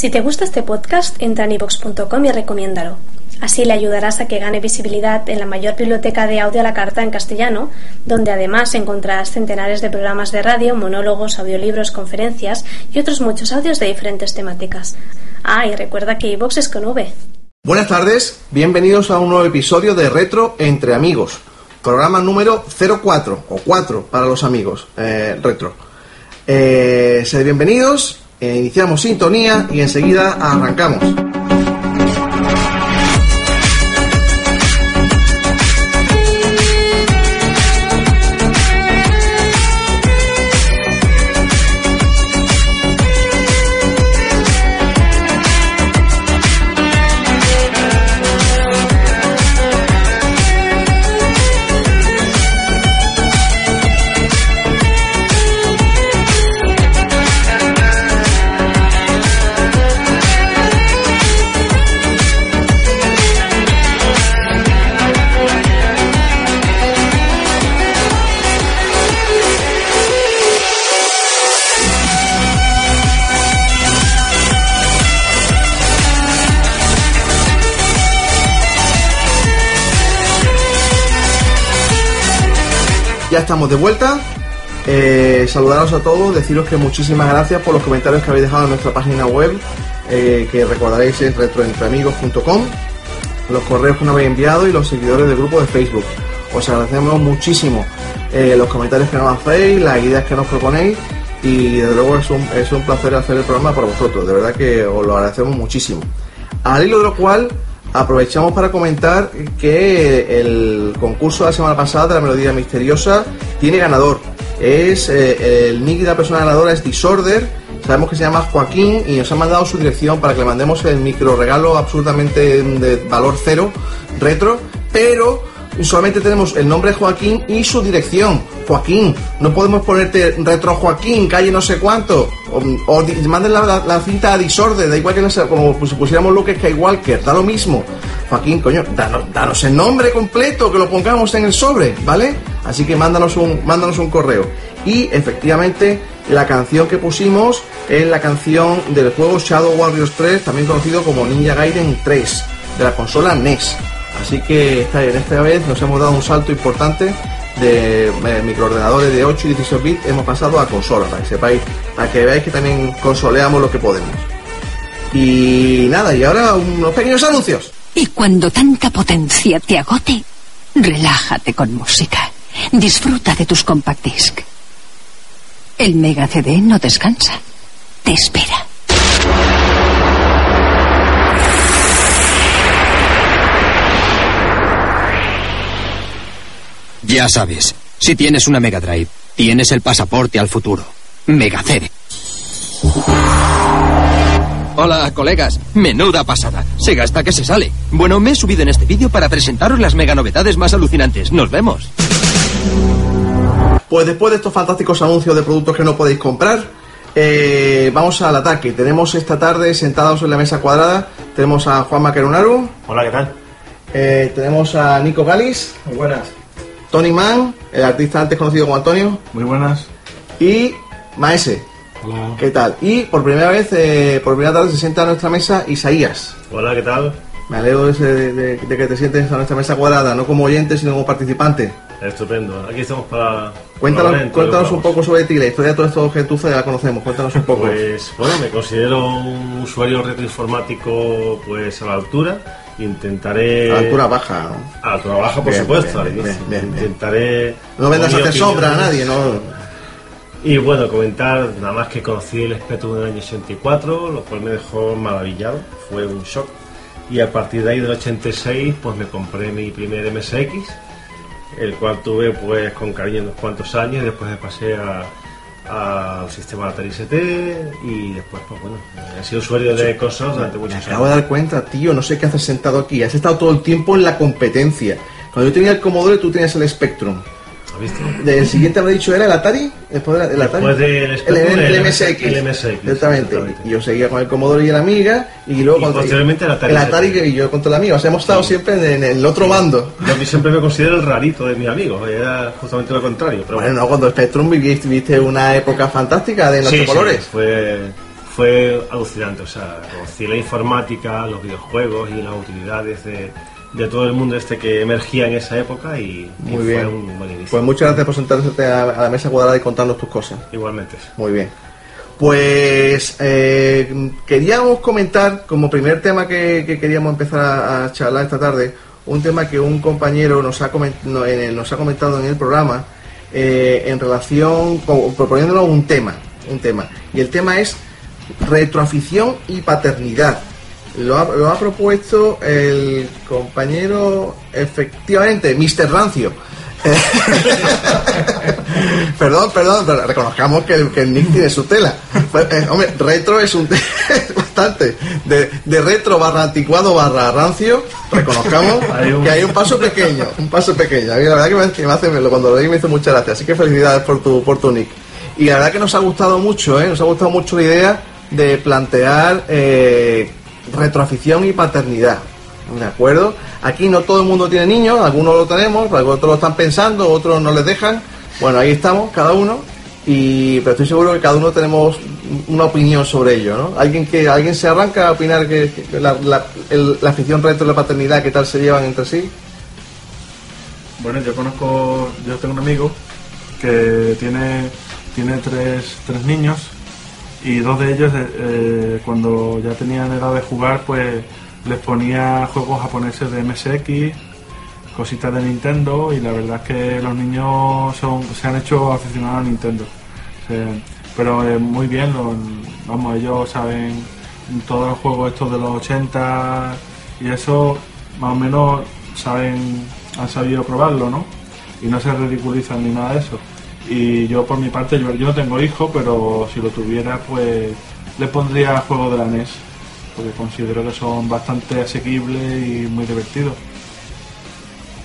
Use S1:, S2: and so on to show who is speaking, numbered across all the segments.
S1: Si te gusta este podcast, entra en ivox.com y recomiéndalo. Así le ayudarás a que gane visibilidad en la mayor biblioteca de audio a la carta en castellano, donde además encontrarás centenares de programas de radio, monólogos, audiolibros, conferencias y otros muchos audios de diferentes temáticas. Ah, y recuerda que iVox es con V.
S2: Buenas tardes, bienvenidos a un nuevo episodio de Retro entre amigos. Programa número 04 o 4 para los amigos, eh, retro. Eh, bienvenidos, eh, iniciamos sintonía y enseguida arrancamos. Estamos de vuelta. Eh, saludaros a todos, deciros que muchísimas gracias por los comentarios que habéis dejado en nuestra página web, eh, que recordaréis es retroentreamigos.com, los correos que nos habéis enviado y los seguidores del grupo de Facebook. Os agradecemos muchísimo eh, los comentarios que nos hacéis, las ideas que nos proponéis y desde luego es un, es un placer hacer el programa para vosotros, de verdad que os lo agradecemos muchísimo. Al hilo de lo cual aprovechamos para comentar que el concurso de la semana pasada de la melodía misteriosa tiene ganador. Es eh, el nick de la persona ganadora es Disorder. Sabemos que se llama Joaquín y nos ha mandado su dirección para que le mandemos el micro regalo absolutamente de valor cero retro, pero solamente tenemos el nombre Joaquín y su dirección. Joaquín, no podemos ponerte retro Joaquín, calle no sé cuánto. O, manden la cinta a Disorder, da igual que no sea, como si pusiéramos Luke Skywalker, da lo mismo. Joaquín, coño, danos, danos el nombre completo, que lo pongamos en el sobre, ¿vale? Así que mándanos un, mándanos un correo. Y efectivamente, la canción que pusimos es la canción del juego Shadow Warriors 3, también conocido como Ninja Gaiden 3, de la consola NES. Así que esta, en esta vez nos hemos dado un salto importante de eh, microordenadores de 8 y 16 bits, hemos pasado a consola, para que sepáis, para que veáis que también consoleamos lo que podemos. Y nada, y ahora unos pequeños anuncios.
S3: Y cuando tanta potencia te agote, relájate con música. Disfruta de tus compact disc. El Mega CD no descansa. Te espera.
S4: Ya sabes, si tienes una Mega Drive, tienes el pasaporte al futuro. Mega CD. Hola, colegas. Menuda pasada. Se gasta que se sale. Bueno, me he subido en este vídeo para presentaros las mega novedades más alucinantes. Nos vemos.
S2: Pues después de estos fantásticos anuncios de productos que no podéis comprar, eh, vamos al ataque. Tenemos esta tarde sentados en la mesa cuadrada, tenemos a Juan Maquerunaru,
S5: Hola, ¿qué tal?
S2: eh, tenemos a Nico Galis,
S5: Muy buenas.
S2: Tony Mann, el artista antes conocido como Antonio,
S5: Muy buenas.
S2: y Maese.
S5: Hola.
S2: ¿Qué tal? Y por primera vez, eh, por primera tarde se sienta a nuestra mesa Isaías.
S5: Hola, ¿qué tal?
S2: Me alegro de, ese- de- de que te sientes a nuestra mesa cuadrada, no como oyente, sino como participante.
S5: Estupendo. Aquí estamos para...
S2: Cuéntanos,
S5: para
S2: cuéntanos un poco sobre ti, la historia de todo esto gentuza ya la conocemos, cuéntanos un poco.
S5: Pues bueno, me considero un usuario retroinformático pues a la altura. Intentaré...
S2: a altura baja, ¿no?
S5: A altura baja, por
S2: Bien,
S5: supuesto.
S2: bien, bien.
S5: Intentaré...
S2: No vendas a hacer sombra a nadie, ¿no?
S5: Y bueno, comentar nada más que conocí el Spectrum del año 84, lo cual me dejó maravillado, fue un shock. Y a partir de ahí del 86, pues me compré mi primer MSX, el cual tuve pues con cariño unos cuantos años, después me pasé a, al sistema Atari ST y después pues bueno, he sido usuario de consolas durante
S2: Me
S5: muchos
S2: acabo de
S5: años.
S2: dar cuenta, tío, no sé qué haces sentado aquí. Has estado todo el tiempo en la competencia. Cuando yo tenía el Commodore, tú tenías el Spectrum.
S5: ¿Has visto?
S2: El siguiente me dicho era el Atari. Después del el Atari.
S5: Después del
S2: el,
S5: Spectrum,
S2: el
S5: el
S2: MSX.
S5: el MSX,
S2: Exactamente.
S5: exactamente.
S2: Y yo seguía con el Commodore y el Amiga. Y luego
S5: Y posteriormente el Atari
S2: El Atari que- y yo contra el Amiga. O sea, hemos estado siempre en, el otro bando.
S5: Yo siempre me considero el rarito de mis amigos, era justamente lo contrario. Pero
S2: Bueno, no, cuando Spectrum viviste, viviste una época fantástica de
S5: sí,
S2: colores.
S5: fue, fue alucinante. O sea, conocí la informática, los videojuegos y las utilidades de, de todo el mundo este que emergía en esa época y, y
S2: Muy
S5: fue
S2: bien.
S5: un buen inicio.
S2: Pues muchas gracias por sentarte a, la mesa cuadrada y contarnos tus cosas.
S5: Igualmente.
S2: Muy bien. Pues eh, queríamos comentar, como primer tema que, que queríamos empezar a, a charlar esta tarde, un tema que un compañero nos ha, eh, nos ha comentado en el programa eh, en relación, proponiéndonos un tema, un tema. Y el tema es retroafición y paternidad. Lo ha, lo ha propuesto el compañero, efectivamente, Mr. Rancio. perdón, perdón, pero reconozcamos que el, que el Nick tiene su tela. Pues, eh, hombre, retro es un bastante. De, de retro barra anticuado barra rancio, reconozcamos
S5: Hay un-
S2: que hay un paso pequeño, un paso pequeño. A mí la verdad que me, que me hace, cuando lo leí me hizo mucha gracia. Así que felicidades por tu, por tu Nick. Y la verdad que nos ha gustado mucho, ¿eh? nos ha gustado mucho la idea de plantear eh, retroafición y paternidad. ¿De acuerdo? Aquí no todo el mundo tiene niños, algunos lo tenemos, otros lo están pensando, otros no les dejan. Bueno, ahí estamos, cada uno. Y, pero estoy seguro que cada uno tenemos una opinión sobre ello, ¿no? Alguien que alguien se arranca a opinar que, la, la, la afición retro y la paternidad, ¿qué tal se llevan entre sí?
S6: Bueno, yo conozco, yo tengo un amigo que tiene, tiene tres, tres niños y dos de ellos eh, eh, cuando ya tenían edad de jugar pues les ponía juegos japoneses de MSX, cositas de Nintendo y la verdad es que los niños son, se han hecho aficionados a Nintendo. Pero eh, muy bien, vamos, ellos saben todos los juegos estos de los 80 y eso más o menos saben, han sabido probarlo, ¿no? Y no se ridiculizan ni nada de eso. Y yo por mi parte, yo, yo no tengo hijo, pero si lo tuviera, pues le pondría juegos de la NES, porque considero que son bastante asequibles y muy divertidos.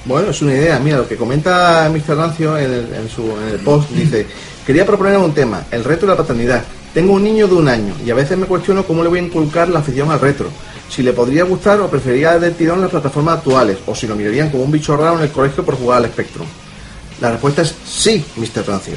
S2: Bueno, es una idea. Mira, lo que comenta Mr. Rancio en el, su, en el post, dice, quería proponer un tema, el reto de la paternidad. Tengo un niño de un año y a veces me cuestiono cómo le voy a inculcar la afición al retro. Si le podría gustar o preferiría del tirón las plataformas actuales, o si lo mirarían como un bicho raro en el colegio por jugar al Spectrum. La respuesta es sí, Mr. Rancio.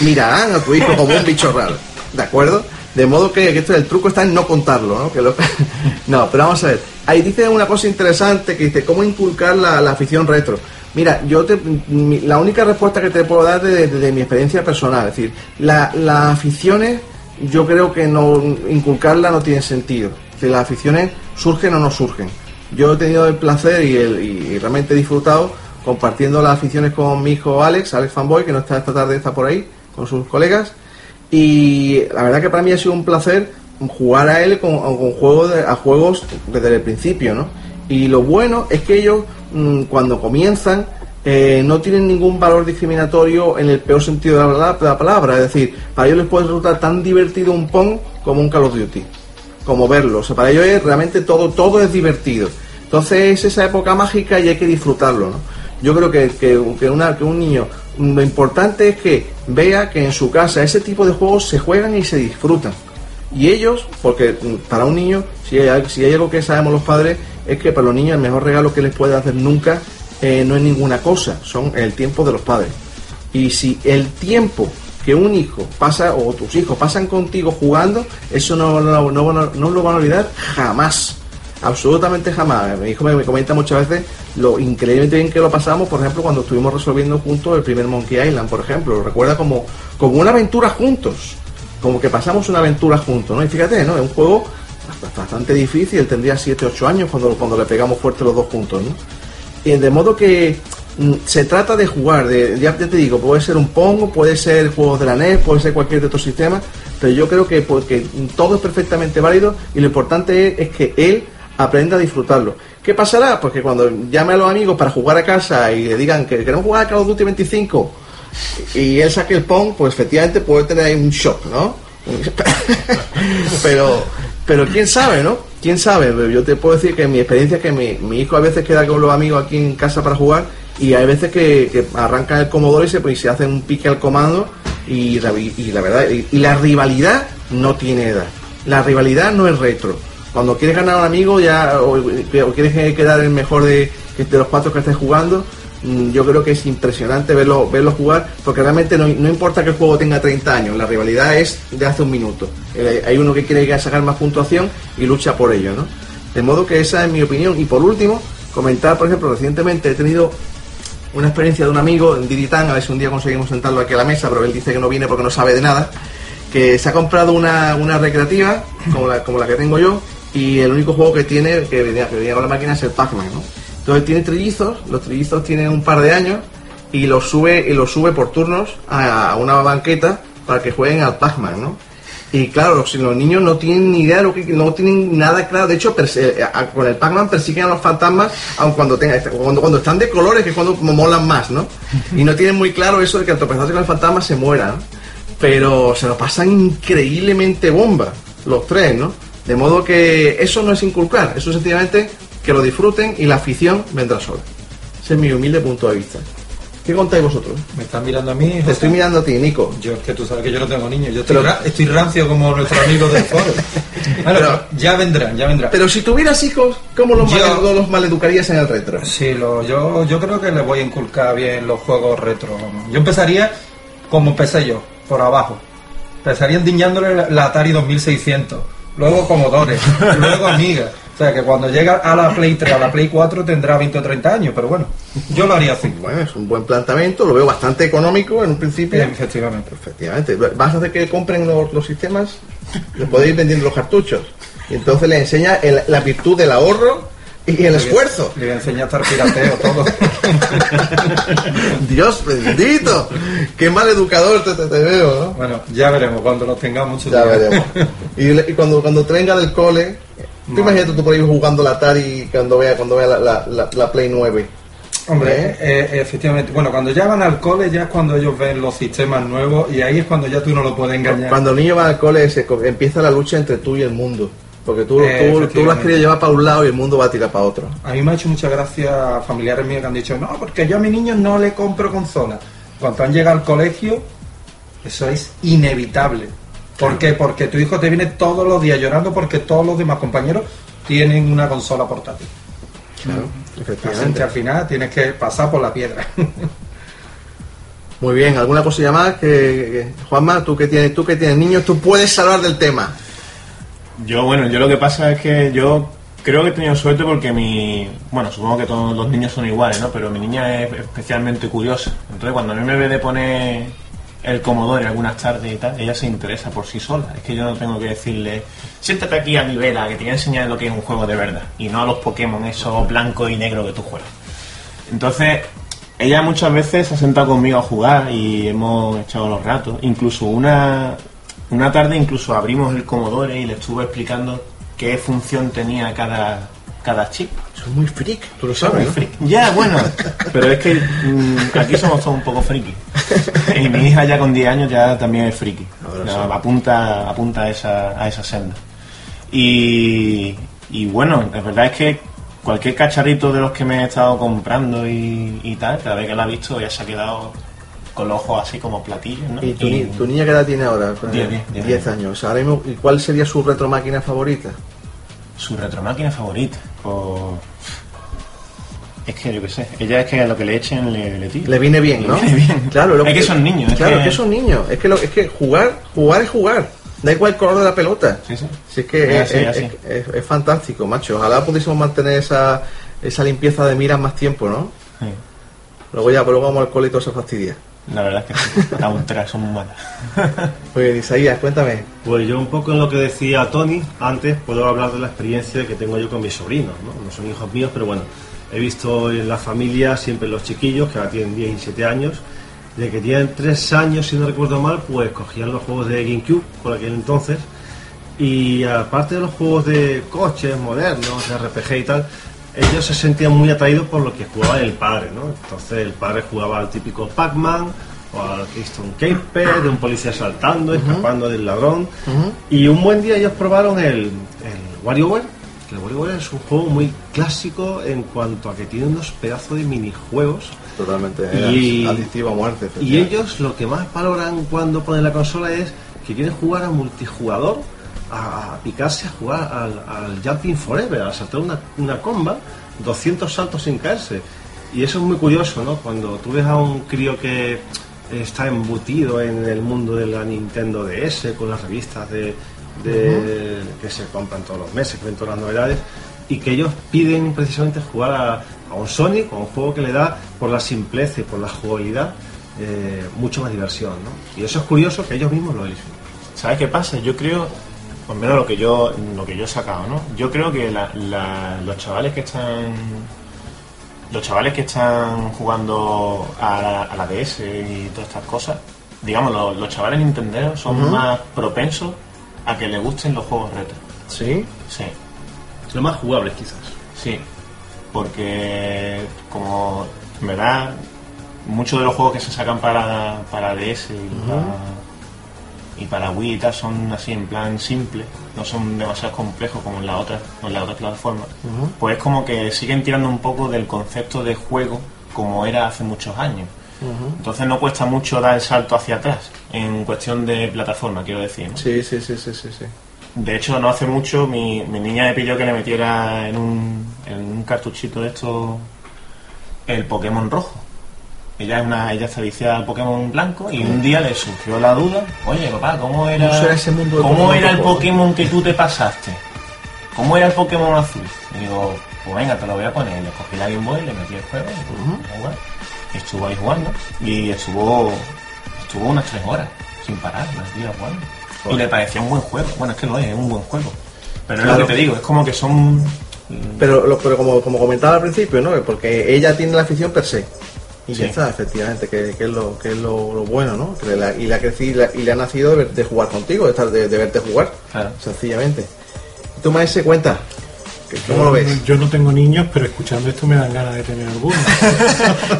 S2: Mirarán a tu hijo como un bicho raro, ¿de acuerdo? De modo que, que esto, el truco está en no contarlo, ¿no? No, pero vamos a ver. Ahí dice una cosa interesante que dice, ¿cómo inculcar la, la afición retro? Mira, yo te, la única respuesta que te puedo dar de, de- de mi experiencia personal, es decir, la- las aficiones, yo creo que no inculcarla no tiene sentido. Decir, las aficiones surgen o no surgen. Yo he tenido el placer y, el, y realmente he disfrutado compartiendo las aficiones con mi hijo Alex, Alex Fanboy, que no está esta tarde, está por ahí, con sus colegas. Y la verdad que para mí ha sido un placer jugar a él con, juegos a juegos desde el principio, ¿no? Y lo bueno es que ellos mm, cuando comienzan eh, no tienen ningún valor discriminatorio en el peor sentido de la, de la palabra, es decir, para ellos les puede resultar tan divertido un Pong como un Call of Duty, como verlo, o sea, para ellos realmente todo, todo es divertido. Entonces es esa época mágica y hay que disfrutarlo, ¿no? Yo creo que, que, una, que un niño, lo importante es que vea que en su casa ese tipo de juegos se juegan y se disfrutan. Y ellos, porque mm, para un niño, si hay, si hay algo que sabemos los padres, es que para los niños el mejor regalo que les puede hacer nunca eh, no es ninguna cosa, son el tiempo de los padres. Y si el tiempo que un hijo pasa, o tus hijos pasan contigo jugando, eso no, no, no, no lo van a olvidar jamás. Absolutamente jamás. Mi hijo me, me comenta muchas veces lo increíblemente bien que lo pasamos, por ejemplo, cuando estuvimos resolviendo juntos el primer Monkey Island, por ejemplo. Lo recuerda como, como una aventura juntos. Como que pasamos una aventura juntos, ¿no? Y fíjate, ¿no? Es un juego bast- bastante difícil. Tendría 7, 8 años cuando, cuando le pegamos fuerte los dos juntos, ¿no? Y de modo que mm, se trata de jugar, de, ya, te digo, puede ser un Pong, puede ser juegos de la NES, puede ser cualquier de otro sistema, pero yo creo que porque todo es perfectamente válido y lo importante es que él aprenda a disfrutarlo. ¿Qué pasará? Pues que cuando llame a los amigos para jugar a casa y le digan que queremos jugar a Call of Duty 25 y él saque el Pong, pues efectivamente puede tener ahí un shock, ¿no? pero, pero quién sabe, ¿no? Quién sabe. Yo te puedo decir que mi experiencia es que mi, hijo a veces queda con los amigos aquí en casa para jugar y hay veces que, que arrancan el Commodore y se, pues, se hacen un pique al comando y, la- verdad, y la rivalidad no tiene edad. La rivalidad no es retro. Cuando quieres ganar a un amigo ya o, o quieres quedar el mejor de, de los cuatro que estés jugando, mm, yo creo que es impresionante verlo, verlo jugar, porque realmente no, no importa que el juego tenga 30 años, la rivalidad es de hace un minuto. Eh, hay uno que quiere sacar más puntuación y lucha por ello, ¿no? De modo que esa es mi opinión. Y por último, comentar, por ejemplo, recientemente he tenido una experiencia de un amigo en Diditán, a ver si un día conseguimos sentarlo aquí a la mesa, pero él dice que no viene porque no sabe de nada, que se ha comprado una, una recreativa, como la, como la que tengo yo, y el único juego que tiene, que venía, que venía con la máquina, es el Pac-Man, ¿no? Entonces tiene trillizos, los trillizos tienen un par de años, y los sube, y los sube por turnos a, una banqueta para que jueguen al Pac-Man, ¿no? Y claro, los, los niños no tienen ni idea de lo que no tienen nada claro. De hecho, eh, con el Pac-Man persiguen a los fantasmas, aun cuando tengan cuando, cuando están de colores, que es cuando molan más, ¿no? Y no tienen muy claro eso de que al tropezarse con el fantasma se mueran. Pero se lo pasan increíblemente bomba, los tres, ¿no? De modo que eso no es inculcar, eso es sencillamente que lo disfruten y la afición vendrá sola. Ese es mi humilde punto de vista. ¿Qué contáis vosotros?
S7: ¿Me están mirando a mí?
S2: Te
S7: José?
S2: estoy mirando a ti, Nico.
S7: Yo es que tú sabes que yo no tengo niños. Yo estoy,
S2: Pero-
S7: ra- estoy rancio como nuestro amigo del foro. Bueno,
S2: Pero-
S7: ya vendrán, ya vendrán.
S2: Pero si tuvieras hijos, ¿cómo los,
S7: Yo-
S2: mal, los maleducarías en el retro?
S7: Sí, lo, yo, yo creo que le voy a inculcar bien los juegos retro. Yo empezaría como empecé yo, por abajo. Empezaría endiñándole la Atari 2600, luego Commodore, luego Amiga. O sea que cuando llega a la Play 3, a la Play 4 tendrá 20 o 30 años, pero bueno, yo lo haría así.
S2: Bueno, es un buen planteamiento, lo veo bastante económico en un principio.
S7: Efectivamente.
S2: Efectivamente. ¿Vas a hacer que compren los, los sistemas? Les podéis ir vendiendo los cartuchos. Y entonces les enseña el- la virtud del ahorro y el esfuerzo.
S7: Le voy a enseñar a estar pirateo todo.
S2: Dios bendito. Qué mal educador te, te- te veo, ¿no?
S7: Bueno, ya veremos cuando los tengamos.
S2: Ya veremos. Y, cuando, cuando te venga del cole, tú imagínate tú por ahí jugando la Atari cuando vea, cuando vea la, la- la- la Play 9.
S7: Hombre,
S2: ¿Eh?
S7: eh, efectivamente. Bueno, cuando ya van al cole ya es cuando ellos ven los sistemas nuevos y ahí es cuando ya tú no lo puedes engañar.
S2: Cuando el niño va al cole se empieza la lucha entre tú y el mundo. Porque tú,
S7: Eh,
S2: tú, tú lo has querido llevar para un lado y el mundo va a tirar para otro.
S7: A mí me ha hecho mucha gracia familiares míos que han dicho, no, porque yo a mi niño no le compro consola. Cuando han llegado al colegio, eso es inevitable. ¿Por qué? Porque tu hijo te viene todos los días llorando porque todos los demás compañeros tienen una consola portátil.
S2: Claro, efectivamente.
S7: al final tienes que pasar por la piedra.
S2: Muy bien, ¿alguna cosilla más? Que, que- Juanma, tú que tienes, tú que tienes niños, tú puedes hablar del tema.
S5: Yo, bueno, yo lo que pasa es que yo creo que he tenido suerte porque mi. Bueno, supongo que todos los niños son iguales, ¿no? Pero mi niña es especialmente curiosa. Entonces, cuando a mí me ve de poner el Commodore algunas tardes y tal, ella se interesa por sí sola. Es que yo no tengo que decirle, siéntate aquí a mi vela, que te voy a enseñar lo que es un juego de verdad. Y no a los Pokémon, esos blanco y negro que tú juegas. Entonces, ella muchas veces se ha sentado conmigo a jugar y hemos echado los ratos. Incluso una, una tarde incluso abrimos el Commodore y le estuve explicando qué función tenía cada, cada chip.
S2: Soy muy freak, tú lo sabes, ¿no?
S5: Friki. Ya, bueno, pero es que mm, aquí somos todos un poco friki. Y mi hija ya con 10 años ya también es friki.
S2: Sí.
S5: apunta apunta a esa, a esa senda. Y, y bueno, la verdad es que cualquier cacharrito de los que me he estado comprando y, y tal, cada vez que la ha visto ya se ha quedado con los ojos así como platillos, ¿no?
S2: ¿Y tu, ni- tu niña qué edad tiene ahora?
S5: Diez, diez, diez
S2: 10 años. Ahora mismo, ¿y cuál sería su retromáquina favorita?
S5: Su retromáquina favorita, pues... Es que yo qué sé, ella es que a lo que le echen le, le tira.
S2: Le viene bien, ¿no?
S5: Le viene bien.
S2: Claro, lo
S5: es que son niños.
S2: Claro,
S5: es
S2: que son niños. Es que, lo- es que jugar, jugar es jugar. Da igual el color de la pelota.
S5: Sí, sí.
S2: Si es que
S5: Es
S2: es,
S5: así,
S2: es-
S5: así.
S2: es- es fantástico, macho. Ojalá pudiésemos mantener esa, esa limpieza de miras más tiempo, ¿no?
S5: Sí.
S2: Luego ya, pues luego vamos al cole y todo se fastidia.
S5: La verdad es que sí, a un tras son muy malas.
S2: Bien, Isaías, cuéntame.
S5: Pues yo un poco en lo que decía Tony antes, puedo hablar de la experiencia que tengo yo con mis sobrinos, ¿no? No son hijos míos, pero bueno, he visto en la familia siempre los chiquillos, que ahora tienen 17 años, de que tienen 3 años, si no recuerdo mal, pues cogían los juegos de GameCube por aquel entonces, y aparte de los juegos de coches modernos, de RPG y tal, ellos se sentían muy atraídos por lo que jugaba el padre, ¿no? Entonces el padre jugaba al típico Pac-Man o al Keystone Caper, de un policía saltando, escapando del ladrón. Y un buen día ellos probaron el, el WarioWare, que el WarioWare es un juego muy clásico en cuanto a que tiene unos pedazos de minijuegos.
S2: Totalmente
S5: Y-
S2: adictivo a muerte.
S5: Y ellos lo que más valoran cuando ponen la consola es que quieren jugar a multijugador, a, a picarse a jugar al, al Jumping Forever, a saltar una, una comba, 200 saltos sin caerse. Y eso es muy curioso, ¿no? Cuando tú ves a un crío que está embutido en el mundo de la Nintendo DS, con las revistas de, de- que se compran todos los meses, que ven todas las novedades, y que ellos piden precisamente jugar a, a un Sonic, a un juego que le da, por la simpleza y por la jugabilidad, eh, mucho más diversión, ¿no? Y eso es curioso que ellos mismos lo eligen.
S8: ¿Sabes qué pasa? Yo creo, por menos lo que yo, lo que yo he sacado, ¿no? Yo creo que la- la- los chavales que están, los chavales que están jugando a la, a la DS y todas estas cosas, digamos, los, los chavales nintenderos son más propensos a que les gusten los juegos retro.
S2: ¿Sí?
S8: Sí.
S5: Lo más jugables quizás.
S8: Sí, porque como en verdad muchos de los juegos que se sacan para, para DS y, para, y para Wii y tal son así en plan simple, no son demasiado complejos como en las otras, en las otras plataformas, pues es como que siguen tirando un poco del concepto de juego como era hace muchos años. Entonces no cuesta mucho dar el salto hacia atrás en cuestión de plataforma, quiero decir. ¿no?
S2: Sí, sí, sí, sí, sí, sí.
S8: De hecho, no hace mucho mi, mi niña me pidió que le metiera en un, en un cartuchito de esto el Pokémon rojo. Ella es una, ella está viciada al Pokémon blanco y un día le surgió la duda, oye papá, ¿cómo era,
S2: ¿Cómo ese mundo
S8: ¿cómo era el? Pokémon que tú te pasaste? ¿Cómo era el Pokémon azul? Y digo, pues venga, te lo voy a poner. Le cogí la Game Boy, le metí el juego. Y estuvo ahí jugando y estuvo, estuvo unas tres horas sin parar, las días jugando. Y le parecía un buen juego. Bueno, es que lo es, es un buen juego. Pero es
S2: Claro.
S8: lo que te digo, es como que son...
S2: Pero, pero como, como comentaba al principio, ¿no? Porque ella tiene la afición per se. Y ya
S8: Sí.
S2: está, efectivamente, que, que es, lo, que es lo, lo bueno, ¿no? Que la- y, le ha crecido, y, le ha- y le ha nacido de, jugar contigo, de, estar, de, de verte jugar,
S8: Claro.
S2: sencillamente. ¿Y tú, Maese, cuenta? ¿Qué- ¿Cómo lo ves?
S9: Yo no tengo niños, pero escuchando esto me dan ganas de tener alguno.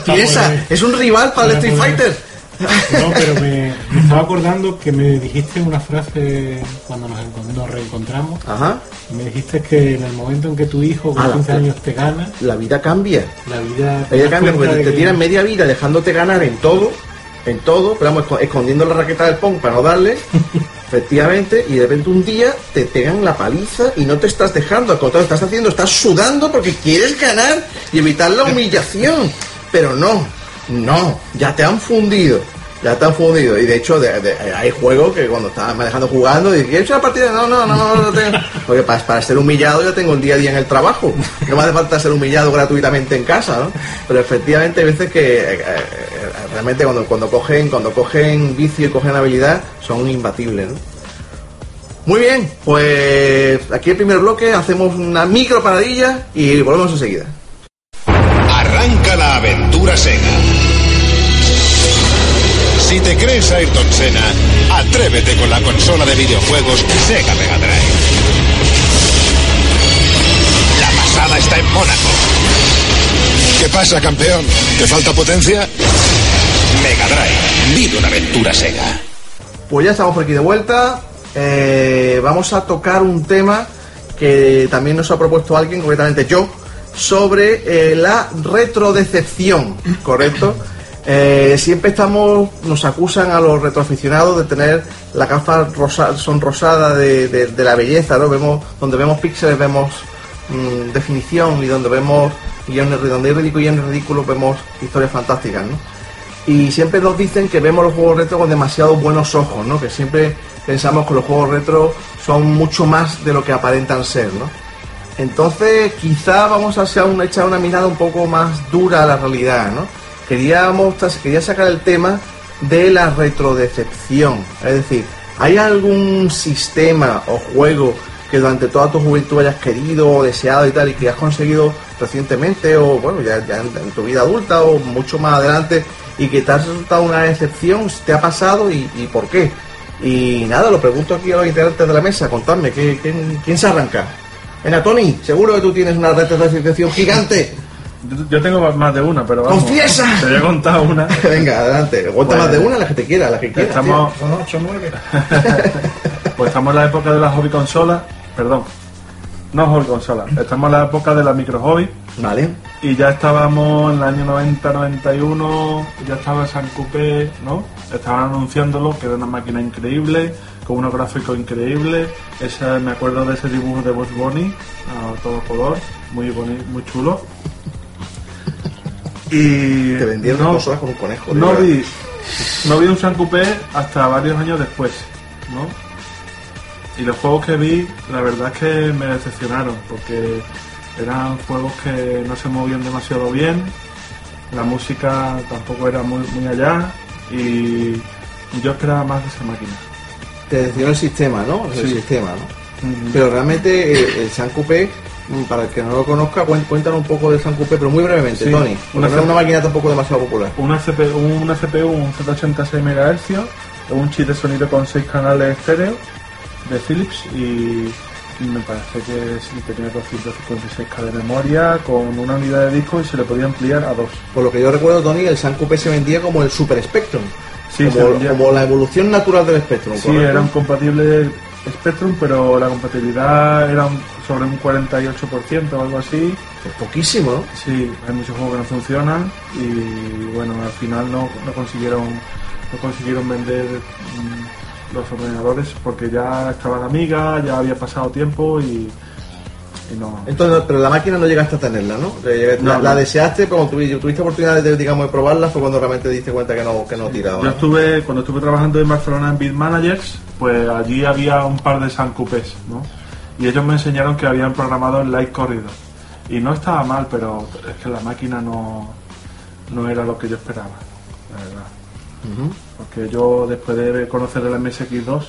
S2: Piensa, es un rival para el Street Fighter.
S9: No, pero me, me estaba acordando que me dijiste una frase cuando nos, encon- nos reencontramos.
S2: Ajá.
S9: Me dijiste que en el momento en que tu hijo con
S2: Ah,
S9: 15
S2: la-
S9: años te gana,
S2: La vida cambia.
S9: la vida.
S2: La vida
S9: das
S2: cambia porque te
S9: que-
S2: tiran media vida dejándote ganar en todo, en todo, pero vamos, esco- escondiendo la raqueta del Pong para no darle, efectivamente, y de repente un día te pegan la paliza y no te estás dejando, al contrario, estás haciendo, estás sudando porque quieres ganar y evitar la humillación. Pero no, no, ya te han fundido. Ya te han fundido. Y de hecho, de- de- hay juegos que cuando estás manejando jugando, y ¿quieres una partida? No, no, no, no, tengo. Porque para, para ser humillado yo tengo el día a día en el trabajo. No me hace falta ser humillado gratuitamente en casa, ¿no? Pero efectivamente hay veces que eh, eh, realmente cuando, cuando cogen, cuando cogen vicio y cogen habilidad, son imbatibles, ¿no? Muy bien, pues aquí el primer bloque, hacemos una micro paradilla y volvemos enseguida.
S10: Arranca la aventura Sega. Si te crees Ayrton Senna, atrévete con la consola de videojuegos Sega Mega Drive. La pasada está en Mónaco. ¿Qué pasa, campeón? ¿Te falta potencia? Mega Drive. Vive una aventura Sega.
S2: Pues ya estamos por aquí de vuelta. Eh, vamos a tocar un tema que también nos ha propuesto alguien, concretamente yo, sobre eh, la retrodecepción, ¿correcto? Eh, siempre estamos, nos acusan a los retroaficionados de tener la gafa rosa, sonrosada de, la belleza, ¿no? Vemos, donde vemos píxeles vemos mm, definición y donde vemos guiones, donde hay ridículo y ridículos vemos historias fantásticas, ¿no? y siempre nos dicen que vemos los juegos retro con demasiado buenos ojos, ¿no? Que siempre pensamos que los juegos retro son mucho más de lo que aparentan ser, ¿no? Entonces, quizá vamos a echar una mirada un poco más dura a la realidad, ¿no? Queríamos, quería sacar el tema de la retrodecepción, es decir, ¿hay algún sistema o juego que durante toda tu juventud hayas querido o deseado y tal y que has conseguido recientemente o bueno ya, ya en, en tu vida adulta o mucho más adelante y que te ha resultado una decepción, te ha pasado y, por qué? Y nada, lo pregunto aquí a los integrantes de la mesa, contadme, ¿qué- quién, quién se arranca? Venga, Tony, seguro que tú tienes una retrodecepción gigante.
S6: Yo, yo tengo más de una, pero vamos.
S2: ¡Confiesa!
S6: Te voy a contar una.
S2: Venga, adelante, cuenta
S6: Pues,
S2: más de una, la que te quiera, la que quieras.
S6: Estamos,
S2: tío. Son ocho, nueve.
S6: pues estamos en la época de las hobby consolas. Perdón. No hobby consolas. Estamos en la época de la micro hobby.
S2: Vale.
S6: Y ya estábamos en el año 90-91. Ya estaba San Coupé, ¿no? Estaban anunciándolo, que era una máquina increíble, con unos gráficos increíbles. Esa, me acuerdo de ese dibujo de Bugs Bunny, a todo color, muy bonito, muy chulo. Y
S2: Te vendieron
S6: no,
S2: consolas con un conejo.
S6: no
S2: verdad.
S6: vi, no vi un San Coupé hasta varios años después, ¿no? Y los juegos que vi, la verdad es que me decepcionaron, porque eran juegos que no se movían demasiado bien, la música tampoco era muy, muy allá, y yo esperaba más de esa máquina.
S2: Te decía el sistema, ¿no? El
S6: Sí.
S2: sistema, ¿no? Pero realmente eh, el San Coupé, para el que no lo conozca, cuéntanos un poco del San Coupé, pero muy brevemente,
S6: Sí.
S2: Tony.
S6: Una
S2: no es una máquina tampoco demasiado popular.
S6: Una CPU, una CPU, un Z86 MHz, un chip de sonido con 6 canales estéreo de Philips y me parece que sí, tenía 256K de memoria con una unidad de disco y se le podía ampliar a dos.
S2: Por lo que yo recuerdo, Tony, el San Coupé se vendía como el Super Spectrum.
S6: Sí,
S2: como, la evolución natural del Spectrum.
S6: Sí,
S2: ¿correcto?
S6: eran compatibles Spectrum, pero la compatibilidad era un- sobre un 48% o algo así.
S2: Es poquísimo, ¿no?
S6: Sí, hay muchos juegos que no funcionan y bueno, al final no, no consiguieron no consiguieron vender mm, los ordenadores porque ya estaba la amiga, ya había pasado tiempo y no.
S2: Entonces, pero la máquina no llegaste a tenerla, ¿no? La,
S6: No,
S2: la
S6: no.
S2: deseaste, pero cuando tuviste, tuviste oportunidad de, digamos, de probarla, fue cuando realmente te diste cuenta que no, que no tiraba.
S6: Yo estuve, cuando estuve trabajando en Barcelona en Beat Managers, pues allí había un par de San Coupés, ¿no? Y ellos me enseñaron que habían programado el Light Corridor. Y no estaba mal, pero es que la máquina no, no era lo que yo esperaba, la verdad. Porque yo, después de conocer el MSX2,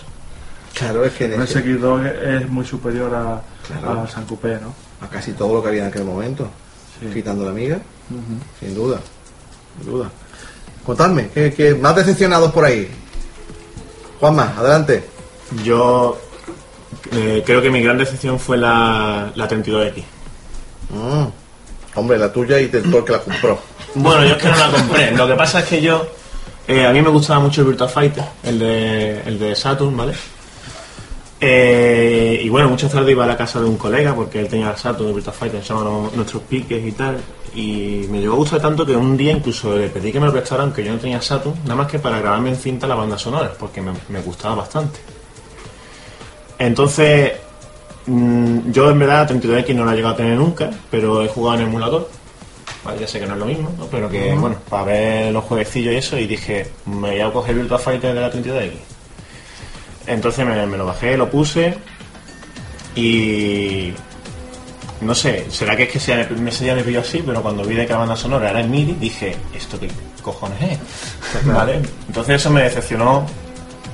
S2: Claro, es que
S6: el
S2: ese-
S6: MSX2 es es muy superior a,
S2: Claro.
S6: a San Coupé, ¿no?
S2: a casi todo lo que había en aquel momento.
S6: Sí.
S2: Quitando la amiga, sin duda. Sin duda. Contadme, ¿qué, qué más decepcionados por ahí? Juanma, adelante.
S8: Yo eh, creo que mi gran decepción fue la, la 32X.
S2: Mm. Hombre, la tuya y del todo el que la compró.
S8: Bueno, yo es que no la compré. Lo que pasa es que yo. eh, a mí me gustaba mucho el Virtua Fighter, el de, el de Saturn, ¿vale? Eh, y bueno, muchas tardes iba a la casa de un colega porque él tenía el Saturn, el Virtua Fighter, llamaban nuestros piques y tal. Y me llegó a gustar tanto que un día incluso le pedí que me lo prestara, aunque yo no tenía Saturn, nada más que para grabarme en cinta la banda sonora, porque me, me gustaba bastante. Entonces, mm, yo en verdad 32X no la he llegado a tener nunca, pero he jugado en emulador. Vale, ya sé que no es lo mismo, ¿no? pero que, bueno, para ver los jueguecillos y eso, y dije, me voy a coger Virtua Fighter de la 32X. Entonces me, me lo bajé, lo puse y... No sé, será que es que sea, ese día me pilló así, pero cuando vi de que la banda sonora era en MIDI, dije, ¿esto qué cojones es? ¿Vale? Entonces eso me decepcionó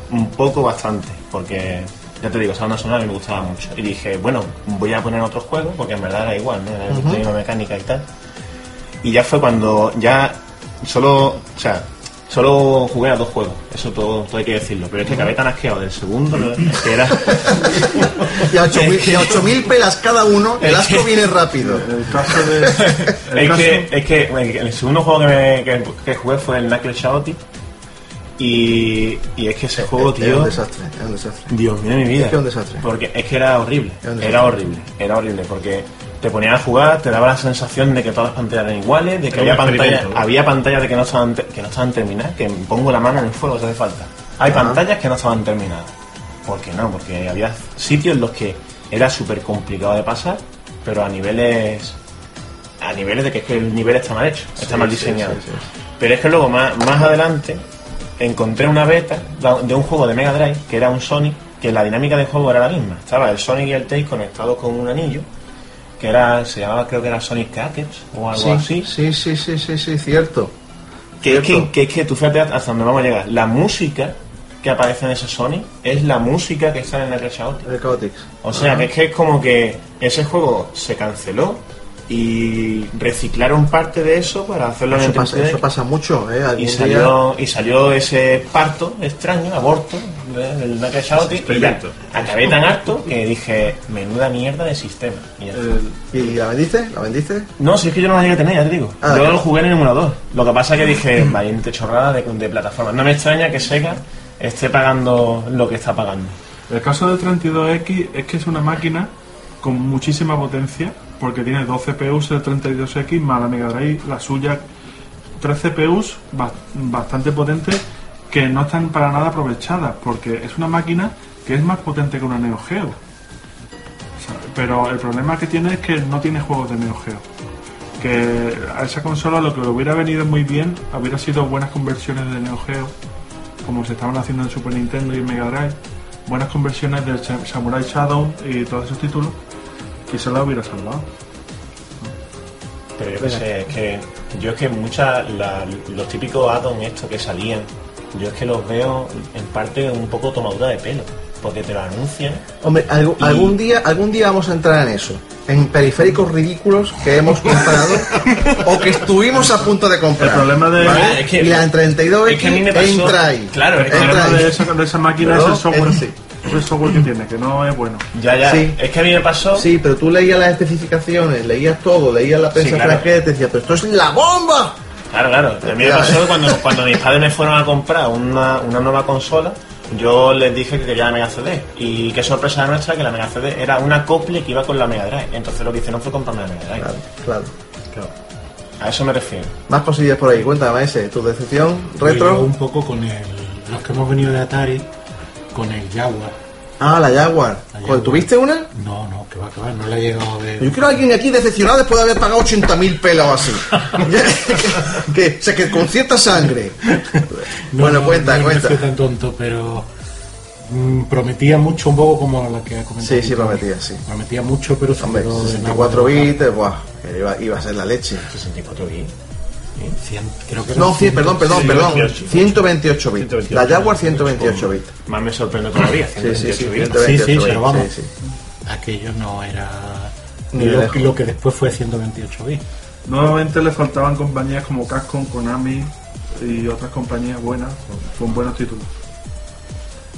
S8: un poco bastante, porque ya te digo, esa banda sonora me gustaba mucho. Y dije, bueno, voy a poner otros juegos, porque en verdad era igual, ¿no? Era la misma mecánica y tal. Y ya fue cuando ya solo, o sea, solo jugué a dos juegos, eso todo, todo hay que decirlo, pero es que acabé tan asqueado del segundo, que era...
S2: Y a 8.000 y a 8.000 pelas cada uno, el
S8: Es que-
S2: viene rápido.
S6: El caso de. el
S8: es,
S6: caso-
S8: que, es que bueno, el segundo juego que, me- que- que jugué fue el Knuckle Chaotic y, y es que ese juego,
S2: Es
S8: tío...
S2: un desastre, es un desastre.
S8: Dios mío de mi vida.
S2: Es que es un desastre.
S8: Porque es que era horrible.
S2: Es.
S8: Era horrible. Era horrible. Porque te ponían a jugar, te daba la sensación de que todas las pantallas eran iguales, de que había pantallas, había pantallas de que no estaban que no estaban terminadas, que pongo la mano en el fuego si hace falta. Hay
S2: Ajá.
S8: pantallas que no estaban terminadas. ¿Por qué no? Porque había sitios en los que era súper complicado de pasar, pero a niveles a niveles de que es que el nivel está mal hecho, está
S2: Sí,
S8: mal diseñado.
S2: sí, sí.
S8: Pero es que luego más, más adelante encontré una beta de un juego de Mega Drive que era un Sonic, que la dinámica del juego era la misma. Estaba el Sonic y el Tails conectados con un anillo, que era, se llamaba creo que era Sonic Crackers o algo así.
S2: Sí, sí, sí, sí, sí, cierto.
S8: Que es que, que es que tú fíjate hasta donde vamos a llegar. La música que aparece en ese Sonic es la música que está en el Chaotic.
S2: El Chaotix.
S8: O sea,
S2: Ajá.
S8: que es que es como que ese juego se canceló y reciclaron parte de eso para hacerlo en el
S2: pasa,
S8: 32X.
S2: eso pasa mucho, ¿eh?
S8: Y
S2: día-
S8: salió, y salió ese parto extraño, aborto, ¿eh? del y ya
S5: Experimento.
S8: acabé tan harto que dije, menuda mierda de sistema. Y
S6: el-
S2: ¿Y la vendiste? ¿La vendiste?
S8: No, si es que yo no la llegué a tener, ya te digo.
S2: Ah,
S8: yo
S2: claro.
S8: lo jugué en el emulador. Lo que pasa es que dije, valiente chorrada de, de plataforma. No me extraña que Sega esté pagando lo que está pagando.
S6: El caso del 32X es que es una máquina con muchísima potencia, porque tiene dos CPUs el 32X más la Mega Drive, la suya, tres CPUs ba- bastante potentes que no están para nada aprovechadas, porque es una máquina que es más potente que una Neo Geo. Pero el problema que tiene es que no tiene juegos de Neo Geo. que a esa consola lo que le hubiera venido muy bien hubiera sido buenas conversiones de Neo Geo, como se estaban haciendo en Super Nintendo y Mega Drive, buenas conversiones de Sa- Samurai Shadow y todos esos títulos, quizá la hubiera salvado.
S8: Pero yo qué sé, es que yo es que muchas, los típicos add-ons estos que salían, yo es que los veo en parte un poco tomadura de pelo, porque te lo anuncian.
S2: Hombre,
S8: Y-
S2: algún día algún día vamos a entrar en eso. En periféricos ridículos que hemos comprado o que estuvimos a punto de comprar.
S6: El problema de-
S2: ¿Vale?
S8: Es que-
S2: y la en 32X
S8: es que a mí me pasó-
S2: entra ahí.
S8: Claro, es que
S6: El
S2: entra
S6: problema
S2: ahí.
S6: de esa, de esa máquina
S2: Pero
S6: es el software. El software que tiene, que no es bueno.
S8: Ya, ya,
S2: Sí.
S8: es que a mí me pasó.
S2: Sí, pero tú leías las especificaciones, leías todo, leías la prensa
S8: Sí, claro.
S2: y te decías, pero esto es la bomba.
S8: Claro, claro. A mí me
S2: Claro.
S8: pasó cuando, cuando mis padres me fueron a comprar una, una nueva consola, yo les dije que quería la Mega CD. Y qué sorpresa la nuestra que la Mega CD era una acople que iba con la Mega Drive. Entonces lo que hicieron fue comprarme la Mega Drive.
S2: Claro, claro.
S8: A eso me refiero.
S2: Más cosillas por ahí. Cuéntame, ese, tu decepción
S9: Pues yo
S2: retro.
S9: un poco con el, los que hemos venido de Atari, con el Jaguar.
S2: Ah, la Jaguar.
S9: La Jaguar.
S2: ¿Tuviste una?
S9: No, no, que va, que va, no le ha llegado a ver.
S2: Yo quiero a alguien aquí decepcionado después de haber pagado 80.000 pelos así. que, o sea, que con cierta sangre.
S9: No,
S2: bueno,
S9: no,
S2: cuenta,
S9: no,
S2: cuenta.
S9: tan tonto, pero mm, prometía mucho, un poco como la que ha comentado.
S2: Sí, sí, prometía, sí.
S9: Prometía mucho, pero se
S2: Hombre,
S9: quedó en
S2: 64
S9: agua de boca.
S2: bits, buah, que iba, iba a ser la leche.
S8: 64 bits.
S9: Cien- creo que
S2: No,
S9: eran
S2: cien- perdón, perdón,
S9: sí,
S2: perdón.
S8: 128.
S2: 128 bits. La Jaguar 128 bits.
S8: Más me sorprende todavía.
S2: Sí, sí, sí,
S8: 128 bits.
S2: 128
S9: Sí, sí,
S2: bits.
S9: pero vamos.
S2: sí, sí.
S9: Aquello no era
S2: Ni
S9: lo, que después fue 128 bits.
S6: Nuevamente le faltaban compañías como Capcom, Konami y otras compañías buenas con buenos títulos.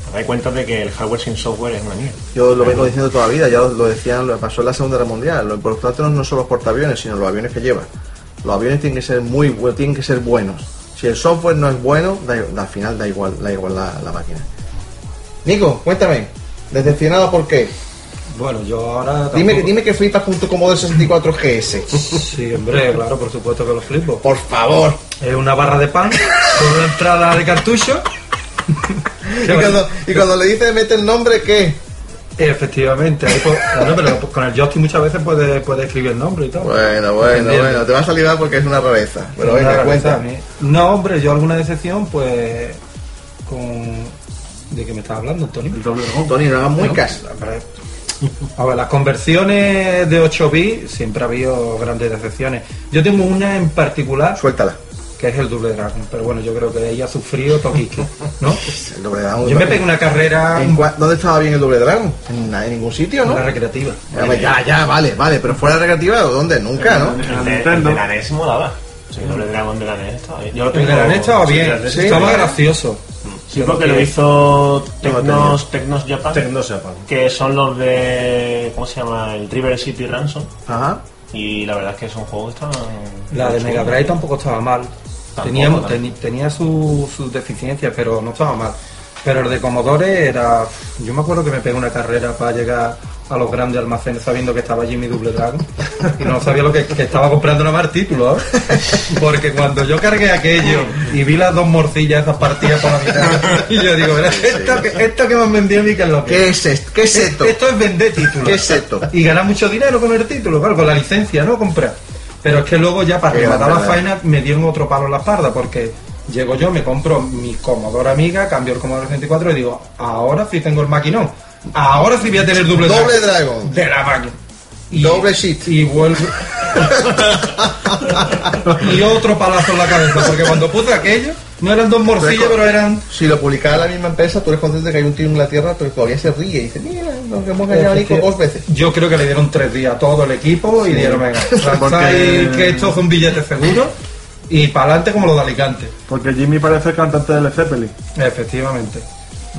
S8: Os dais cuenta de que el hardware sin software es una mierda.
S2: Yo lo vengo diciendo toda la vida, ya lo, decían, lo pasó en la Segunda Guerra Mundial. Lo importante no, no son los portaaviones, sino los aviones que llevan. Los aviones tienen que ser muy tienen que ser buenos. Si el software no es bueno, da, da- al final da igual, da igual la, la máquina. Nico, cuéntame, decepcionado por qué.
S7: Bueno, yo ahora.
S2: Dime, dime que flipas con tu Commodore 64 GS.
S7: Sí, hombre, claro, por supuesto que lo flipo.
S2: Por favor.
S7: Es una barra de pan con una entrada de cartucho.
S2: Y cuando, y cuando le dices mete el nombre, ¿qué?
S7: Efectivamente, ahí po- claro, pero con el joystick muchas veces puede, puede escribir el nombre y todo.
S2: Bueno, bueno, bueno, te va a salir mal porque es una rareza. Pero
S7: Una
S2: venga,
S7: rareza
S2: cuenta.
S7: No, hombre, yo alguna decepción, pues. con. ¿De qué me estás hablando, Tony?
S6: El doble dragón.
S2: Tony, no hagas muy
S7: No,
S2: caso.
S7: hombre. A ver, las conversiones de 8 bits siempre ha habido grandes decepciones. Yo tengo una en particular,
S2: Suéltala.
S7: Que es el Double Dragon, pero bueno, yo creo que ella ha sufrido toquique, ¿no?
S2: El doble dragón.
S7: Yo me pegué una carrera
S2: ¿En
S7: en
S2: cua- ¿Dónde estaba bien el doble dragón? En, en ningún sitio, ¿no?
S7: la recreativa.
S2: Ya, pues, ya, ya, vale, vale, pero fuera de recreativa, ¿dónde? Nunca, ¿no?
S6: En
S8: El
S6: la
S8: de, el la NES molaba. Sí, el doble dragón de la NES estaba bien. Yo lo
S7: El de la NES estaba bien,
S2: sí,
S7: estaba gracioso.
S8: Sí, porque lo hizo Tecnos, Tecnos Japan,
S5: Tecno Japan.
S8: que son los de. ¿Cómo se llama? El River City Ransom.
S2: Ajá.
S8: Y la verdad es que son juegos que estaban.
S7: La de Mega Drive tampoco estaba mal.
S8: Tampoco,
S7: Tenía, sus sus deficiencias, pero no estaba mal. Pero el de Commodore era. Yo me acuerdo que me pegué una carrera para llegar a los grandes almacenes sabiendo que estaba allí mi Double Dragon y no sabía lo que, que estaba comprando nada más títulos. ¿eh? Porque cuando yo cargué aquello y vi las dos morcillas esas partidas por la mitad, y yo digo, "Verás, esto que, esto que me han vendido a mí que es lo que
S2: ¿Qué es esto? ¿Qué es esto?
S7: esto es vender títulos.
S2: ¿Qué es esto?
S7: Y ganar mucho dinero con el título, claro, con la licencia, ¿no? Comprar. Pero es que luego ya para rematar la faena me dieron otro palo en la espalda porque llego yo, me compro mi Commodore Amiga, cambio el Commodore 64 y digo, ahora sí tengo el maquinón. Ahora sí voy a tener doble,
S2: Doble dragón.
S7: de la máquina. Y,
S2: Doble shit.
S7: Y vuelvo. y otro palazo en la cabeza, porque cuando puse aquello, no eran dos morcillas, pero eran
S2: Si lo publicara la misma empresa, tú eres consciente de que hay un tío en Inglaterra pero todavía se ríe y dice, mira, nos hemos engañado a Nico dos veces.
S7: Yo creo que le dieron tres días a todo el equipo y dijeron, venga,
S6: Porque-
S7: que esto es un billete seguro y para adelante como lo de Alicante.
S6: Porque Jimmy parece el cantante de Led Zeppelin.
S7: Efectivamente.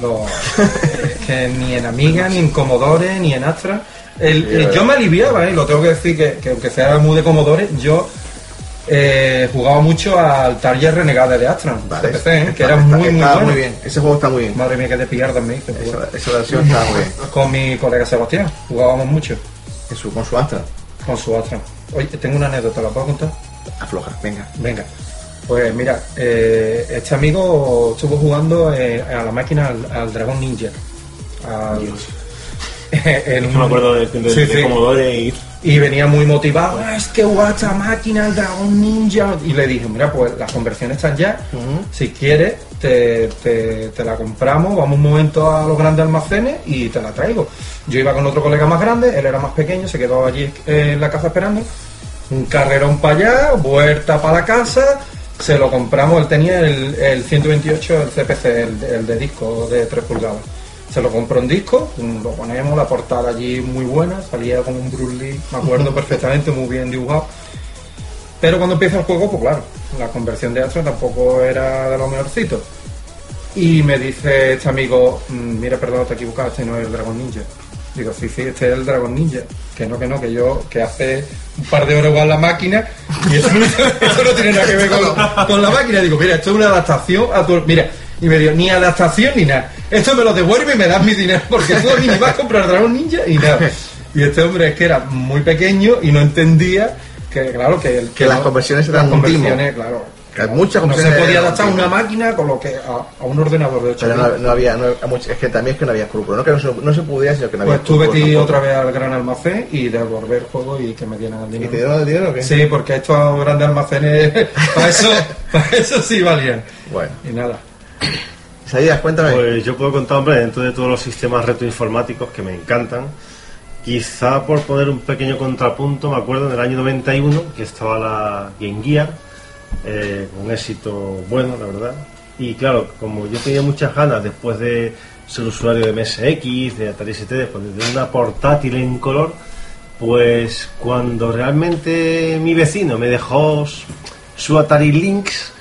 S7: Lo- es que ni en Amiga, ni en Commodore, ni en Astra. El-
S2: Sí,
S7: el-
S2: verdad.
S7: yo me aliviaba, ¿eh? lo tengo que decir, que, que aunque sea muy de Commodore, yo eh, jugaba mucho al Target Renegade de Astra,
S2: Vale.
S7: de PC, ¿eh? que era
S2: está-
S7: muy, muy
S2: está
S7: bueno.
S2: muy bien. Ese juego está muy bien.
S7: Madre mía, que te pierdas me hice.
S2: Esa, esa versión está muy bien.
S7: Con mi colega Sebastián, jugábamos mucho
S2: En su, con su Astra.
S7: con su Astra. Oye, tengo una anécdota, ¿la puedo contar?
S2: Afloja, venga.
S7: Venga. Pues mira, eh, este amigo estuvo jugando eh, a la máquina al, al Dragón Ninja. Al- en
S5: que me acuerdo de, de,
S7: Sí,
S5: de
S7: sí.
S5: Commodore y
S7: y venía muy motivado, "Ah, es que guacha máquina, el Dragon Ninja. Y le dije, mira, pues las conversiones están ya. Si quieres, te, te- te la compramos, vamos un momento a los grandes almacenes y te la traigo. Yo iba con otro colega más grande, él era más pequeño, se quedó allí eh, en la casa esperando. Un carrerón para allá, vuelta para la casa, se lo compramos, él tenía el, el 128, el CPC, el, el de disco de 3 pulgadas. Se lo compró en disco, lo ponemos, la portada allí muy buena, salía con un Bruce Lee, me acuerdo perfectamente, muy bien dibujado. Pero cuando empieza el juego, pues claro, la conversión de Astro tampoco era de lo mejorcito. Y me dice este amigo, "Mm, mira, perdón, te he equivocado, este no es el Dragon Ninja. Digo, sí, sí, este es el Dragon Ninja. Que no, que no, que yo, que hace un par de horas igual la máquina y eso, no- eso no tiene nada que ver con, con la máquina. Digo, mira, esto es una adaptación a tu... Mira, y me dijo, ni adaptación ni nada. Esto me lo devuelve y me das mi dinero porque tú a mí me vas a comprar Dragon Ninja y nada. Y este hombre es que era muy pequeño y no entendía que, claro, que, el,
S2: Que las
S7: no-
S2: conversiones eran
S7: las conversiones, claro.
S2: Que hay muchas
S7: No se podía adaptar
S2: un
S7: una máquina con lo que a, a un ordenador de 8
S2: Pero no, no había, es que también es que no había escrúpulos, no que no se, no se pudiera, sino que no había
S7: Pues tuve que ir otra vez al gran almacén y devolver el juego y que me dieran el dinero.
S2: te dieron el dinero o qué?
S7: Sí, porque estos grandes almacenes, para eso, para eso sí valían.
S2: Bueno,
S7: Y nada.
S2: Isaías, cuéntame.
S5: Pues yo puedo contar, hombre, dentro de todos los sistemas retroinformáticos que me encantan, quizá por poner un pequeño contrapunto, me acuerdo en el año 91 que estaba la Game Gear, eh, con éxito bueno, la verdad. Y claro, como yo tenía muchas ganas después de ser usuario de MSX, de Atari ST, después de una portátil en color, pues cuando realmente mi vecino me dejó su Atari Lynx,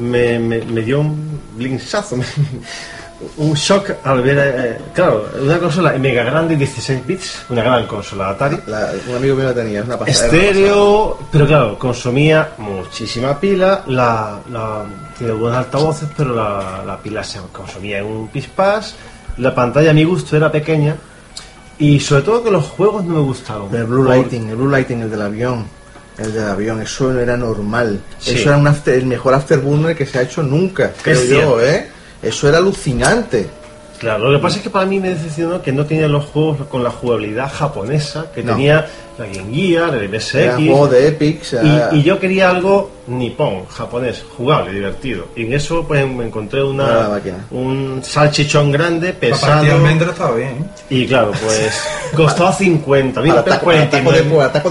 S5: me, me- me dio un blinzazo, un shock al ver, eh, claro, una consola mega grande, 16 bits, una gran consola Atari.
S2: La- un amigo mío la tenía, es una pasada.
S5: Estéreo, pero claro, consumía muchísima pila, la, la- tiene buenos altavoces, pero la, la pila se consumía en un pispás, la pantalla a mi gusto era pequeña y sobre todo que los juegos no me gustaron.
S2: El Blue Lighting, el Blue Lighting, el del avión. El del avión, eso no era normal.
S5: Sí.
S2: Eso era un after- el mejor afterburner que se ha hecho nunca, creo yo,
S5: cierto.
S2: ¿eh? Eso era alucinante.
S5: Claro, lo que pasa es que para mí me decepcionó que no tenía los juegos con la jugabilidad japonesa que
S2: No.
S5: tenía la Game Gear, el MSX.
S2: Eran juegos de Epic. o sea,
S5: Y, y yo quería algo nipón, japonés, jugable, divertido. Y en eso pues me encontré
S2: Era
S5: una, un salchichón grande,
S7: Para
S5: pesado.
S7: partir almendra estaba bien. ¿eh?
S5: Y claro, pues costaba 50 mil
S2: para para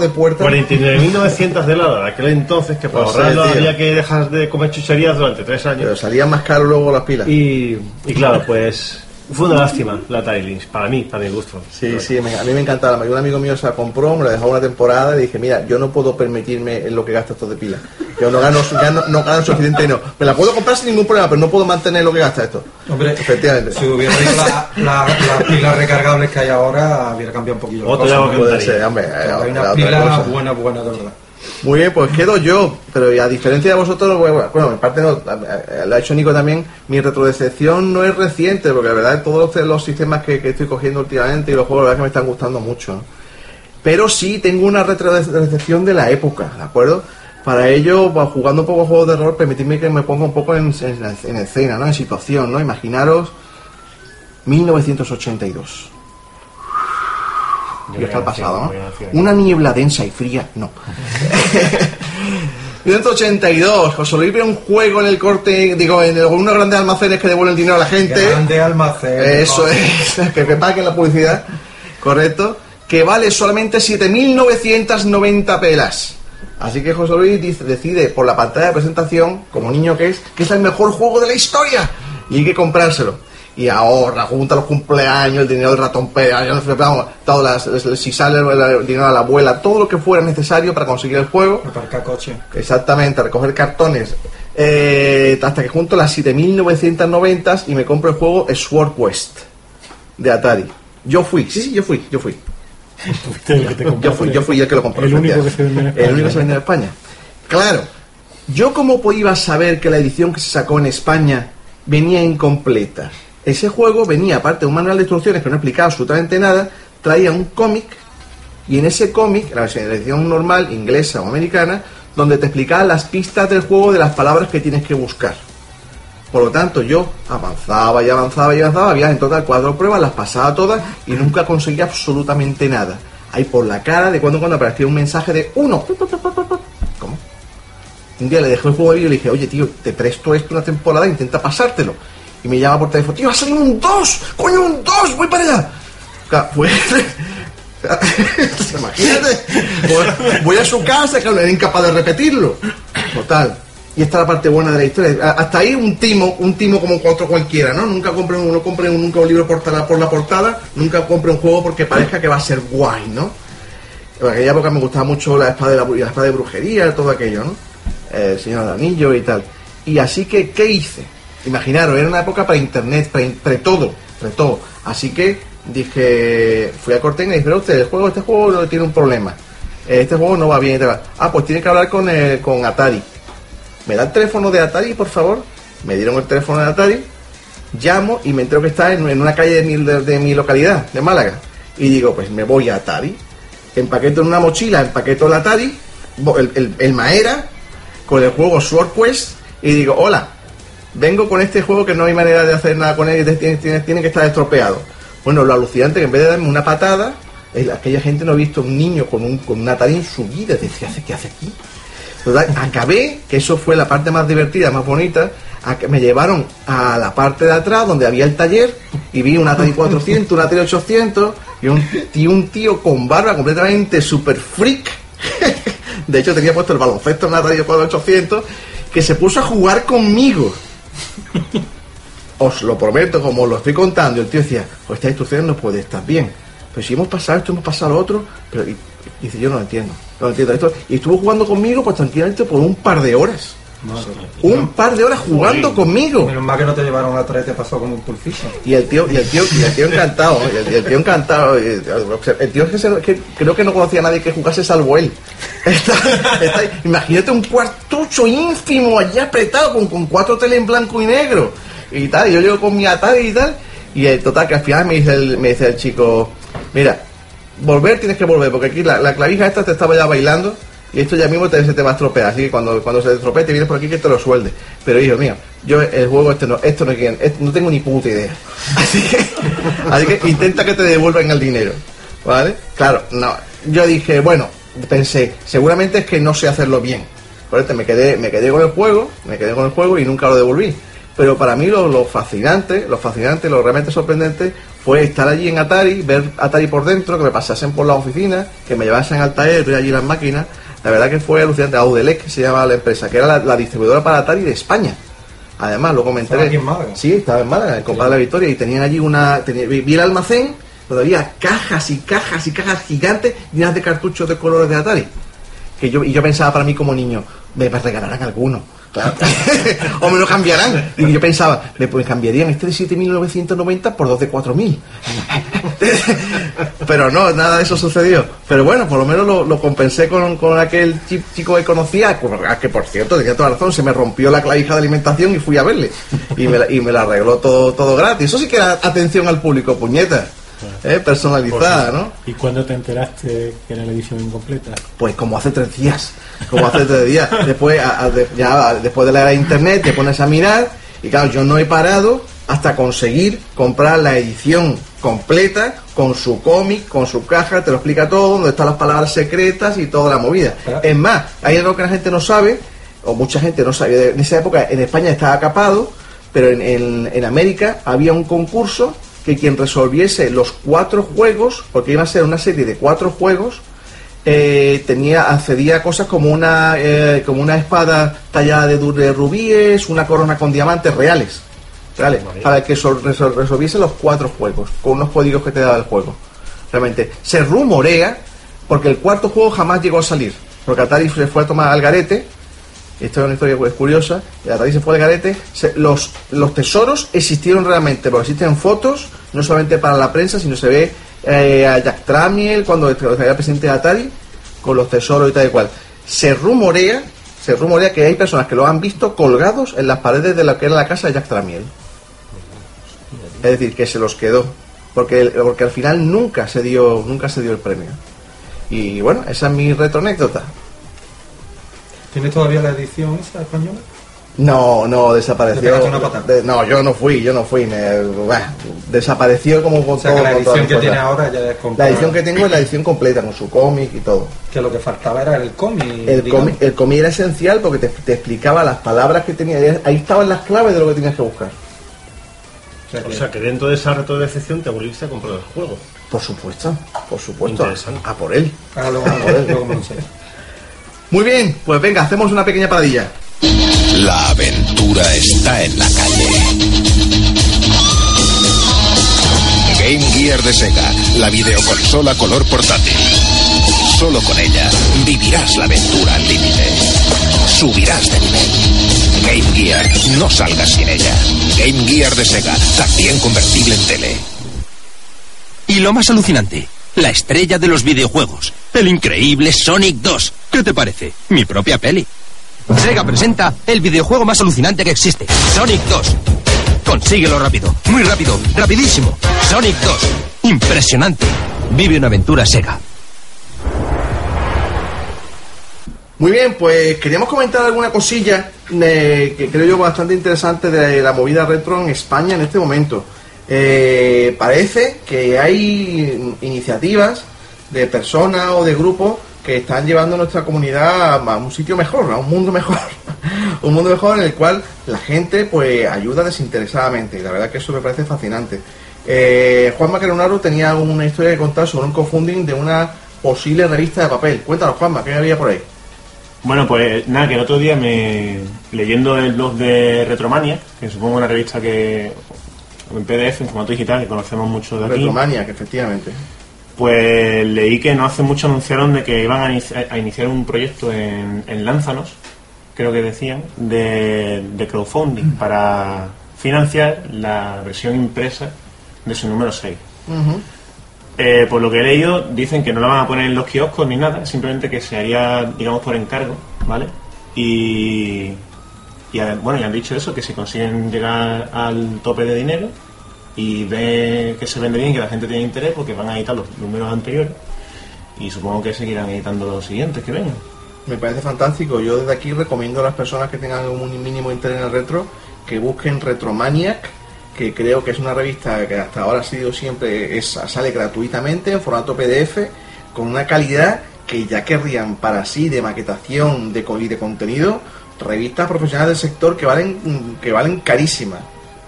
S2: de, de puerta.
S5: 49.900 de la de aquel entonces, que para
S2: Pues,
S5: ahorrarlo
S2: eh,
S5: había que dejar de comer chucherías durante tres años.
S2: Pero salían más caro luego las pilas.
S5: Y, y claro, pues fue una lástima la Lynx, para mí, para mi gusto.
S2: Sí, sí, me- a mí me encantaba. Un amigo mío se la compró, me la dejó una temporada y dije, mira, yo no puedo permitirme en lo que gasta esto de pila. Yo no gano, gano- no gano suficiente no. Me la puedo comprar sin ningún problema, pero no puedo mantener lo que gasta esto.
S7: Hombre,
S2: Efectivamente.
S7: si hubiera ido la- la- las pilas recargables que hay ahora, hubiera cambiado un poquillo. la
S5: Otro
S7: cosa,
S5: ya
S2: Puede ser, hombre,
S7: hay
S2: otra
S7: pilas
S2: cosa.
S7: buenas, buenas, de verdad.
S2: Muy bien, pues quedo yo, pero a diferencia de vosotros, bueno, bueno, en parte no, lo ha hecho Nico también, mi retrodecepción no es reciente, porque la verdad todos los, los sistemas que, que estoy cogiendo últimamente y los juegos la verdad que me están gustando mucho. ¿no? Pero sí tengo una retrodecepción de la época, ¿de acuerdo? Para ello, jugando un poco juegos de rol, permitidme que me ponga un poco en, en- en escena, ¿no? En situación, ¿no? Imaginaros 1982. Ya está el pasado, ¿no? Una niebla densa y fría, no. 1982, José Luis ve un juego en el corte, digo, en algunos grandes almacenes que devuelven dinero a la gente.
S7: Grande almacén.
S2: Eso es, que, que paguen la publicidad, correcto, que vale solamente 7.990 pelas. Así que José Luis dice- decide por la pantalla de presentación, como niño que es, que es el mejor juego de la historia y hay que comprárselo. Y ahorra, junta los cumpleaños, el dinero del ratón todas las- si sale el, dinero a la abuela, todo lo que fuera necesario para conseguir el juego.
S7: Aparcar coche.
S2: Exactamente, recoger cartones. eh, hasta que junto las 7.990 y me compro el juego Sword Quest de Atari. Yo fui, sí, sí, yo fui, yo fui. Yo fui, yo fui el que lo compró.
S9: El único que se vende en España.
S2: El único que se vende en España. Claro, yo como iba a saber que la edición que se sacó en España venía incompleta. Ese juego venía, aparte de un manual de instrucciones que no explicaba absolutamente nada, traía un cómic y en ese cómic, la edición normal, inglesa o americana, donde te explicaba las pistas del juego de las palabras que tienes que buscar. Por lo tanto, yo avanzaba y avanzaba y avanzaba, había en total cuatro pruebas, las pasaba todas y nunca conseguía absolutamente nada. Ahí por la cara, de cuando en cuando aparecía un mensaje de uno. ¿Cómo? Un día le dejé el juego y le dije, oye tío, te presto esto una temporada, intenta pasártelo. Y me llama por teléfono, tío, ha salido un 2, coño, un 2, voy para allá. Claro, Pues, imagínate, voy- a su casa, que era incapaz de repetirlo. Total. Y esta es la parte buena de la historia. Hasta ahí un timo, un timo como otro cualquiera, ¿no? Nunca compren, no compren nunca un libro por, la- por la portada, nunca compren un juego porque parezca que va a ser guay, ¿no? En aquella época me gustaba mucho la espada de, la, la espada de brujería, todo aquello, ¿no? Eh, El Señor del Anillo y tal. Y así que, ¿qué hice? Imaginaros, era una época para internet, para, todo, pre todo. Así que dije, fui a Corten y dije, pero usted, el juego, este juego tiene un problema. Este juego no va bien. y tal. Ah, pues tiene que hablar con, con Atari. ¿Me da el teléfono de Atari, por favor? Me dieron el teléfono de Atari, llamo y me entero que está en, en una calle de mi, de- mi localidad, de Málaga. Y digo, pues me voy a Atari, empaqueto en una mochila, empaqueto el Atari, el, el, el Maera, con el juego Sword Quest, y digo, hola, vengo con este juego que no hay manera de hacer nada con él, y tiene, tiene- que estar estropeado. Bueno, lo alucinante que en vez de darme una patada, el- aquella gente no ha visto un niño con un, con Atari en su vida. Decía, ¿qué hace, qué hace aquí? Total, acabé, que eso fue la parte más divertida, más bonita, a que me llevaron a la parte de atrás donde había el taller y vi un Atari 400, un Atari 800 y un, tío con barba completamente super freak. De hecho tenía puesto el baloncesto en un Atari 4800 que se puso a jugar conmigo. Os lo prometo, como os lo estoy contando, el tío decía, pues esta instrucción no puede estar bien. Pero si hemos pasado esto, hemos pasado lo otro, pero y- dice, yo no lo entiendo, no lo entiendo esto. Y estuvo jugando conmigo, pues tranquilamente por un par de horas. Un par de horas jugando conmigo.
S7: Menos mal que no te llevaron a tres, te pasó como un pulficio.
S2: Y el tío, y el tío, y el tío encantado, y el, y el tío encantado. y- El tío es que, se- que creo que no conocía a nadie que jugase salvo él. Está- está ahí. imagínate un cuartucho ínfimo allí apretado con, con cuatro teles en blanco y negro. Y tal, y yo llego con mi Atari y tal. Y el total que al final me dice el, me dice el chico, mira, volver tienes que volver, porque aquí la, la clavija esta te estaba ya bailando y esto ya mismo te, se te va a estropear. Así que cuando, cuando se te estropee te vienes por aquí que te lo suelde. Pero hijo mío, yo el juego este no, esto no, esto no tengo ni puta idea. Así que, así que intenta que te devuelvan el dinero. ¿Vale? Claro, no. Yo dije, bueno, pensé, seguramente es que no sé hacerlo bien. Por eso me quedé, me quedé con el juego, me quedé con el juego y nunca lo devolví. Pero para mí lo, lo fascinante, lo fascinante, lo realmente sorprendente fue estar allí en Atari, ver Atari por dentro, que me pasasen por la oficina, que me llevasen al taller, ver allí las máquinas. La verdad que fue alucinante. Audelec que se llamaba la empresa, que era la, la distribuidora para Atari de España. Además, luego me enteré.
S7: Aquí en Málaga.
S2: Sí, estaba en Málaga, en Compadre de la Victoria, y tenían allí una. tenía- vi el almacén, todavía cajas y cajas y cajas gigantes llenas de cartuchos de colores de Atari. Que yo, y yo pensaba para mí como niño, me regalarán alguno. O me lo cambiarán. Y yo pensaba, me pues cambiarían este de 7.990 por dos de 4.000. Pero no, nada de eso sucedió. Pero bueno, por lo menos lo, lo compensé con, con aquel chi- chico que conocía, que por cierto tenía toda la razón, se me rompió la clavija de alimentación y fui a verle. Y me la, y me la arregló todo, todo gratis. Eso sí que era atención al público, puñeta. ¿Eh? Personalizada, ¿no?
S9: ¿Y cuándo te enteraste que era la edición incompleta?
S2: Pues como hace tres días, como hace tres días. Después, a- a- de- ya después de la era de internet, te pones a mirar y claro, yo no he parado hasta conseguir comprar la edición completa con su cómic, con su caja, te lo explica todo, donde están las palabras secretas y toda la movida. Es más, hay algo que la gente no sabe, o mucha gente no sabe, en esa época en España estaba capado, pero en, en- en América había un concurso que quien resolviese los cuatro juegos, porque iba a ser una serie de cuatro juegos, eh, tenía accedía a cosas como una eh, como una espada tallada de, de rubíes, una corona con diamantes reales, reales para que sol- resol- resolviese los cuatro juegos con unos códigos que te daba el juego. Realmente se rumorea porque el cuarto juego jamás llegó a salir, porque Atari se fue a tomar al garete. Esto es una historia pues, curiosa. Atari se fue al garete. se- los, los tesoros existieron realmente, porque existen fotos, no solamente para la prensa, sino se ve eh, a Jack Tramiel cuando era presidente de Atari, con los tesoros y tal y cual. Se rumorea, se rumorea que hay personas que lo han visto colgados en las paredes de lo que era la casa de Jack Tramiel. Es decir, que se los quedó. Porque, porque al final nunca se dio, nunca se dio el premio. Y bueno, esa es mi retroanécdota.
S7: ¿Tienes todavía la edición esa española?
S2: No, no, desapareció. No, yo no fui, yo no fui. me- bah, desapareció como con
S7: O sea
S2: todo.
S7: que la edición que
S2: cosas.
S7: tiene ahora ya es
S2: La edición que tengo es la edición completa, con su cómic y todo.
S7: Que lo que faltaba era el cómic.
S2: El cómic, el cómic era esencial porque te, te explicaba las palabras que tenía. Ahí estaban las claves de lo que tenías que buscar.
S5: O sea que dentro de esa reto de decepción te volviste a comprar el juego.
S2: Por supuesto, por supuesto.
S5: Interesante.
S2: A por él.
S7: Luego,
S2: A por él.
S7: luego me lo enseño.
S2: Muy bien, pues venga, hacemos una pequeña paradilla.
S10: La aventura está en la calle. Game Gear de Sega, la videoconsola color portátil. Solo con ella vivirás la aventura al límite. Subirás de nivel. Game Gear, no salgas sin ella. Game Gear de Sega, también convertible en tele.
S4: Y lo más alucinante, la estrella de los videojuegos, el increíble Sonic 2. ¿Qué te parece? Mi propia peli. Sega presenta el videojuego más alucinante que existe, Sonic 2. Consíguelo rápido, muy rápido, rapidísimo. Sonic 2. Impresionante. Vive una aventura Sega.
S2: Muy bien, pues queríamos comentar alguna cosilla eh, que creo yo bastante interesante de la movida retro en España en este momento. Eh, parece que hay iniciativas de personas o de grupos que están llevando nuestra comunidad a un sitio mejor, a un mundo mejor. un mundo mejor en el cual la gente pues ayuda desinteresadamente. Y la verdad que eso me parece fascinante. Eh, Juan Macaronaro tenía una historia que contar sobre un co-funding de una posible revista de papel. Cuéntanos, Juanma, ¿qué había por ahí?
S8: Bueno, pues nada, que el otro día me leyendo el blog de Retromania, que supongo una revista que en PDF, en formato digital, que conocemos mucho de aquí,
S2: Retromania, que efectivamente.
S8: Pues leí que no hace mucho anunciaron de que iban a, inici- a iniciar un proyecto en, en Lánzanos, creo que decían, de, de crowdfunding para financiar la versión impresa de su número 6. Eh, por lo que he leído, dicen que no la van a poner en los kioscos ni nada, simplemente que se haría, digamos, por encargo, ¿vale? Y, bueno, ya han dicho eso, que si consiguen llegar al tope de dinero y ve que se vende bien, que la gente tiene interés, porque van a editar los números anteriores y supongo que seguirán editando los siguientes que vengan.
S2: Me parece fantástico. Yo desde aquí recomiendo a las personas que tengan un mínimo interés en el retro que busquen Retromaniac, que creo que es una revista que hasta ahora ha sido siempre, es, sale gratuitamente en formato PDF, con una calidad que ya querrían para sí de maquetación de, y de contenido, revistas profesionales del sector que valen, que valen carísimas.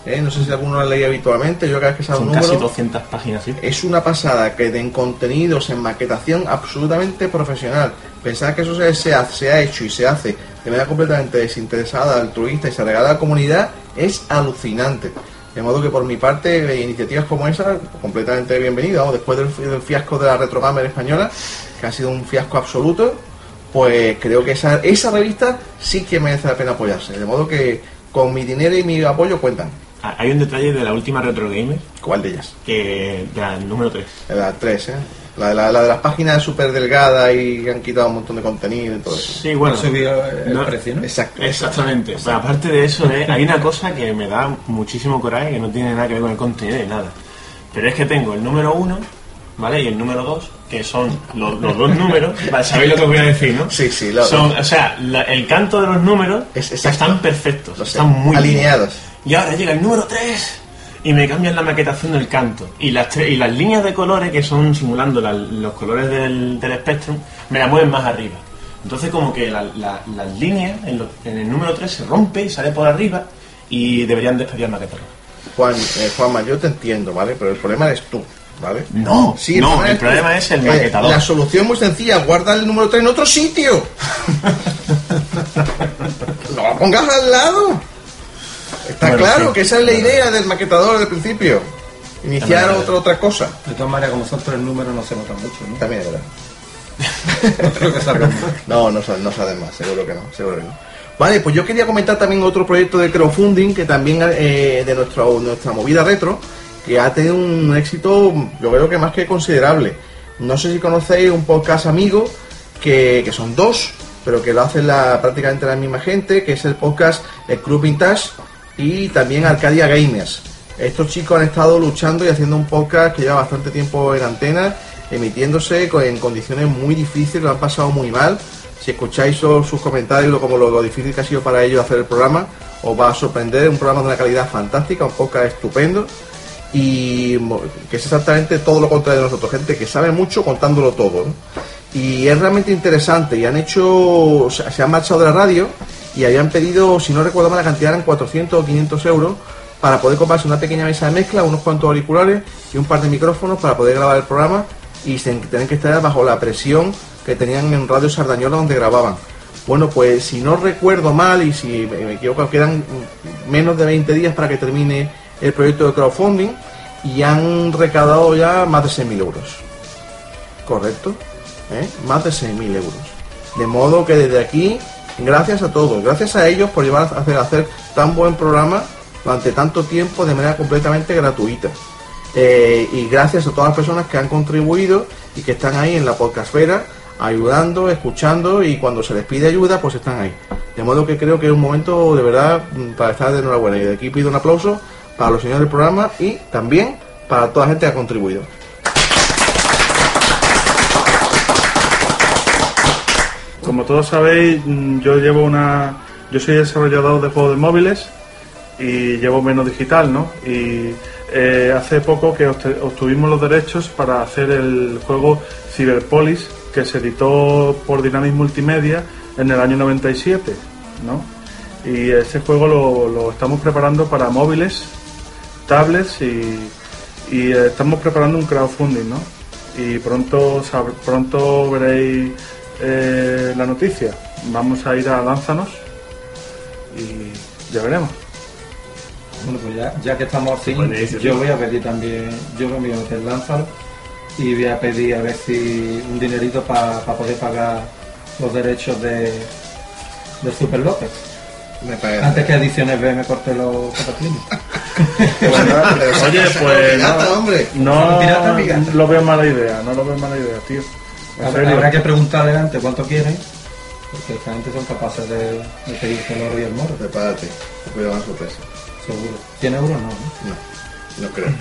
S2: ¿Eh? No sé si alguno la leí habitualmente, yo cada vez que sale
S8: Son
S2: un
S8: casi
S2: número...
S8: 200 páginas, ¿sí?
S2: Es una pasada que den contenidos en maquetación absolutamente profesional. Pensar que eso se, se, ha, se ha hecho y se hace de manera completamente desinteresada, altruista y se regala a la comunidad es alucinante. De modo que por mi parte, iniciativas como esa, completamente bienvenidas. Después del, fi- del fiasco de la Retrogamer española, que ha sido un fiasco absoluto, pues creo que esa, esa revista sí que merece la pena apoyarse. De modo que con mi dinero y mi apoyo cuentan.
S8: Ah, Hay un detalle de la última Retro Gamer,
S2: ¿Cuál de ellas?
S8: que de la número 3.
S2: La 3, ¿eh? La, de la, la de las páginas súper delgadas y que han quitado un montón de contenido y todo eso.
S8: Sí, bueno.
S7: El
S8: no-
S7: precio, ¿no?
S2: Exacto.
S8: Exactamente. Pero aparte de eso, eh, hay una cosa que me da muchísimo coraje que no tiene nada que ver con el contenido de nada. Pero es que tengo el número 1, ¿vale? Y el número 2, que son los, los dos números. Vale, Sabéis lo que os voy a decir, ¿no?
S2: Sí, sí, lo-
S8: Son, o sea, la- el canto de los números
S2: Es
S8: están perfectos,
S2: Lo sé,
S8: están muy bien. Y ahora llega el número 3 y me cambian la maquetación del canto. Y las, y las líneas de colores que son simulando la- los colores del, del Spectrum me la mueven más arriba. Entonces como que la- la- las líneas en, lo- en el número 3 se rompe y sale por arriba y deberían despedir el maquetador.
S2: Juan, eh, Juanma, yo te entiendo, ¿vale? Pero el problema eres tú, ¿vale?
S8: No, no, el
S2: tú.
S8: problema es el
S2: Eh,
S8: maquetador.
S2: la solución es muy sencilla, guarda el número 3 en otro sitio. no lo pongas al lado. Está
S8: Bueno,
S2: claro
S8: sí.
S2: que esa es la idea del maquetador del principio. Iniciar otra otra cosa.
S7: De todas maneras, como son tres números, no se nota mucho, ¿no?
S2: También es verdad.
S7: No creo que salga mal.
S2: No, no, no más, seguro que no, seguro que no. Vale, pues yo quería comentar también otro proyecto de crowdfunding que también eh, de nuestra, nuestra movida retro, que ha tenido un éxito, yo creo que más que considerable. No sé si conocéis un podcast amigo, que, que son dos, pero que lo hacen la, prácticamente la misma gente, que es el podcast El Club Vintage y también Arcadia Gamers. Estos chicos han estado luchando y haciendo un podcast que lleva bastante tiempo en antena, emitiéndose en condiciones muy difíciles, lo han pasado muy mal. Si escucháis sus, comentarios, lo- como lo, lo difícil que ha sido para ellos hacer el programa, os va a sorprender. Un programa de una calidad fantástica, un podcast estupendo y que es exactamente todo lo contrario de nosotros, gente que sabe mucho contándolo todo. Y es realmente interesante. Y han hecho, se han marchado de la radio y habían pedido, si no recuerdo mal, la cantidad eran 400 o 500 euros para poder comprarse una pequeña mesa de mezcla, unos cuantos auriculares y un par de micrófonos para poder grabar el programa y se tienen que estar bajo la presión que tenían en Radio Sardañola donde grababan. Bueno, pues si no recuerdo mal y si me, equivoco, quedan menos de 20 días para que termine el proyecto de crowdfunding y han recaudado ya más de 6.000 euros. ¿Correcto? ¿Eh? Más de 6.000 euros. De modo que desde aquí, gracias a todos, gracias a ellos por llevar a hacer, hacer tan buen programa durante tanto tiempo de manera completamente gratuita. Eh, y gracias a todas las personas que han contribuido y que están ahí en la podcastfera ayudando, escuchando y cuando se les pide ayuda pues están ahí. De modo que creo que es un momento de verdad mm, para estar de enhorabuena y de aquí pido un aplauso para los señores del programa y también para toda la gente que ha contribuido.
S6: Como todos sabéis, mm, yo llevo una. Yo soy desarrollador de juegos de móviles y llevo menos digital, ¿no? Y eh, hace poco que obtuvimos los derechos para hacer el juego Cyberpolis, que se editó por Dynamic Multimedia en el año 97, ¿no? Y ese juego lo, estamos preparando para móviles, tablets y, y estamos preparando un crowdfunding, ¿no? Y pronto, pronto veréis eh, la noticia. Vamos a ir a Lánzanos y ya veremos.
S7: Bueno, pues ya, ya que estamos así, yo voy a pedir también, yo me voy a meter y voy a pedir a ver si un dinerito para poder pagar los derechos de, de Super López.
S2: Me parece.
S7: Antes que Ediciones B me corte los patatines.
S6: Oye, pues
S2: Pirata,
S6: no,
S2: hombre.
S6: no
S7: Pirata, pirata.
S6: lo veo mala idea, no lo veo mala idea, tío.
S7: Habrá, habrá que preguntarle antes cuánto quieren, porque esta gente son capaces de, de pedirse el oro y el moro.
S2: Prepárate, cuidado una sorpresa.
S7: Seguro. 100 euros no, ¿no?
S2: No, no creo.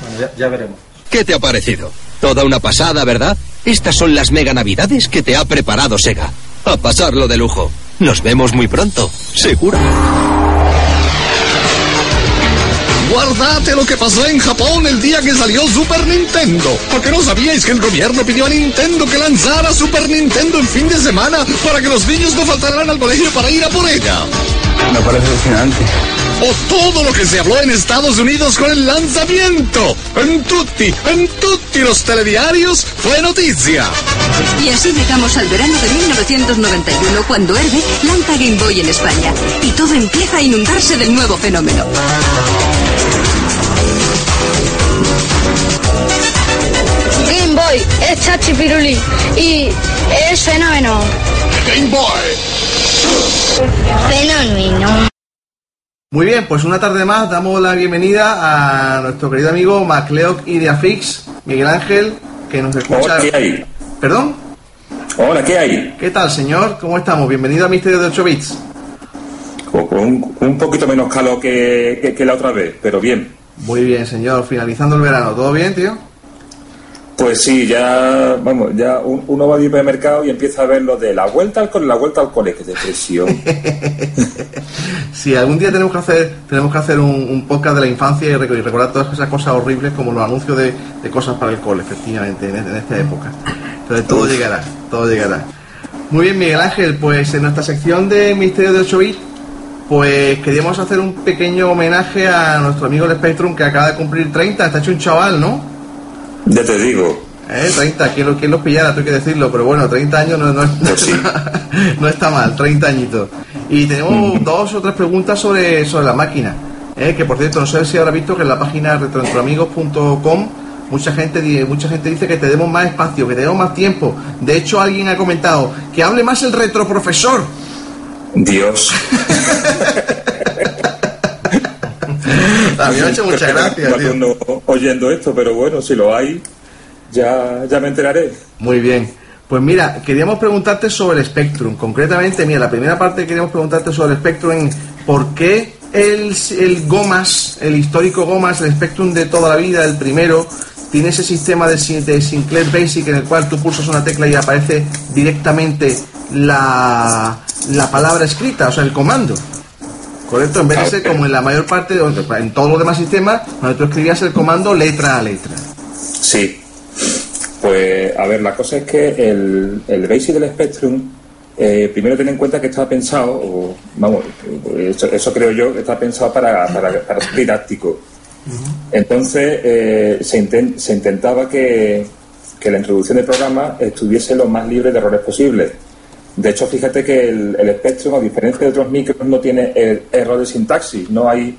S7: Bueno, ya, ya veremos.
S4: ¿Qué te ha parecido? Toda una pasada, ¿verdad? Estas son las mega navidades que te ha preparado Sega. A pasarlo de lujo. Nos vemos muy pronto, seguro.
S10: Guardate lo que pasó en Japón el día que salió Super Nintendo. Porque no sabíais que el gobierno pidió a Nintendo que lanzara Super Nintendo en fin de semana para que los niños no faltaran al colegio para ir a por ella.
S11: Me parece alucinante.
S10: O todo lo que se habló en Estados Unidos con el lanzamiento. En tutti, en tutti los telediarios fue noticia.
S3: Y así llegamos al verano de 1991 cuando Herbe lanza Game Boy en España y todo empieza a inundarse del nuevo fenómeno.
S12: Es Chachi Piruli y es fenómeno.
S10: Game Boy.
S12: Fenómeno.
S2: Muy bien, pues una tarde más damos la bienvenida a nuestro querido amigo Macleoc Ideafix, Miguel Ángel, que nos escucha.
S11: Hola, ¿qué hay?
S2: ¿Perdón?
S11: Hola, ¿qué hay?
S2: ¿Qué tal, señor? ¿Cómo estamos? Bienvenido a Misterio de 8 Bits.
S11: Con un, un poquito menos calor que, que- que la otra vez, pero bien.
S2: Muy bien, señor. Finalizando el verano. ¿Todo bien, tío?
S11: Pues sí, ya, vamos, ya un- uno va al hipermercado y empieza a ver lo de la vuelta al cole, la vuelta al cole, que depresión.
S2: Si algún día tenemos que hacer tenemos que hacer un, un podcast de la infancia y, rec- y recordar todas esas cosas horribles como los anuncios de, de cosas para el cole, efectivamente, en, en esta época. Entonces todo llegará, todo llegará. Muy bien, Miguel Ángel, pues en nuestra sección de Misterio de 8 bits, pues queríamos hacer un pequeño homenaje a nuestro amigo el Spectrum que acaba de cumplir 30, está hecho un chaval, ¿no?
S11: Ya te digo.
S2: Eh, 30, ¿quién, lo, quién los pillara? Hay que decirlo, pero bueno, 30 años no, no, es-
S11: Pues
S2: no está mal, 30 añitos. Y tenemos dos o tres preguntas sobre, sobre la máquina. eh, que por cierto, no sé si habrá visto que en la página retroentroamigos.com mucha gente, mucha gente dice que tenemos más espacio, que tenemos más tiempo. De hecho, alguien ha comentado que hable más el retroprofesor.
S11: Dios.
S2: A mí me ha hecho tío.
S11: oyendo esto, pero bueno, si lo hay, ya, ya me enteraré.
S2: Muy bien. Pues mira, queríamos preguntarte sobre el Spectrum. Concretamente, mira, la primera parte que queríamos preguntarte sobre el Spectrum es ¿por qué el, el Gomas, el histórico Gomas, el Spectrum de toda la vida, el primero, tiene ese sistema de, de Sinclair Basic en el cual tú pulsas una tecla y aparece directamente la, la palabra escrita, o sea, el comando. ¿Correcto? En vez de ser como en la mayor parte, de- en todos los demás sistemas, donde tú escribías el comando letra a letra.
S11: Sí. Pues, a ver, la cosa es que el, el BASIC del Spectrum, eh, primero ten en cuenta que estaba pensado, o, vamos, eso, eso creo yo, que está pensado para, para, para ser didáctico. Entonces, eh, se, inten- se intentaba que, que la introducción del programa estuviese lo más libre de errores posible. De hecho, fíjate que el, el Spectrum, a diferencia de otros micros, no tiene eh, error de sintaxis. No hay,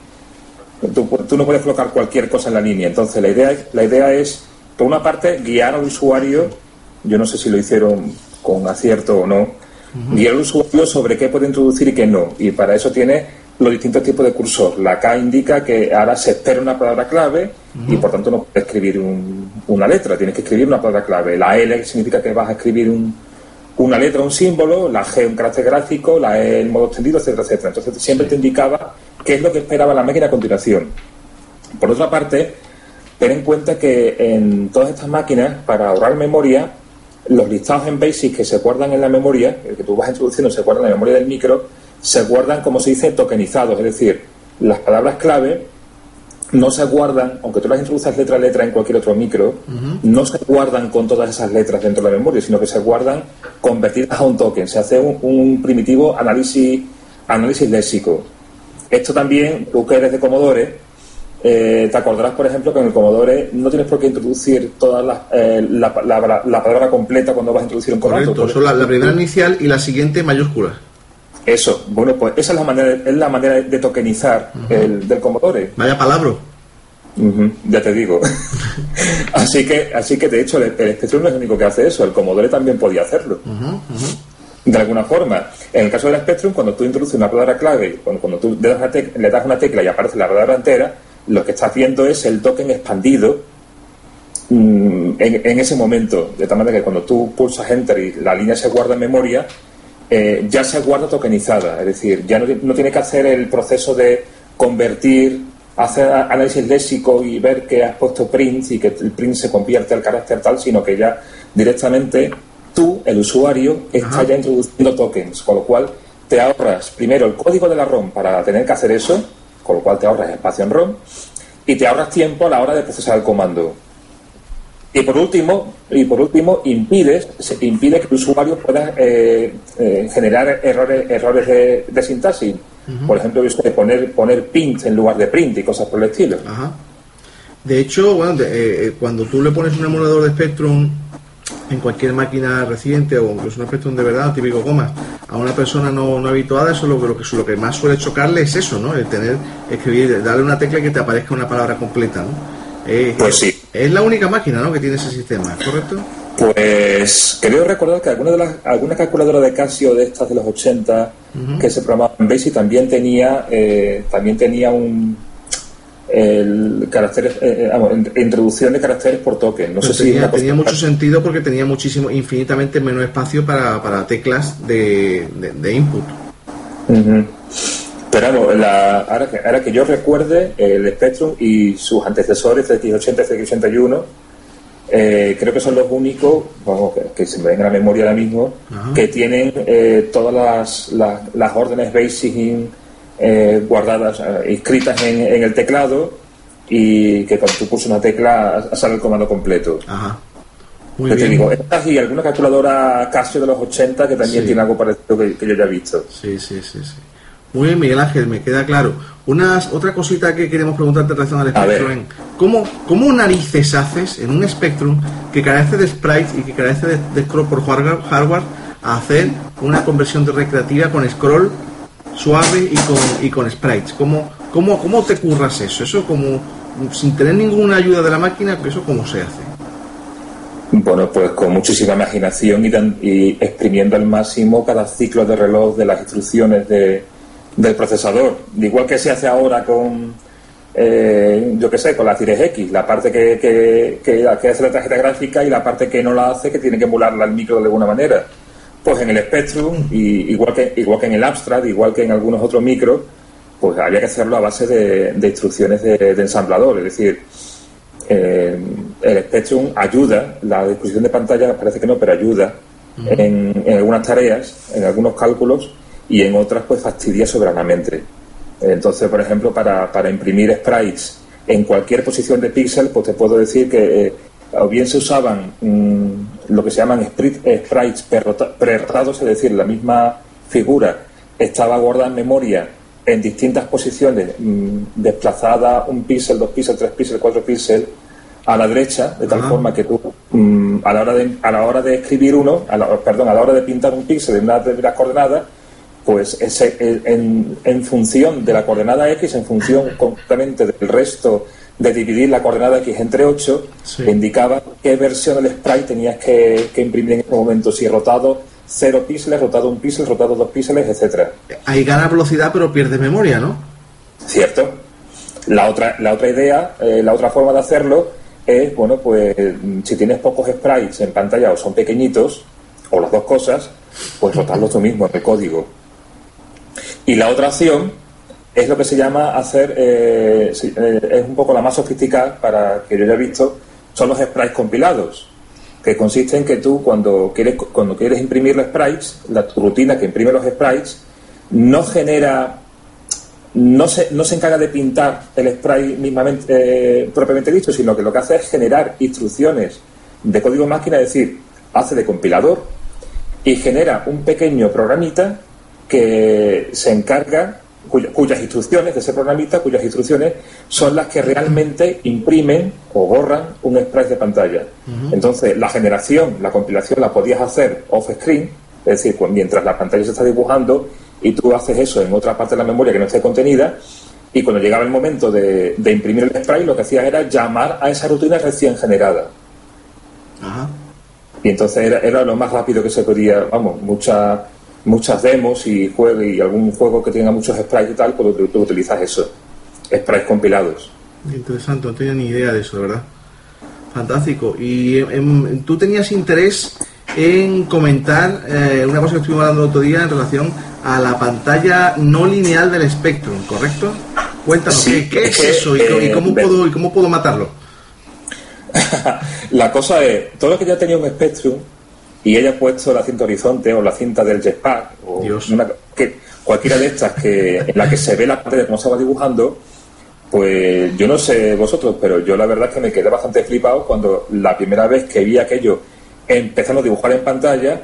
S11: tú, tú no puedes colocar cualquier cosa en la línea. Entonces, la idea, es- la idea es, por una parte, guiar al usuario. Yo no sé si lo hicieron con acierto o no. Guiar al usuario sobre qué puede introducir y qué no. Y para eso tiene los distintos tipos de cursor. La K indica que ahora se espera una palabra clave y por tanto no puedes escribir un- una letra, tienes que escribir una palabra clave. La L significa que vas a escribir un, una letra, un símbolo, la G un carácter gráfico, la E en modo extendido, etcétera, etcétera. Entonces siempre te indicaba qué es lo que esperaba la máquina a continuación. Por otra parte, ten en cuenta que en todas estas máquinas, para ahorrar memoria, los listados en BASIC que se guardan en la memoria, el que tú vas introduciendo se guarda en la memoria del micro, se guardan, como se dice, tokenizados, es decir, las palabras clave no se guardan, aunque tú las introduzcas letra a letra en cualquier otro micro, no se guardan con todas esas letras dentro de la memoria, sino que se guardan convertidas a un token. Se hace un, un primitivo análisis, análisis léxico. Esto también, tú que eres de Commodore, eh, te acordarás, por ejemplo, que en el Commodore no tienes por qué introducir toda la, eh, la, la- la palabra completa cuando vas a introducir un comando.
S2: Correcto, son la, la primera inicial y la siguiente mayúscula.
S11: Eso, bueno, pues esa es la manera, es la manera de tokenizar el, del Commodore.
S2: Vaya palabra.
S11: Ya te digo. así que, así que de hecho el, el Spectrum no es el único que hace eso, el Commodore también podía hacerlo. De alguna forma. En el caso del Spectrum, cuando tú introduces una palabra clave, cuando, cuando tú le das, una tec- le das una tecla y aparece la palabra entera, lo que estás viendo es el token expandido mm, en, en ese momento. De tal manera que cuando tú pulsas Enter y la línea se guarda en memoria, eh, ya se guarda tokenizada. Es decir, ya no, no tiene que hacer el proceso de convertir, hacer análisis léxico y ver que has puesto print y que el print se convierte al carácter tal, sino que ya directamente tú, el usuario, está ya introduciendo tokens, con lo cual te ahorras primero el código de la ROM para tener que hacer eso, con lo cual te ahorras espacio en ROM, y te ahorras tiempo a la hora de procesar el comando. Y por último, y por último impides, se impide que el usuario pueda eh, eh, generar errores, errores de, de sintaxis. Por ejemplo, yo sé, poner, poner print en lugar de print y cosas por el estilo.
S2: Ajá. De hecho, bueno, de- eh, eh, cuando tú le pones un emulador de Spectrum en cualquier máquina reciente o incluso un Spectrum de verdad, típico gomas, a una persona no, no habituada, eso lo, que- lo que, lo que más suele chocarle es eso, ¿no? El tener, escribir, darle una tecla y que te aparezca una palabra completa, ¿no? Eh,
S11: Pues sí.
S2: Es la única máquina, ¿no? Que tiene ese sistema, ¿correcto?
S11: Pues creo recordar que alguna de las alguna calculadora de Casio de estas de los 80
S2: Ujú.
S11: que se programaba en BASIC también tenía eh, también tenía un el caracteres eh, eh, vamos, in- introducción de caracteres por token. No sé
S2: tenía, tenía mucho sentido porque tenía muchísimo, infinitamente menos espacio para, para teclas de, de, de input.
S11: Pero vamos, la- ahora, que, ahora que yo recuerde, el Spectrum y sus antecesores, CX80 y CX81, eh, creo que son los únicos, vamos, que, que se me ven a la memoria ahora mismo,
S2: Ajá.
S11: que tienen eh, todas las, las, las órdenes basic in- eh, guardadas, eh, inscritas en, en el teclado y que cuando tú pulsas una tecla sale el comando completo.
S2: Ajá. Muy
S11: Yo te
S2: bien.
S11: digo, estas y alguna calculadora Casio de los 80 que también
S2: Sí.
S11: tiene algo parecido que, que yo ya he visto.
S2: Sí, sí, sí, sí. Muy bien, Miguel Ángel, me queda claro. Unas, otra cosita que queremos preguntarte en relación al. Spectrum. ¿Cómo, ¿Cómo narices haces en un Spectrum que carece de sprites y que carece de, de scroll por hardware, a hacer una conversión de recreativa con scroll suave y con, y con sprites? ¿Cómo, cómo, ¿Cómo te curras eso? Eso como sin tener ninguna ayuda de la máquina, ¿eso cómo se hace?
S11: Bueno, pues con muchísima imaginación y, y exprimiendo al máximo cada ciclo de reloj de las instrucciones de- del procesador. Igual que se hace ahora con, eh, yo qué sé, con la Cires X, la parte que, que, que, que hace la tarjeta gráfica y la parte que no la hace, que tiene que emularla al micro de alguna manera. Pues en el Spectrum, y, igual, que, igual que en el Abstract, igual que en algunos otros micros, pues había que hacerlo a base de, de instrucciones de, de ensamblador. Es decir, eh, el Spectrum ayuda, la disposición de pantalla parece que no, pero ayuda en, en algunas tareas, en algunos cálculos, y en otras pues fastidia soberanamente. Entonces, por ejemplo, para, para imprimir sprites en cualquier posición de píxel, pues te puedo decir que eh, o bien se usaban mm, lo que se llaman eh, sprites prerrotados, es decir, la misma figura estaba guardada en memoria en distintas posiciones, mm, desplazada un píxel, dos píxeles, tres píxeles, cuatro píxeles a la derecha, de tal forma que tú mm, a la hora de a la hora de escribir uno, a la- perdón, a la hora de pintar un píxel en una de las coordenadas, pues ese, el- en, en función de la coordenada X, en función concretamente del resto de dividir la coordenada X entre 8, te indicaba qué versión del sprite tenías que, que imprimir en ese momento, si rotado 0 píxeles, rotado 1 píxel, rotado 2 píxeles, etcétera.
S2: Ahí gana velocidad, pero pierde memoria, ¿no?
S11: ¿Cierto? La otra, la otra idea, eh, la otra forma de hacerlo es, bueno, pues si tienes pocos sprites en pantalla o son pequeñitos, o las dos cosas, pues rotarlos tú mismo en el código. Y la otra opción es lo que se llama hacer, eh, eh, es un poco la más sofisticada para que yo haya visto, son los sprites compilados, que consiste en que tú cuando quieres, cuando quieres imprimir los sprites, la tu rutina que imprime los sprites, no genera no se, no se encarga de pintar el sprite mismamente, eh, propiamente dicho, sino que lo que hace es generar instrucciones de código máquina, es decir, hace de compilador y genera un pequeño programita que se encarga, cuya- cuyas instrucciones de ese programita, cuyas instrucciones son las que realmente imprimen o borran un sprite de pantalla. Entonces, la generación, la compilación la podías hacer off-screen, es decir, cu- mientras la pantalla se está dibujando y tú haces eso en otra parte de la memoria que no esté contenida, y cuando llegaba el momento de, de imprimir el sprite, lo que hacía era llamar a esa rutina recién generada.
S2: Ajá.
S11: Y entonces era, era lo más rápido que se podía, vamos, muchas muchas demos y juegos y algún juego que tenga muchos sprites y tal, pues tú, tú utilizas eso, sprites compilados.
S2: Interesante, no tenía ni idea de eso, verdad. Fantástico. Y em, tú tenías interés en comentar eh, una cosa que estuvimos hablando el otro día en relación a la pantalla no lineal del Spectrum, ¿correcto? Cuéntanos,
S11: Sí,
S2: ¿qué,
S11: es
S2: eso y,
S11: eh,
S2: cómo,
S11: ve-
S2: puedo, y cómo puedo matarlo?
S11: La cosa es, todo lo que ya tenía un Spectrum y haya puesto la cinta horizonte o la cinta del jetpack o una- que, cualquiera de estas que en la que se ve la pantalla cómo se va dibujando, pues yo no sé vosotros, pero yo la verdad es que me quedé bastante flipado cuando la primera vez que vi aquello empezando a dibujar en pantalla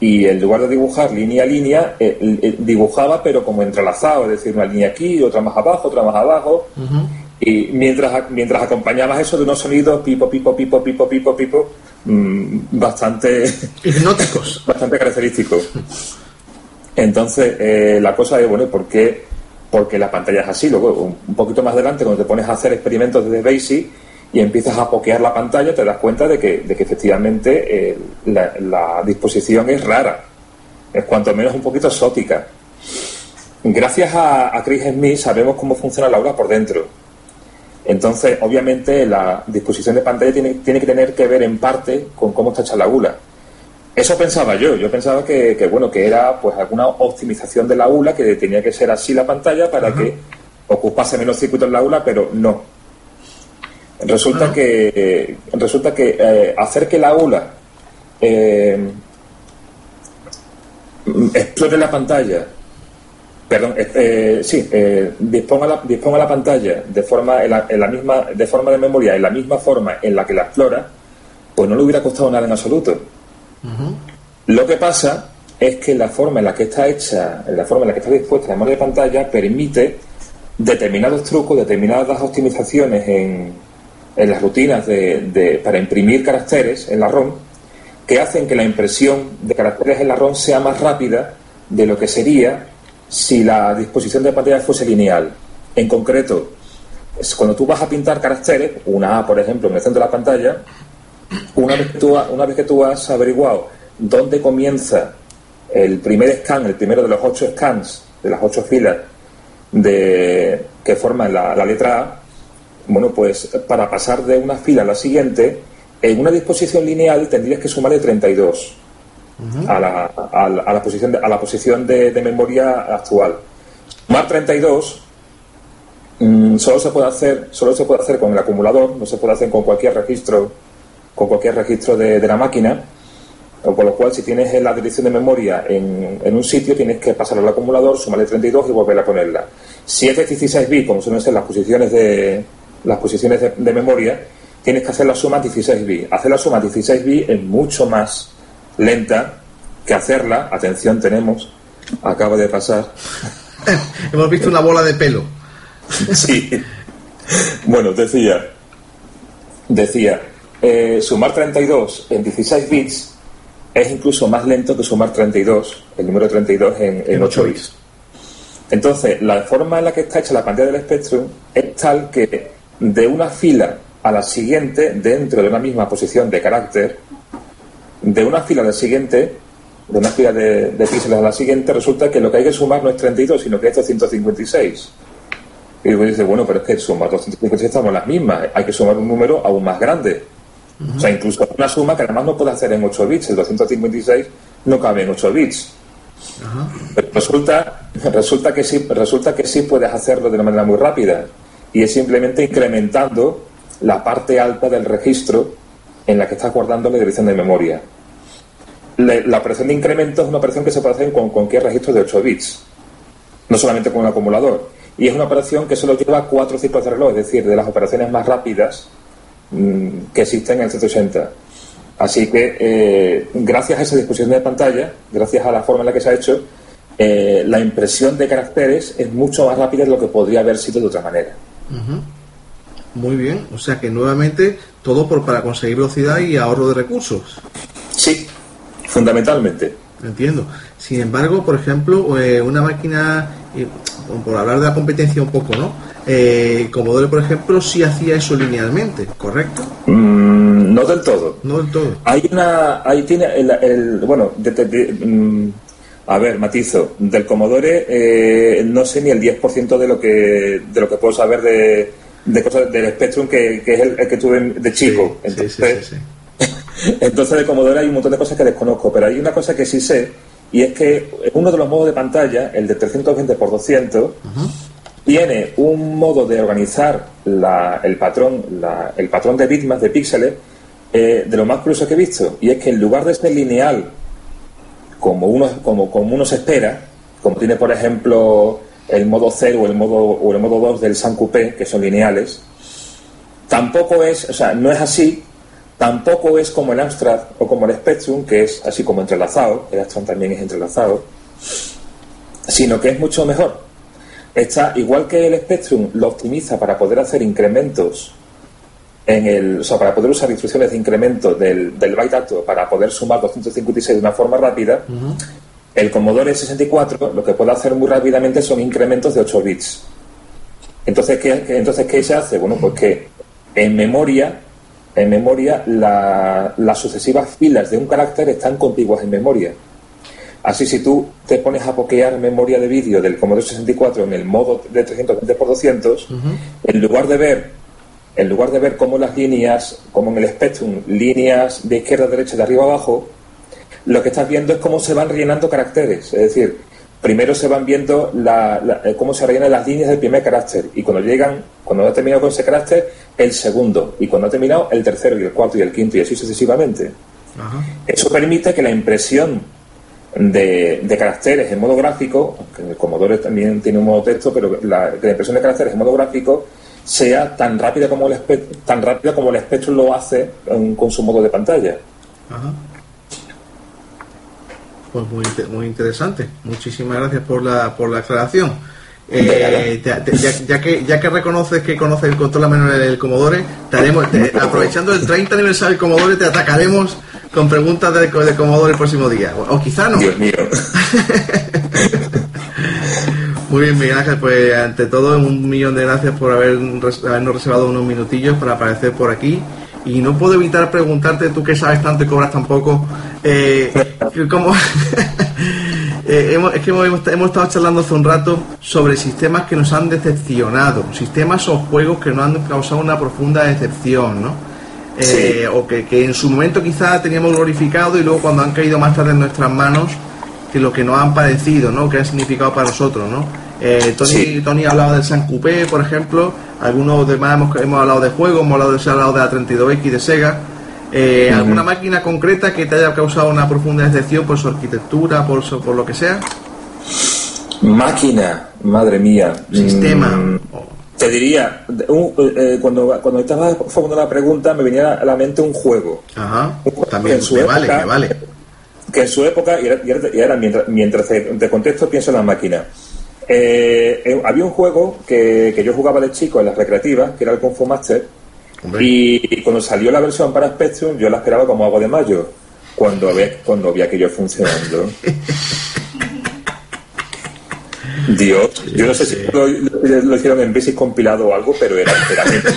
S11: y en lugar de dibujar línea a línea, eh, eh, dibujaba pero como entrelazado, es decir, una línea aquí, otra más abajo, otra más abajo, y mientras, mientras acompañabas eso de unos sonidos pipo, pipo, pipo, pipo, pipo, pipo, mm, bastante
S2: hipnóticos,
S11: bastante característicos. Entonces, eh, la cosa es, bueno, ¿por qué? Porque la pantalla es así. Luego, un, poquito más adelante, cuando te pones a hacer experimentos desde BASIC y empiezas a pokear la pantalla, te das cuenta de que, de que efectivamente eh, la, la disposición es rara. Es cuanto menos un poquito exótica. Gracias a, a Chris Smith sabemos cómo funciona la aula por dentro. Entonces, obviamente, la disposición de pantalla tiene, tiene que tener que ver en parte con cómo está hecha la ULA. Eso pensaba yo. Yo pensaba que, que, bueno, que era pues alguna optimización de la ULA, que tenía que ser así la pantalla para que ocupase menos circuitos en la ULA, pero no. Resulta que resulta que eh, hacer que la ULA eh, explore la pantalla perdón, eh, eh, sí, eh, disponga, la, disponga la pantalla de forma, en la, en la misma, de forma de memoria, en la misma forma en la que la explora, pues no le hubiera costado nada en absoluto. Lo que pasa es que la forma en la que está hecha, en la forma en la que está dispuesta la memoria de pantalla, permite determinados trucos, determinadas optimizaciones en, en las rutinas de, de- para imprimir caracteres en la ROM, que hacen que la impresión de caracteres en la ROM sea más rápida de lo que sería si la disposición de pantalla fuese lineal. En concreto, es cuando tú vas a pintar caracteres, una A, por ejemplo, en el centro de la pantalla, una vez que tú, has averiguado dónde comienza el primer scan, el primero de los ocho scans, de las ocho filas de, que forman la, la letra A, bueno, pues para pasar de una fila a la siguiente, en una disposición lineal tendrías que sumarle 32 a, la, a, la, a la posición, de, a la posición de, memoria actual. Sumar 32 mm, solo se puede hacer solo se puede hacer con el acumulador, no se puede hacer con cualquier registro con cualquier registro de, la máquina Con lo cual, si tienes la dirección de memoria en, en un sitio, tienes que pasarla al acumulador, sumarle 32 y volver a ponerla. Si es de 16 bits, como suelen ser las posiciones de, las posiciones de, de memoria, tienes que hacer la suma 16 bits. Hacer la suma 16 bits es mucho más lenta que hacerla. Atención, tenemos, acaba de pasar.
S2: Hemos visto una bola de pelo.
S11: Sí. Bueno, decía, decía, eh, sumar 32 en 16 bits es incluso más lento que sumar 32, el número 32 en, en 8 bits. Entonces, la forma en la que está hecha la pantalla del Spectrum es tal que de una fila a la siguiente, dentro de una misma posición de carácter, de una fila a la siguiente, de una fila de, píxeles a la siguiente, resulta que lo que hay que sumar no es 32, sino que es 256. Y luego dice, bueno, pero es que sumar 256 estamos las mismas, hay que sumar un número aún más grande. O sea, incluso una suma que además no puede hacer en 8 bits, el 256 no cabe en 8 bits. Pero resulta, resulta, que sí, resulta que sí puedes hacerlo de una manera muy rápida y es simplemente incrementando la parte alta del registro en la que estás guardando la dirección de memoria. La operación de incremento es una operación que se puede hacer con cualquier registro de 8 bits, no solamente con un acumulador. Y es una operación que solo lleva cuatro ciclos de reloj, es decir, de las operaciones más rápidas mm, que existen en el 180. Así que, eh, gracias a esa disposición de pantalla, gracias a la forma en la que se ha hecho, eh, la impresión de caracteres es mucho más rápida de lo que podría haber sido de otra manera.
S2: Ujú. Muy bien, o sea que nuevamente todo por para conseguir velocidad y ahorro de recursos.
S11: Sí, fundamentalmente.
S2: Entiendo. Sin embargo, por ejemplo, eh, una máquina, eh, por hablar de la competencia un poco, ¿no? Eh, Commodore, por ejemplo, sí hacía eso linealmente, ¿correcto?
S11: Mm, no del todo.
S2: No del todo.
S11: Hay una. Ahí tiene. El, el- bueno, de- de- de- mm, a ver, matizo. Del Commodore, eh, no sé ni el 10% de lo que de lo que puedo saber de, de cosas del Spectrum, que, que es el, el que tuve de chico. Entonces, entonces, de Commodore hay un montón de cosas que desconozco, pero hay una cosa que sí sé, y es que uno de los modos de pantalla, el de 320 x 200, tiene un modo de organizar la- el patrón la- el patrón de bitmaps de píxeles eh, de lo más curioso que he visto y es que en lugar de ser lineal como uno como, como uno se espera como tiene por ejemplo el modo 0 o el modo o el modo 2 del San Coupé que son lineales tampoco es o sea no es así tampoco es como el Amstrad o como el Spectrum que es así como entrelazado el Amstrad también es entrelazado sino que es mucho mejor. Está igual que el Spectrum lo optimiza para poder hacer incrementos en el, o sea, para poder usar instrucciones de incremento del, del byte alto para poder sumar 256 de una forma rápida, el Commodore 64 lo que puede hacer muy rápidamente son incrementos de 8 bits. Entonces, ¿qué, entonces, ¿qué se hace? Bueno, pues que en memoria, en memoria la- las sucesivas filas de un carácter están contiguas en memoria. Así, si tú te pones a pokear memoria de vídeo del Commodore 64 en el modo de 320 x 200, en lugar de ver en lugar de ver cómo las líneas, como en el Spectrum, líneas de izquierda a derecha, de arriba a abajo, lo que estás viendo es cómo se van rellenando caracteres. Es decir, primero se van viendo la- la- eh, cómo se rellenan las líneas del primer carácter y cuando llegan, cuando ha terminado con ese carácter, el segundo y cuando ha terminado el tercero y el cuarto y el quinto y así sucesivamente. Eso permite que la impresión de, de caracteres en modo gráfico, aunque el Commodore también tiene un modo texto, pero la, que la impresión de caracteres en modo gráfico sea tan rápida como el tan rápida como el Spectrum lo hace en- con su modo de pantalla.
S2: Ajá. Pues muy, muy interesante. Muchísimas gracias por la, por la aclaración. Eh, ya, ya que, ya que reconoces que conoces el control manual del Commodore, te haremos, te- aprovechando el 30 aniversario del Commodore, te atacaremos con preguntas de, de Commodore el próximo día. O, o quizá no.
S11: Dios mío.
S2: Muy bien, Miguel Ángel, pues ante todo un millón de gracias por haber, habernos reservado unos minutillos para aparecer por aquí. Y no puedo evitar preguntarte, tú que sabes tanto y cobras tan poco, eh, ¿cómo? Eh, hemos, es que hemos, hemos estado charlando hace un rato sobre sistemas que nos han decepcionado, sistemas o juegos que nos han causado una profunda decepción, ¿no? Eh, O que, que en su momento quizá teníamos glorificado y luego cuando han caído más tarde en nuestras manos, que lo que nos han parecido, ¿no? Que han significado para nosotros, ¿no? Eh, Tony,
S11: Sí.
S2: Tony ha hablado del San Coupé, por ejemplo, algunos demás hemos, hemos hablado de juegos, hemos hablado de, hablado de la 32X de Sega. Eh. ¿Alguna máquina concreta que te haya causado una profunda decepción por su arquitectura, por, su- por lo que sea?
S11: Máquina, madre mía.
S2: Sistema.
S11: Mm, te diría, un- eh, cuando, cuando estaba formulando la pregunta me venía a la mente un juego.
S2: Ajá.
S11: Un juego
S2: También,
S11: que en su
S2: me vale,
S11: época-
S2: me vale.
S11: Que en su época, y era, y era mientras, mientras te, te contesto, pienso en la máquina. Eh, eh, había un juego que, que yo jugaba de chico en las recreativas, que era el Kung Fu Master, y, y cuando salió la versión para Spectrum, yo la esperaba como agua de mayo, cuando vi, cuando vi aquello funcionando. Dios, yo no sé si lo, lo- lo hicieron en Basic compilado o algo, pero era, era
S7: de las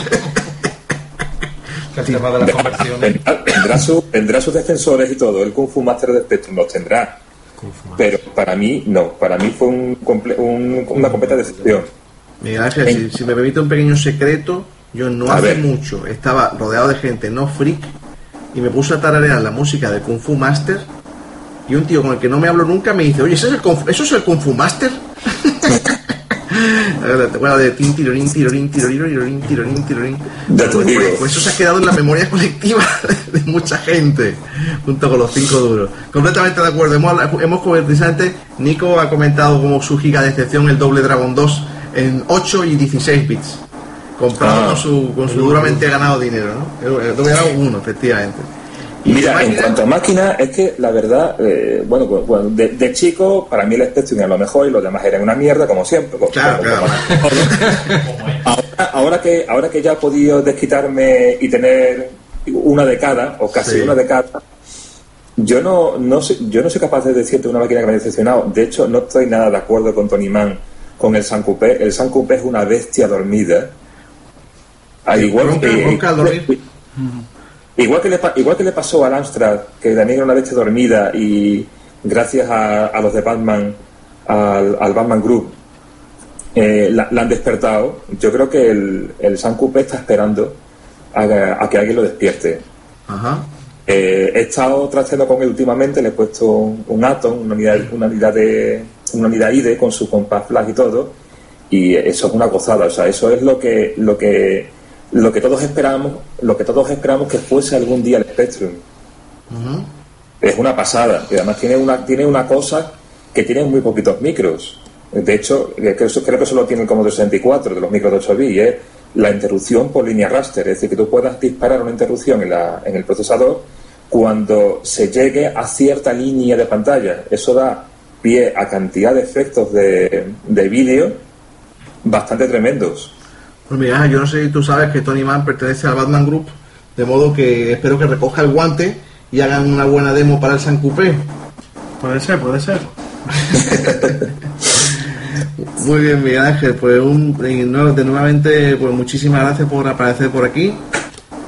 S7: conversiones.
S11: Tendrá, tendrá su- tendrá sus defensores y todo. El Kung Fu Master de Spectrum los tendrá. Pero para mí, no. Para mí fue un comple- un- una completa decepción.
S2: Miguel Ángel, si, si me permite un pequeño secreto, yo no
S11: A
S2: hace
S11: ver.
S2: mucho estaba rodeado de gente no freak y me puse a tararear la música de Kung Fu Master y un tío con el que no me hablo nunca me dice, oye, ¿ese es el Kung Fu- ¿eso es el Kung Fu Master? ¿Te acuerdas de tin, tirorín, tirorín, tirorín, tirorín, tirorín, tirorín?
S11: Ya te
S2: Pues, eso se ha quedado en la memoria colectiva de mucha gente, junto con los cinco duros. Completamente de acuerdo. Hemos, hemos comentado, precisamente, Nico ha comentado como su giga de excepción el doble Dragon 2 en 8 y 16 bits. Comprado
S11: Ah.
S2: con su, con su duramente ganado dinero, ¿no? El, el doble Dragon 1, efectivamente.
S11: Mira, en cuanto a máquina, es que la verdad, eh, bueno, cu- cu- de, de chico, para mí el Spectrum era lo mejor y los demás eran una mierda, como siempre. Como-
S2: Claro,
S11: como-
S2: claro.
S11: Ahora, ahora que, ahora que ya he podido desquitarme y tener una de cada, o casi
S2: Sí.
S11: una de cada, yo no, no soy, yo no soy capaz de decirte una máquina que me ha decepcionado. De hecho, no estoy nada de acuerdo con Tony Mann con el San Coupé. El San Coupé es una bestia dormida. Al igual
S2: Bronca,
S11: que,
S2: bronca al dormir.
S11: Igual que, le, igual que le pasó al Amstrad, que también era una bestia dormida y gracias a, a los de Batman, al, al Batman Group, eh, la, la han despertado. Yo creo que el, el San Coupé está esperando a, a que alguien lo despierte.
S2: Ajá.
S11: Eh, he estado trasteando con él últimamente, le he puesto un, un Atom, una unidad, una unidad de una unidad IDE con su compás flash y todo, y eso es una gozada, o sea, eso es lo que lo que lo que todos esperamos, lo que todos esperamos que fuese algún día el Spectrum. Es una pasada, y además tiene una tiene una cosa que tiene muy poquitos micros. De hecho, eh, creo, que solo tiene el Commodore 64 de los micros de 8 bits, es la interrupción por línea raster, es decir, que tú puedas disparar una interrupción en, la, en el procesador cuando se llegue a cierta línea de pantalla. Eso da pie a cantidad de efectos de, de vídeo bastante tremendos.
S2: Pues mira, yo no sé si tú sabes que Tony Mann pertenece al Batman Group, de modo que espero que recoja el guante y hagan una buena demo para el San Coupé.
S6: Puede ser, puede ser.
S2: Muy bien, Miguel Ángel, pues un, de nuevamente, pues muchísimas gracias por aparecer por aquí.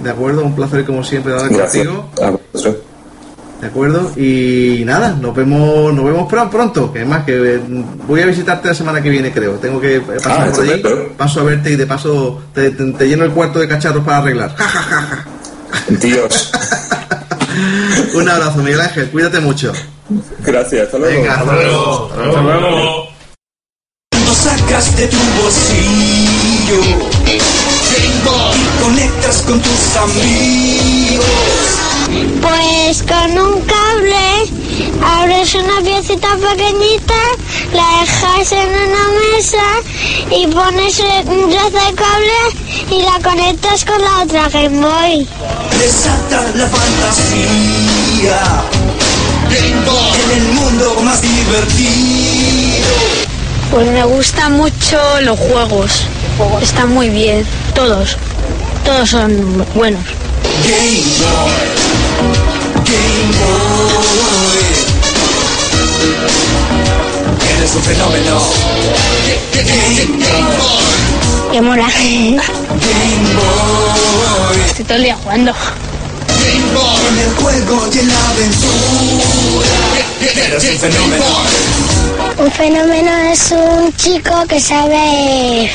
S2: De acuerdo, un placer como siempre hablar contigo.
S11: a vosotros.
S2: De acuerdo, y nada, nos vemos, nos vemos pron- pronto, que es más que eh, voy a visitarte la semana que viene, creo. Tengo que eh, pasar
S11: Ah,
S2: por allí, paso a verte y de paso te, te- te lleno el cuarto de cacharros para arreglar.
S11: Dios,
S2: un abrazo, Miguel Ángel, cuídate mucho.
S11: gracias, hasta luego.
S2: Venga, hasta luego.
S6: Hasta luego.
S13: Lo sacas de tu bolsillo y conectas con tus amigos.
S12: Pues con un cable abres una piecita pequeñita, la dejas en una mesa y pones un trozo de cable y la conectas con la otra Game Boy.
S13: Desata la fantasía en el mundo más divertido.
S14: Pues me gustan mucho los juegos. Están muy bien. Todos. Todos son buenos.
S13: Game Boy, Game Boy. Eres un fenómeno. Game Boy,
S14: Qué mola.
S13: Game Boy.
S14: Estoy todo el día jugando.
S13: En el juego y en la aventura. Eres un fenómeno.
S12: Un fenómeno es un chico que sabe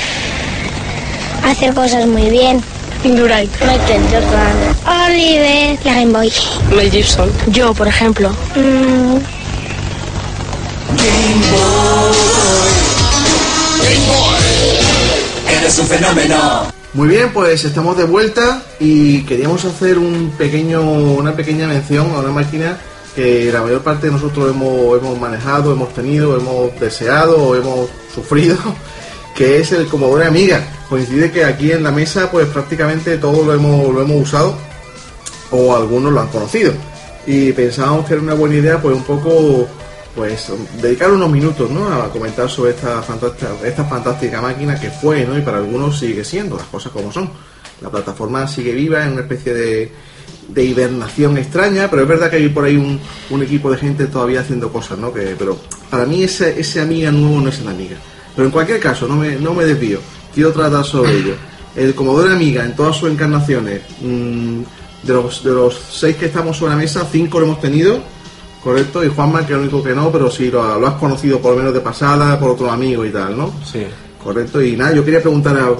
S12: hacer cosas muy bien.
S14: Indurain.
S12: Michael Jordan. Oliver. La Game Boy.
S14: Mel Gibson. Yo, por ejemplo.
S12: Mm,
S13: Game Boy. Game Boy. Eres un fenómeno.
S2: Muy bien, pues estamos de vuelta y queríamos hacer un pequeño, una pequeña mención a una máquina que la mayor parte de nosotros hemos, hemos manejado, hemos tenido, hemos deseado o hemos sufrido, que es el Commodore Amiga. Coincide que aquí en la mesa pues prácticamente todos lo hemos, lo hemos usado o algunos lo han conocido. Y pensábamos que era una buena idea pues un poco pues dedicar unos minutos ¿no? a comentar sobre esta fantástica, máquina que fue ¿no? y para algunos sigue siendo, las cosas como son. La plataforma sigue viva en una especie de, de hibernación extraña, pero es verdad que hay por ahí un, un equipo de gente todavía haciendo cosas, ¿no? Que, pero para mí ese, ese amiga nuevo no es el amiga. Pero en cualquier caso, no me, no me desvío, quiero tratar sobre ello. El Commodore Amiga en todas sus encarnaciones, mm, de, los, de los seis que estamos sobre la mesa, cinco lo hemos tenido, correcto, y Juanma que es el único que no, pero sí lo, lo has conocido por lo menos de pasada, por otro amigo y tal, ¿no?
S5: Sí.
S2: Correcto, y nada, yo quería preguntar a,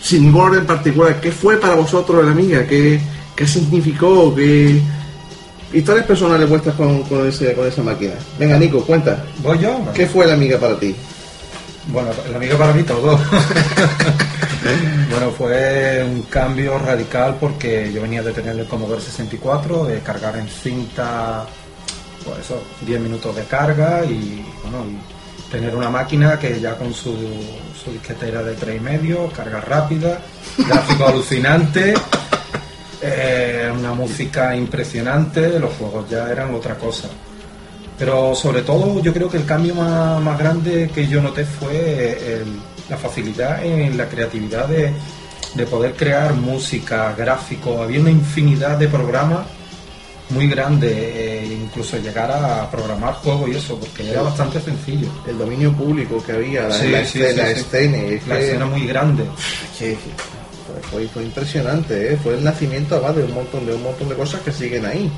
S2: sin ningún orden particular, ¿qué fue para vosotros el Amiga? ¿Qué, qué significó? ¿Qué historias personales vuestras con, con, ese, con esa máquina? Venga, Nico, cuenta.
S7: ¿Voy yo?
S2: ¿Qué fue el Amiga para ti?
S7: Bueno, el amigo para mí todo. bueno, fue un cambio radical porque yo venía de tener el Commodore 64, de cargar en cinta, pues eso, 10 minutos de carga y bueno, tener una máquina que ya con su, su disquetera de 3,5, carga rápida, gráfico alucinante, eh, una música impresionante, los juegos ya eran otra cosa. Pero sobre todo yo creo que el cambio más, más grande que yo noté fue el- la facilidad en la creatividad de, de poder crear música, gráfico. Había una infinidad de programas muy grandes, eh, incluso llegar a programar juegos y eso, porque era bastante sencillo.
S2: El dominio público que había, la,
S7: Sí,
S2: la,
S7: sí,
S2: escena, es
S7: La
S2: que-
S7: escena muy grande.
S2: que- fue, fue- impresionante, ¿eh? fue el nacimiento además de un montón de un montón de cosas que siguen ahí.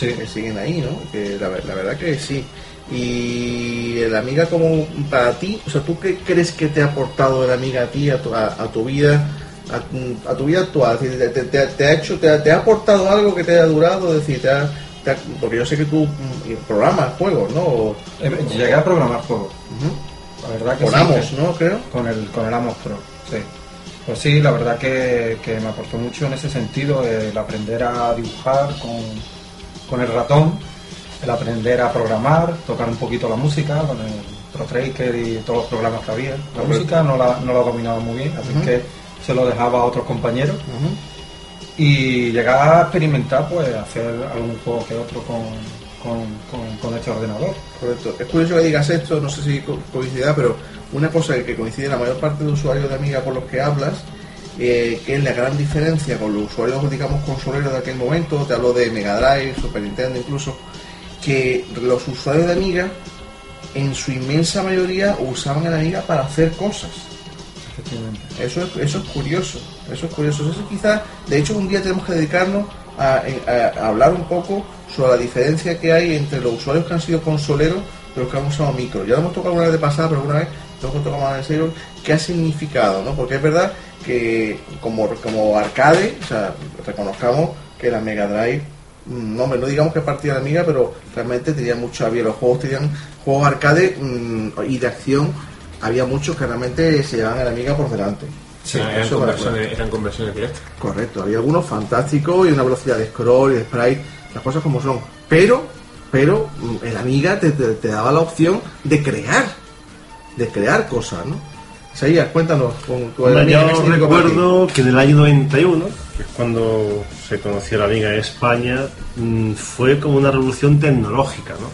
S2: Que siguen ahí, ¿no? Que la verdad que sí. Y el Amiga como para ti, o sea, ¿tú qué crees que te ha aportado el Amiga a ti, a tu, a, a tu vida, a, a tu vida actual? ¿Te, te- te- te ha hecho, te ha, te ha aportado algo que te haya durado? Es decir, te ha- ha- porque yo sé que tú mm, programas juegos, ¿no? O-
S7: Eh, Llegué a programar juegos. La verdad que
S2: Con
S7: sí,
S2: Amos,
S7: que-
S2: ¿no? Creo.
S7: Con el, con el Amos Pro, sí. Pues sí, la verdad que, que me aportó mucho en ese sentido, el aprender a dibujar con, con el ratón, el aprender a programar, tocar un poquito la música con el Pro Tracker y todos los programas que había. La
S2: Correcto.
S7: música no la, no la dominaba muy bien, así que se lo dejaba a otros compañeros. Y llegar a experimentar, pues hacer algún juego que otro con, con, con- con este ordenador.
S2: Correcto. Es curioso que digas esto, no sé si co- coincidirá, pero una cosa que coincide la mayor parte de usuarios de Amiga con los que hablas, eh, que es la gran diferencia con los usuarios, digamos, consoleros de aquel momento, te hablo de Mega Drive, Super Nintendo incluso, que los usuarios de Amiga, en su inmensa mayoría, usaban el Amiga para hacer cosas. Eso es, eso es curioso, eso es curioso. Eso quizás, de hecho, un día tenemos que dedicarnos a, a- a hablar un poco sobre la diferencia que hay entre los usuarios que han sido consoleros y los que han usado micro. Ya lo hemos tocado alguna vez de pasada, pero alguna vez tenemos que tocar más en serio qué ha significado, ¿no? Porque es verdad que como, como arcade, o sea, reconozcamos que la Mega Drive hombre, no digamos que partía de la Amiga, pero realmente tenía mucho, había los juegos, tenían juegos arcade mm, y de acción, había muchos que realmente se llevaban a la Amiga por delante.
S5: Sí, eran, conversiones, eran conversiones directas.
S2: Correcto, había algunos fantásticos y una velocidad de scroll y de sprite, las cosas como son. Pero, pero mm, el Amiga te, te- te daba la opción de crear, de crear cosas, ¿no? Isaías, cuéntanos con tu
S5: Bueno,
S2: Amiga, ¿qué
S5: yo recuerdo que en el año 91, que es cuando se conoció la Amiga en España, mm, fue como una revolución tecnológica, ¿no?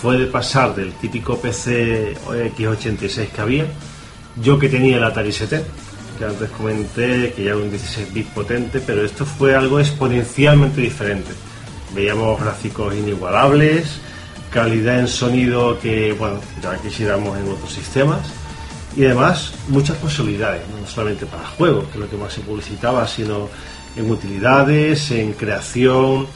S5: Fue de pasar del típico PC X86 que había, yo que tenía el Atari ST, que antes comenté que ya era un 16 bit potente, pero esto fue algo exponencialmente diferente. Veíamos gráficos inigualables, calidad en sonido que, bueno, ya quisiéramos en otros sistemas y además muchas posibilidades, no solamente para juegos, que es lo que más se publicitaba, sino en utilidades, en creación.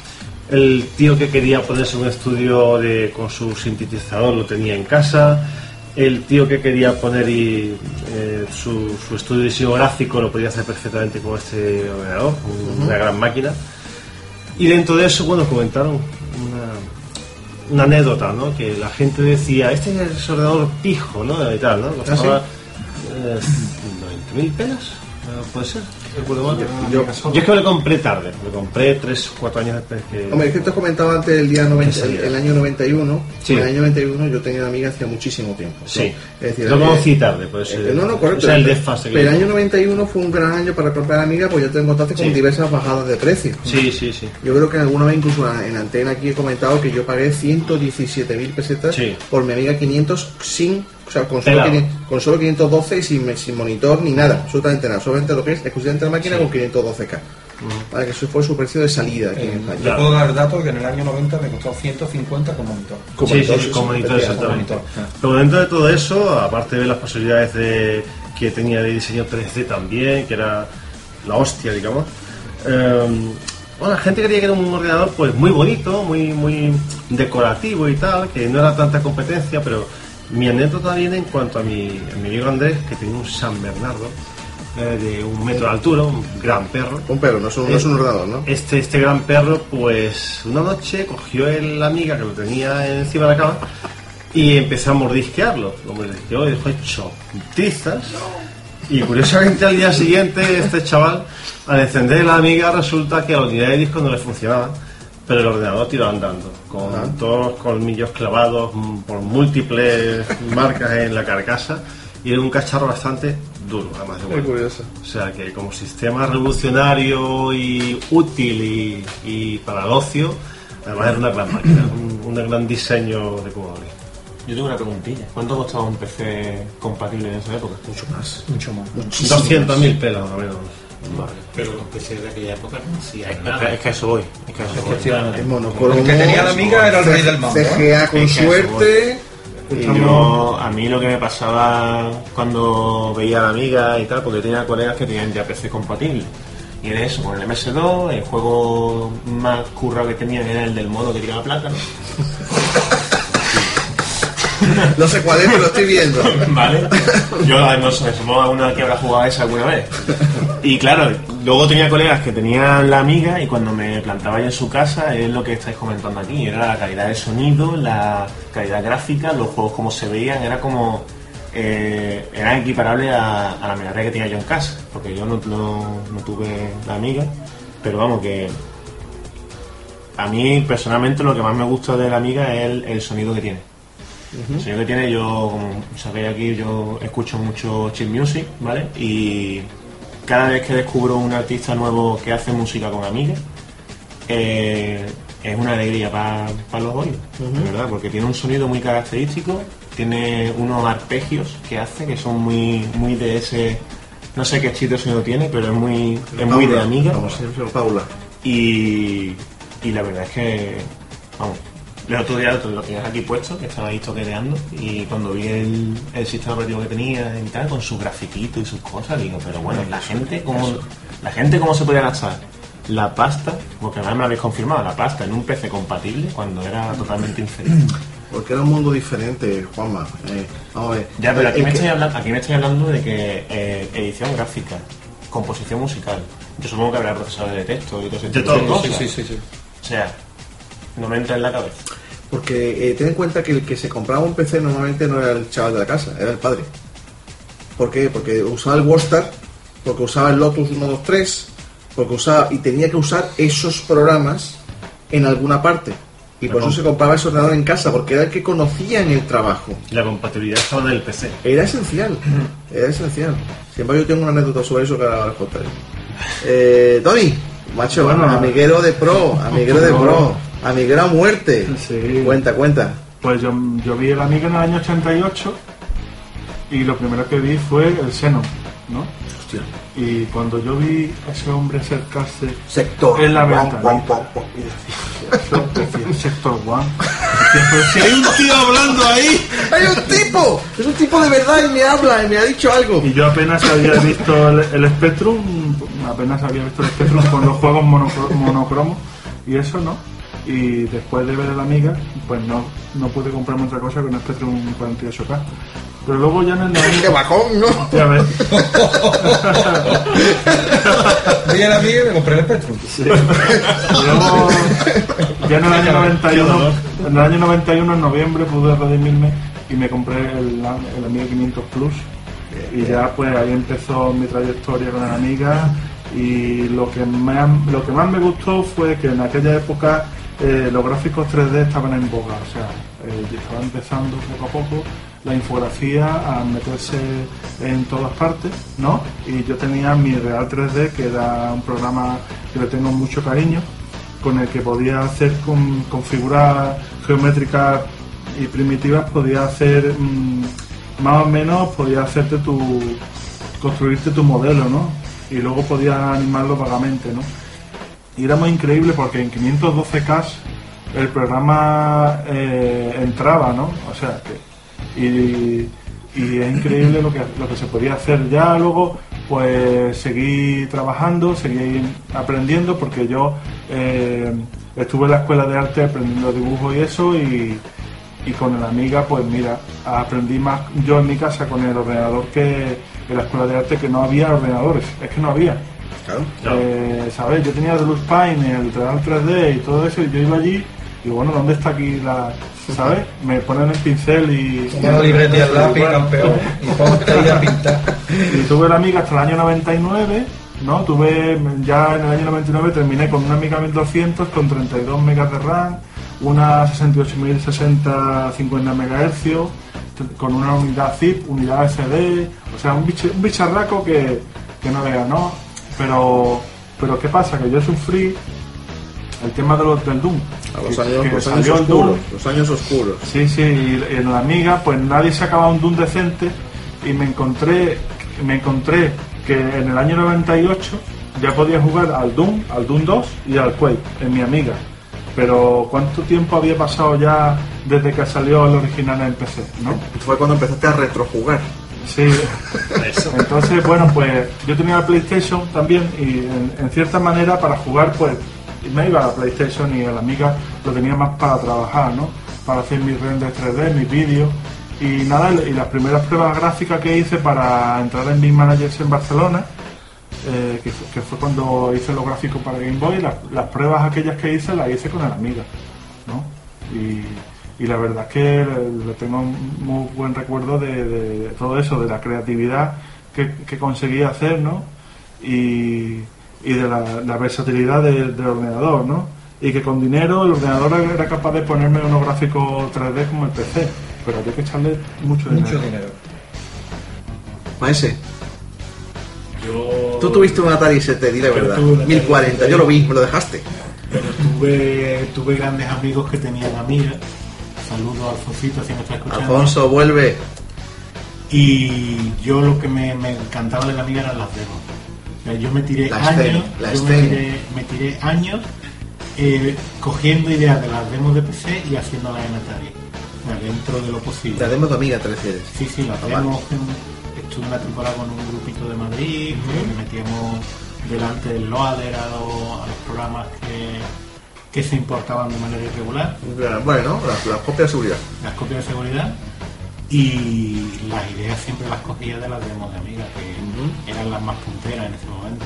S5: El tío que quería ponerse un estudio de, con su sintetizador lo tenía en casa. El tío que quería poner y, eh, su, su estudio de diseño gráfico lo podía hacer perfectamente con este ordenador,
S2: Ujú.
S5: una gran máquina. Y dentro de eso, bueno, comentaron una anécdota, ¿no? Que la gente decía, este es el ordenador pijo, ¿no? Y tal, ¿no? Costaba
S2: ¿Ah,
S5: eh, 90.000 pelas, puede ser.
S2: Yo-
S5: Yo, es que me lo compré tarde, me lo compré 3 4 años después que...
S2: Hombre, es que te has comentado antes el día 90,
S5: Que salía.
S2: el año 91.
S5: Sí.
S2: En el año 91 yo tenía una amiga hacía muchísimo tiempo. ¿no?
S5: Sí.
S2: Es decir,
S5: Lo conocí tarde, pues,
S2: eh, no, no, correcto.
S5: o sea, el desfase
S2: Pero el año 91 fue un gran año para comprar amiga, pues yo te encontraste con
S5: Sí.
S2: diversas bajadas de precio.
S5: Sí, sí, sí.
S2: Yo creo que alguna vez incluso en antena aquí he comentado que yo pagué 117.000 pesetas
S5: Sí.
S2: por mi amiga 500 sin, o sea, con solo,
S5: Pelado.
S2: 500 con solo 512 y sin, sin monitor ni nada, absolutamente nada, solamente lo que es exclusivamente la máquina con 512K. Vale, que eso fue su precio de salida aquí en
S7: Eh,
S2: España.
S7: yo puedo dar datos que en el año 90 me costó 150 con monitor.
S5: Sí, sí, sí, como monitor, exactamente. Pero dentro de todo eso, aparte de las posibilidades de, que tenía de diseño 3D también, que era la hostia, digamos, eh, bueno, la gente creía que era un ordenador pues muy bonito, muy, muy decorativo y tal, que no era tanta competencia, pero mi anécdota viene en cuanto a mi, a mi amigo Andrés, que tenía un San Bernardo eh, de un metro de altura, un gran perro.
S2: Un perro, no es un, no es un ordenador, ¿no?
S5: Este, este gran perro, pues una noche cogió el- la amiga que lo tenía encima de la cama y empezó a mordisquearlo. Lo mordisqueó y dejó hecho trizas. Y curiosamente al día siguiente, este chaval, al encender la amiga, resulta que la unidad de disco no le funcionaba, pero el ordenador tiró andando, con todos los colmillos clavados mm, por múltiples marcas en la carcasa, y era un cacharro bastante duro, además de bueno.
S2: curioso.
S5: O sea que como sistema revolucionario y útil y, y para el ocio, además era una gran máquina, un, un gran diseño de Commodore.
S8: Yo tengo una preguntilla. ¿Cuánto costaba un PC compatible en esa época?
S2: Mucho más.
S9: Mucho más.
S5: 200.000 pelas, más o menos.
S8: Vale.
S9: Pero los PCs de aquella época no hacían
S8: Es,
S9: nada.
S8: que- es que a eso voy. Es que eso voy.
S2: Monocromo,
S7: El que tenía la amiga era el rey del mambo. ¿eh?
S2: CGA con
S8: Es que
S2: suerte.
S8: Y yo, a mí lo que me pasaba cuando veía a la amiga y tal, porque tenía colegas que tenían ya PC compatible. Y era eso, con el MS2, el juego más currado que tenían era el del modo que tiraba plátano.
S2: No sé cuál es, pero lo estoy viendo.
S8: ¿Vale? Yo no sé, somos alguna que habrá jugado a esa alguna vez. Y claro, luego tenía colegas que tenían la amiga y cuando me plantaba yo en su casa es lo que estáis comentando aquí, era la calidad de sonido, la calidad gráfica, los juegos como se veían, era como... Eh, era equiparable a, a la memoria que tenía yo en casa, porque yo no, no- tuve la amiga, pero vamos que... A mí personalmente lo que más me gusta de la amiga es el sonido que tiene. El sonido que tiene, yo, como sabéis aquí, yo escucho mucho chill music, ¿vale? Y cada vez que descubro un artista nuevo que hace música con amigas, eh, es una alegría para los oídos, de verdad, porque tiene un sonido muy característico, tiene unos arpegios que hace que son muy, muy de ese. No sé qué chiste de sonido tiene, pero es muy, es muy de amiga.
S2: Como siempre, Paula.
S8: Y, y la verdad es que, vamos, el otro día lo, tenías aquí puesto, que estaba ahí toqueteando, y cuando vi el, el sistema operativo que tenía y tal, con su grafiquito y sus cosas, digo, pero bueno, la gente, ¿cómo, la gente cómo se podía gastar la pasta, porque además me lo habéis confirmado, la pasta en un PC compatible cuando era totalmente inferior.
S2: Porque era un mundo diferente, Juanma. Eh, vamos a ver.
S8: Ya, pero aquí me,
S2: que-
S8: estoy hablando, aquí me estoy hablando de que eh, edición gráfica, composición musical, yo supongo que habrá procesadores de texto y todo ese
S5: De
S8: tipo de
S5: todo,
S8: cosas.
S7: Sí, sí, sí, sí.
S8: O sea, no me entra en la cabeza.
S2: Porque eh, ten en cuenta que el que se compraba un PC normalmente no era el chaval de la casa, era el padre. ¿Por qué? Porque usaba el Warstar, porque usaba el Lotus 123, porque usaba y tenía que usar esos programas en alguna parte. Y por eso se compraba ese ordenador en casa, porque era el que conocía en el trabajo.
S5: La compatibilidad estaba en el PC.
S2: Era esencial, era esencial. Siempre yo tengo una anécdota sobre eso que ahora contaré. Eh, Tony, macho,
S6: Bueno.
S2: amiguero de pro, amiguero de pro, a muerte.
S6: Sí.
S2: Cuenta, cuenta.
S6: Pues yo, yo vi el Amiga en el año 88 y lo primero que vi fue el seno, ¿no?
S2: Hostia.
S6: Y cuando yo vi a ese hombre acercarse
S2: Sector.
S6: en la yo decía, sector one. Si hay un tío hablando ahí.
S2: ¡Hay un tipo! Es un tipo de verdad y me habla y me ha dicho algo.
S6: Y yo apenas había visto el, el Spectrum, apenas había visto el Spectrum con los juegos monocro- monocromos y eso no. Y después de ver a la amiga, pues no, no pude comprarme otra cosa que un Spectrum 48K. Pero luego ya en el
S2: ¡Qué bajón, no!
S6: Ya ves.
S7: Vi a la amiga y me compré el Spectrum.
S6: Luego, ya en el año 91, en el año 91, en noviembre, pude redimirme y me compré el, el Amiga 500 Plus Y ya pues ahí empezó mi trayectoria con la amiga y lo que, más, lo que más me gustó fue que en aquella época eh, los gráficos 3D estaban en boga, o sea, eh, estaba empezando poco a poco la infografía a meterse en todas partes, ¿no? Y yo tenía mi Real 3D, que era un programa que le tengo mucho cariño, con el que podía hacer con, con figuras geométricas y primitivas, podía hacer mm, más o menos, podía hacerte tu, construirte tu modelo, ¿no? Y luego podías animarlo vagamente, ¿no? Y era muy increíble porque en 512K el programa eh, entraba, ¿no? O sea, que, y, es increíble lo que, lo que se podía hacer. Ya luego, pues seguí trabajando, seguí aprendiendo porque yo eh, estuve en la escuela de arte aprendiendo dibujo y eso y, y con la amiga, pues mira, aprendí más yo en mi casa con el ordenador que en la escuela de arte que no había ordenadores, es que no había. Eh, ¿Sabes? Yo tenía Luz Paint, el Real 3D y todo eso, y yo iba allí y bueno, ¿dónde está aquí la...? ¿Sabes? Me ponen el pincel y...
S7: Una libreta y el lápiz, campeón, y ponte ahí a pintar.
S6: Y tuve la amiga hasta el año 99, ¿no? Tuve, ya en el año 99 terminé con una amiga 1200 con 32 megas de RAM, una 68060 50 MHz, con una unidad zip, unidad SD, o sea, un, bicharraco que, que no vea, ¿no? Pero, pero ¿qué pasa? Que yo sufrí el tema de los, del Doom.
S2: A los
S6: Que-
S2: años,
S6: que
S2: los años oscuros, los años oscuros.
S6: Sí, sí, y en la amiga pues nadie sacaba un Doom decente y me encontré, me encontré que en el año 98 ya podía jugar al Doom, al Doom 2 y al Quake en mi amiga. Pero ¿cuánto tiempo había pasado ya desde que salió el original en PC? ¿no?
S2: Fue cuando empezaste a retrojugar.
S6: Sí, entonces bueno, pues yo tenía la PlayStation también y en, en cierta manera para jugar pues me iba a la PlayStation y a la amiga lo tenía más para trabajar, ¿no? Para hacer mis renders 3D, mis vídeos y nada, y las primeras pruebas gráficas que hice para entrar en Big Managers en Barcelona, eh, que fue cuando hice los gráficos para Game Boy, las, las pruebas aquellas que hice las hice con el amiga, ¿no? Y, y la verdad es que le, tengo un muy buen recuerdo de, de- de todo eso, de la creatividad que, que conseguí hacer, ¿no? Y, y de la, la versatilidad de- del ordenador, ¿no? Y que con dinero el ordenador era capaz de ponerme unos gráficos 3D como el PC, pero había que echarle mucho dinero.
S7: Mucho dinero.
S2: Maese,
S9: Yo,
S2: tú tuviste un Atari ST, di la verdad.
S9: tuve un Atari
S2: 1040,
S9: ST.
S2: yo lo vi, me lo dejaste.
S9: pero tuve, tuve grandes amigos que tenían amigas. Saludos a Alfonsito si me está escuchando.
S2: Alfonso, vuelve.
S9: Y yo lo que me, me encantaba de la amiga eran las demos. O sea, yo me tiré
S2: La
S9: años,
S2: escena, la
S9: yo me tiré, me tiré años eh, cogiendo ideas de las demos de PC y haciéndolas en Atari. O sea, dentro de lo posible.
S2: La demo de amiga te refieres.
S9: Sí, sí, las
S2: Ah,
S9: demos. Estuve una temporada con un grupito de Madrid, que le metíamos delante del loader a, los- a los programas que, que se importaban de manera irregular
S2: Bueno, las, las copias de seguridad.
S9: las copias de seguridad y las ideas siempre las cogía de las demos de Amiga, que eran las más punteras en ese momento.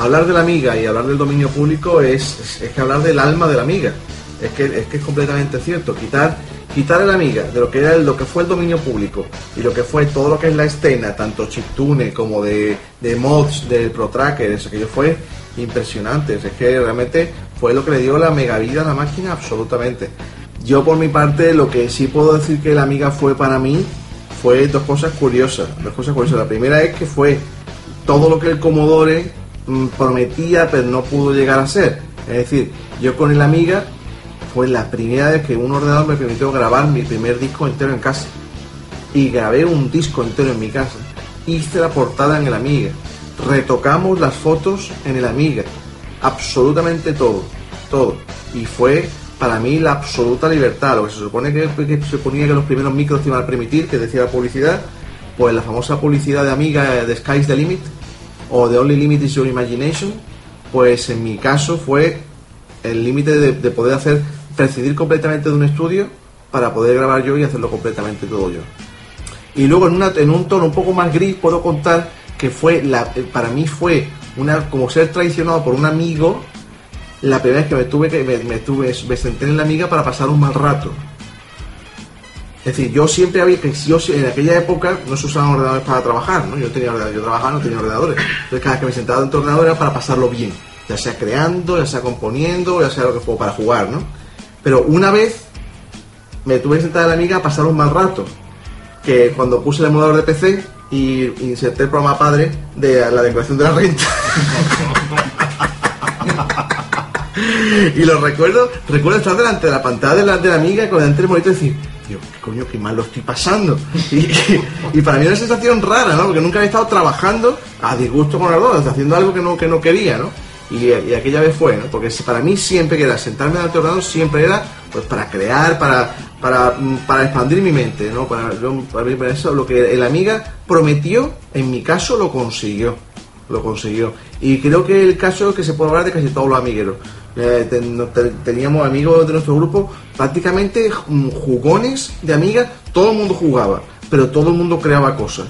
S2: Hablar de la amiga y hablar del dominio público es, es, que hablar del alma de la amiga. Es que es, que es completamente cierto. Quitar, quitar a la amiga de lo que era lo que fue el dominio público y lo que fue todo lo que es la escena, tanto chiptune como de, de mods, del ProTracker, eso que fue impresionante. Es que realmente fue lo que le dio la mega vida a la máquina absolutamente. Yo por mi parte lo que sí puedo decir que la amiga fue para mí fue dos cosas curiosas. Dos cosas curiosas. La primera es que fue todo lo que el Commodore mm, prometía pero no pudo llegar a ser. Es decir, yo con el Amiga fue la primera vez que un ordenador me permitió grabar mi primer disco entero en casa. Y grabé un disco entero en mi casa. Hice la portada en el Amiga. Retocamos las fotos en el Amiga. Absolutamente todo. Todo. Y fue para mí la absoluta libertad. Lo que se supone que, se suponía que los primeros micros iban a permitir, que decía la publicidad, pues la famosa publicidad de Amiga eh, de Sky's the Limit o The Only Limit is Your Imagination, pues en mi caso fue el límite de, de poder hacer, prescindir completamente de un estudio para poder grabar yo y hacerlo completamente todo yo. Y luego en, una, en un tono un poco más gris puedo contar que fue, la, eh, para mí fue una como ser traicionado por un amigo la primera vez que me tuve que me, me tuve me senté en la amiga para pasar un mal rato. Es decir, yo siempre había que yo en aquella época no se usaban ordenadores para trabajar, ¿no? Yo tenía ordenadores, yo trabajaba, no tenía ordenadores. Entonces cada vez que me sentaba dentro del ordenador era para pasarlo bien, ya sea creando, ya sea componiendo, ya sea lo que fue para jugar, ¿no? Pero una vez me tuve que sentar en la amiga a pasar un mal rato, que cuando puse el emulador de PC y inserté el programa padre de la declaración de la renta. y lo recuerdo, recuerdo estar delante de la pantalla de la, de amiga con delante del monitor y decir, Dios, qué coño, qué mal lo estoy pasando. Y, para mí era una sensación rara, ¿no? Porque nunca había estado trabajando a disgusto con los dos, haciendo algo que no, que no quería, ¿no? Y, aquella vez fue, ¿no? Porque para mí siempre que era sentarme del ordenador, siempre era pues para crear, para, para, mm, para expandir mi mente, ¿no? Para, yo- para mí, para eso, lo que el amiga prometió, en mi caso, lo consiguió lo consiguió. Y creo que el caso es que se puede hablar de casi todos los amigueros. Eh, ten- teníamos amigos de nuestro grupo, prácticamente mm, jugones de amigas, todo el mundo jugaba, pero todo el mundo creaba cosas.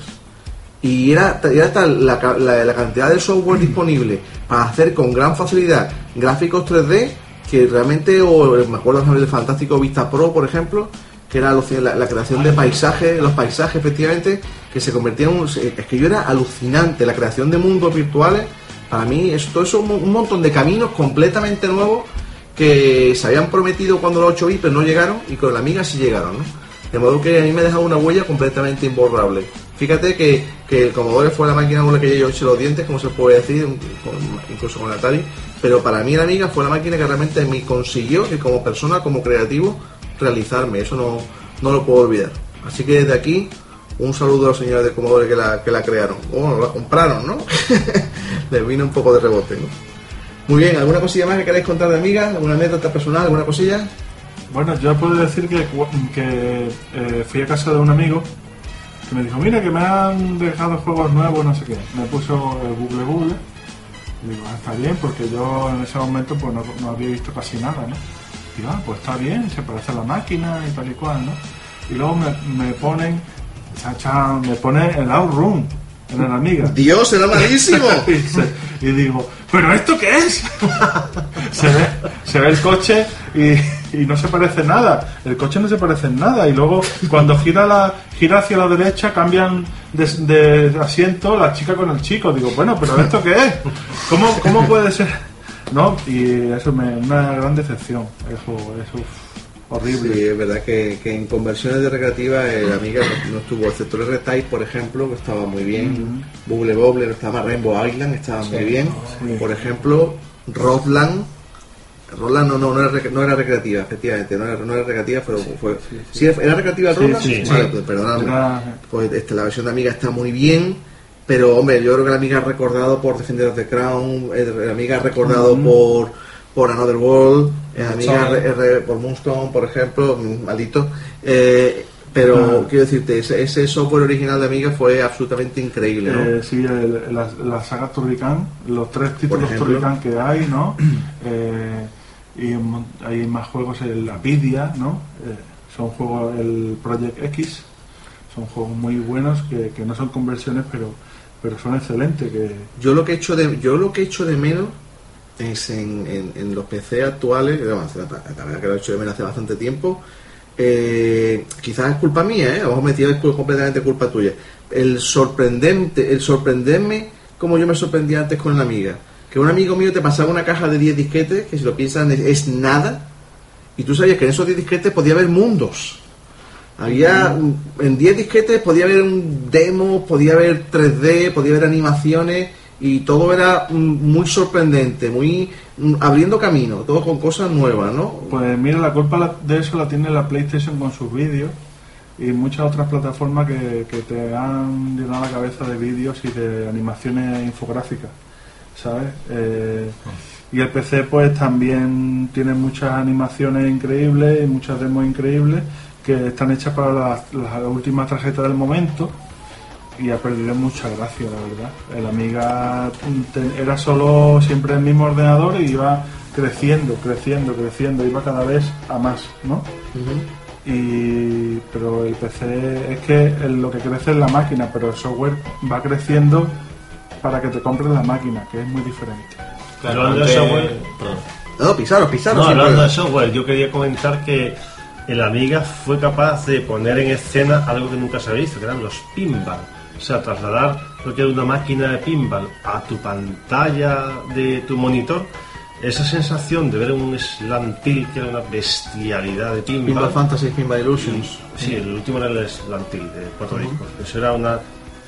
S2: Y era, era tal la- la cantidad de software disponible para hacer con gran facilidad gráficos 3D que realmente, o me acuerdo del fantástico Vista Pro, por ejemplo, que era la, creación de paisajes, los paisajes efectivamente, que se convertían en. Es que yo era alucinante, la creación de mundos virtuales, para mí, es, todo eso, un, montón de caminos completamente nuevos que se habían prometido cuando los 8 bits, pero no llegaron, y con la amiga sí llegaron, ¿no? De modo que a mí me ha dejado una huella completamente imborrable. Fíjate que, que el Commodore fue la máquina con la que yo hecho los dientes, como se puede decir, incluso con Atari, pero para mí la amiga fue la máquina que realmente me consiguió que como persona, como creativo, realizarme. Eso no, no lo puedo olvidar. Así que desde aquí, un saludo a los señores de Commodore que la, que la crearon. Bueno, la compraron, ¿no? Les vino un poco de rebote, ¿no? Muy bien, ¿alguna cosilla más que queráis contar de amiga? ¿Alguna anécdota personal? ¿Alguna cosilla?
S6: Bueno, yo puedo decir que, que eh, fui a casa de un amigo que me dijo, mira que me han dejado juegos nuevos, no sé qué. Me puso el Google Google. Digo, ah, está bien, porque yo en ese momento pues no, no había visto casi nada, ¿no? Y ah, pues está bien, se parece a la máquina y tal y cual, ¿no? Y luego me, me ponen, me pone el Outroom en el Amiga.
S2: Dios, era malísimo.
S6: y, se- y digo, ¿pero esto qué es? se, ve, se ve el coche y, y no se parece nada. El coche no se parece en nada. Y luego cuando gira la gira hacia la derecha cambian de, de asiento la chica con el chico. Digo, bueno, ¿pero esto qué es? ¿Cómo, cómo puede ser? ¿No? Y eso me una gran decepción. Eso, eso horrible.
S2: Sí, es verdad que, que en conversiones de recreativa el Amiga no, no estuvo, excepto el R-Type, por ejemplo, que estaba muy bien. Bubble Bobble estaba Rainbow Island, estaba muy bien. Por ejemplo, Rodland. Rodland no, no, no, era, no era recreativa, efectivamente, no era, no era recreativa, pero fue... ¿Sí era recreativa
S6: sí,
S2: Vale, pues perdóname. Pues este, la versión de Amiga está muy bien, pero hombre, yo creo que la Amiga es recordado por Defender of the Crown, el, el Amiga es recordado por, por Another World, el Amiga
S6: Moonstone.
S2: re- re- por Moonstone, por ejemplo, mm, maldito. Eh, pero
S6: Ah.
S2: quiero decirte, ese, ese software original de Amiga fue absolutamente increíble, ¿no?
S6: Eh, sí, el- la, la saga Turrican, los tres títulos. Turrican que hay, ¿no? Eh, y hay más juegos, el Apidia, ¿no? Eh, son juegos, el Project X, son juegos muy buenos que, que no son conversiones, pero pero son excelentes. Que,
S2: Yo lo que echo de, yo lo que echo de menos es en, en- los PC actuales, la, verdad que lo he hecho de menos hace bastante tiempo, eh, quizás es culpa mía, ¿eh? a lo completamente culpa tuya. El sorprendente, el sorprenderme como yo me sorprendía antes con la amiga. Que un amigo mío te pasaba una caja de 10 disquetes, que si lo piensan es, es nada, y tú sabías que en esos 10 disquetes podía haber mundos. Había en 10 disquetes podía haber un demo, podía haber 3D, podía haber animaciones y todo era muy sorprendente, muy mm, abriendo camino, todo con cosas nuevas, ¿no?
S6: pues mira, la culpa de eso la tiene la PlayStation con sus vídeos y muchas otras plataformas que, que te han llenado la cabeza de vídeos y de animaciones infográficas, ¿sabes? Eh, y el PC pues también tiene muchas animaciones increíbles y muchas demos increíbles que están hechas para las, las últimas tarjetas del momento y ha perdido mucha gracia, la verdad. El Amiga te- era solo siempre el mismo ordenador y iba creciendo, creciendo, creciendo, iba cada vez a más, ¿no? Y, pero el PC es que el- lo que crece es la máquina, pero el software va creciendo para que te compres la máquina, que es muy diferente.
S5: Claro, hablando de software.
S2: No, pisaros, pisaros.
S5: No, hablando de software, yo quería comentar que el Amiga fue capaz de poner en escena algo que nunca se había visto, que eran los pinball. O sea, trasladar lo que era una máquina de pinball a tu pantalla de tu monitor, esa sensación de ver un Slantil que era una bestialidad de pinball.
S2: Pinball Fantasy, Pinball Illusions.
S5: Sí, el último era el Slantil de cuatro discos. Eso era una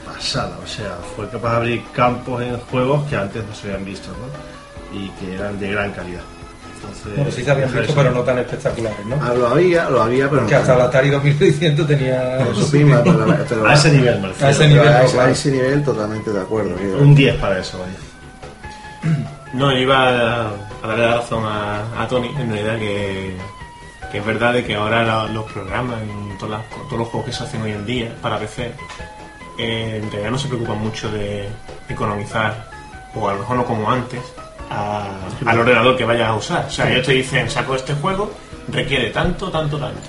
S5: pasada, o sea, fue capaz de abrir campos en juegos que antes no se habían visto, ¿no? Y que eran de gran calidad. Entonces,
S7: Bueno, sí se habían visto,
S5: eso-
S7: pero no tan espectaculares, ¿no?
S2: Ah, lo había, lo había, pero
S7: Porque hasta el Atari 2600 tenía...
S2: Pero su pinball, pero- pero-
S5: A ese nivel, Marcelo.
S7: A ese nivel,
S2: a, ese- a
S7: claro.
S2: ese nivel totalmente de acuerdo. que-
S5: Un 10 para eso, vaya.
S8: No, yo iba a, a darle la razón a, a Tony, en realidad, que, que es verdad de que ahora la- los programas, y todas las- todos los juegos que se hacen hoy en día para PC, eh, en realidad no se preocupan mucho de economizar, o a lo mejor no como antes, a- al ordenador que vayas a usar. O sea, ellos te dicen, saco este juego, requiere tanto, tanto, tanto.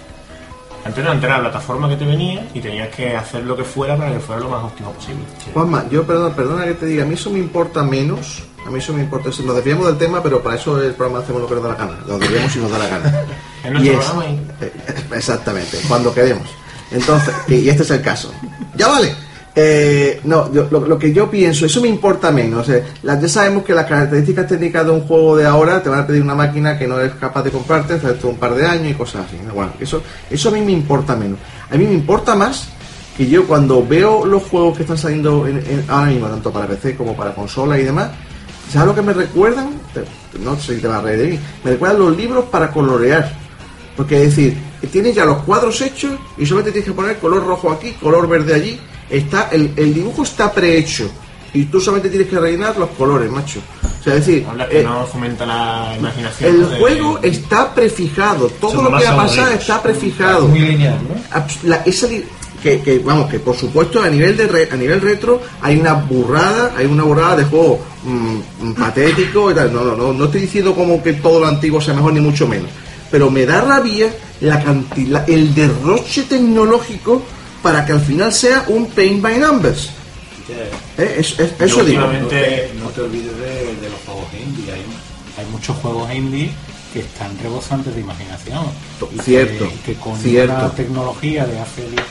S8: Antes era la plataforma que te venía y tenías que hacer lo que fuera para que fuera lo más óptimo posible.
S2: Juanma, yo perdona, perdona que te diga, a mí eso me importa menos. A mí eso me importa. Nos desviamos del tema, pero para eso el programa hacemos lo que nos da la gana. Lo desviamos si nos da la gana.
S8: Es nuestro
S2: Y
S8: programa y-
S2: eh, Exactamente, cuando queremos. Entonces, y y este es el caso. Ya vale. Eh, no, yo- lo, que yo pienso, eso me importa menos. eh. La- ya sabemos que las características técnicas de un juego de ahora te van a pedir una máquina que no eres capaz de comprarte dentro de un par de años y cosas así. ¿no? Bueno, eso, eso a mí me importa menos. A mí me importa más que yo cuando veo los juegos que están saliendo en- ahora mismo, tanto para PC como para consola y demás, ¿sabes lo que me recuerdan? No sé si te va a reír de mí. Me recuerdan los libros para colorear. Porque es decir, tienes ya los cuadros hechos y solamente tienes que poner color rojo aquí, color verde allí. Está, el, el dibujo está prehecho y tú solamente tienes que rellenar los colores, macho. O sea, es decir,
S8: que
S2: eh,
S8: no fomenta la imaginación.
S2: el juego está prefijado, todo
S8: Son
S2: lo que
S8: más
S2: va a pasar
S8: aburridos.
S2: está prefijado.
S7: Muy lineal, ¿no?
S2: La- esa li- que, que, vamos, que por supuesto a nivel de re- a nivel retro hay una burrada, hay una burrada de juego mm, mm, patético y tal. No, no, no, no estoy diciendo como que todo lo antiguo sea mejor ni mucho menos. Pero me da rabia la cantidad, el derroche tecnológico para que al final sea un paint by numbers. Eh, es- es- eso digo.
S9: No te, no te olvides de, de los juegos indie. Hay, hay muchos juegos indie que están rebosantes de imaginación. Y que-
S2: Cierto,
S9: Que, con
S2: cierto.
S9: una tecnología de hace 10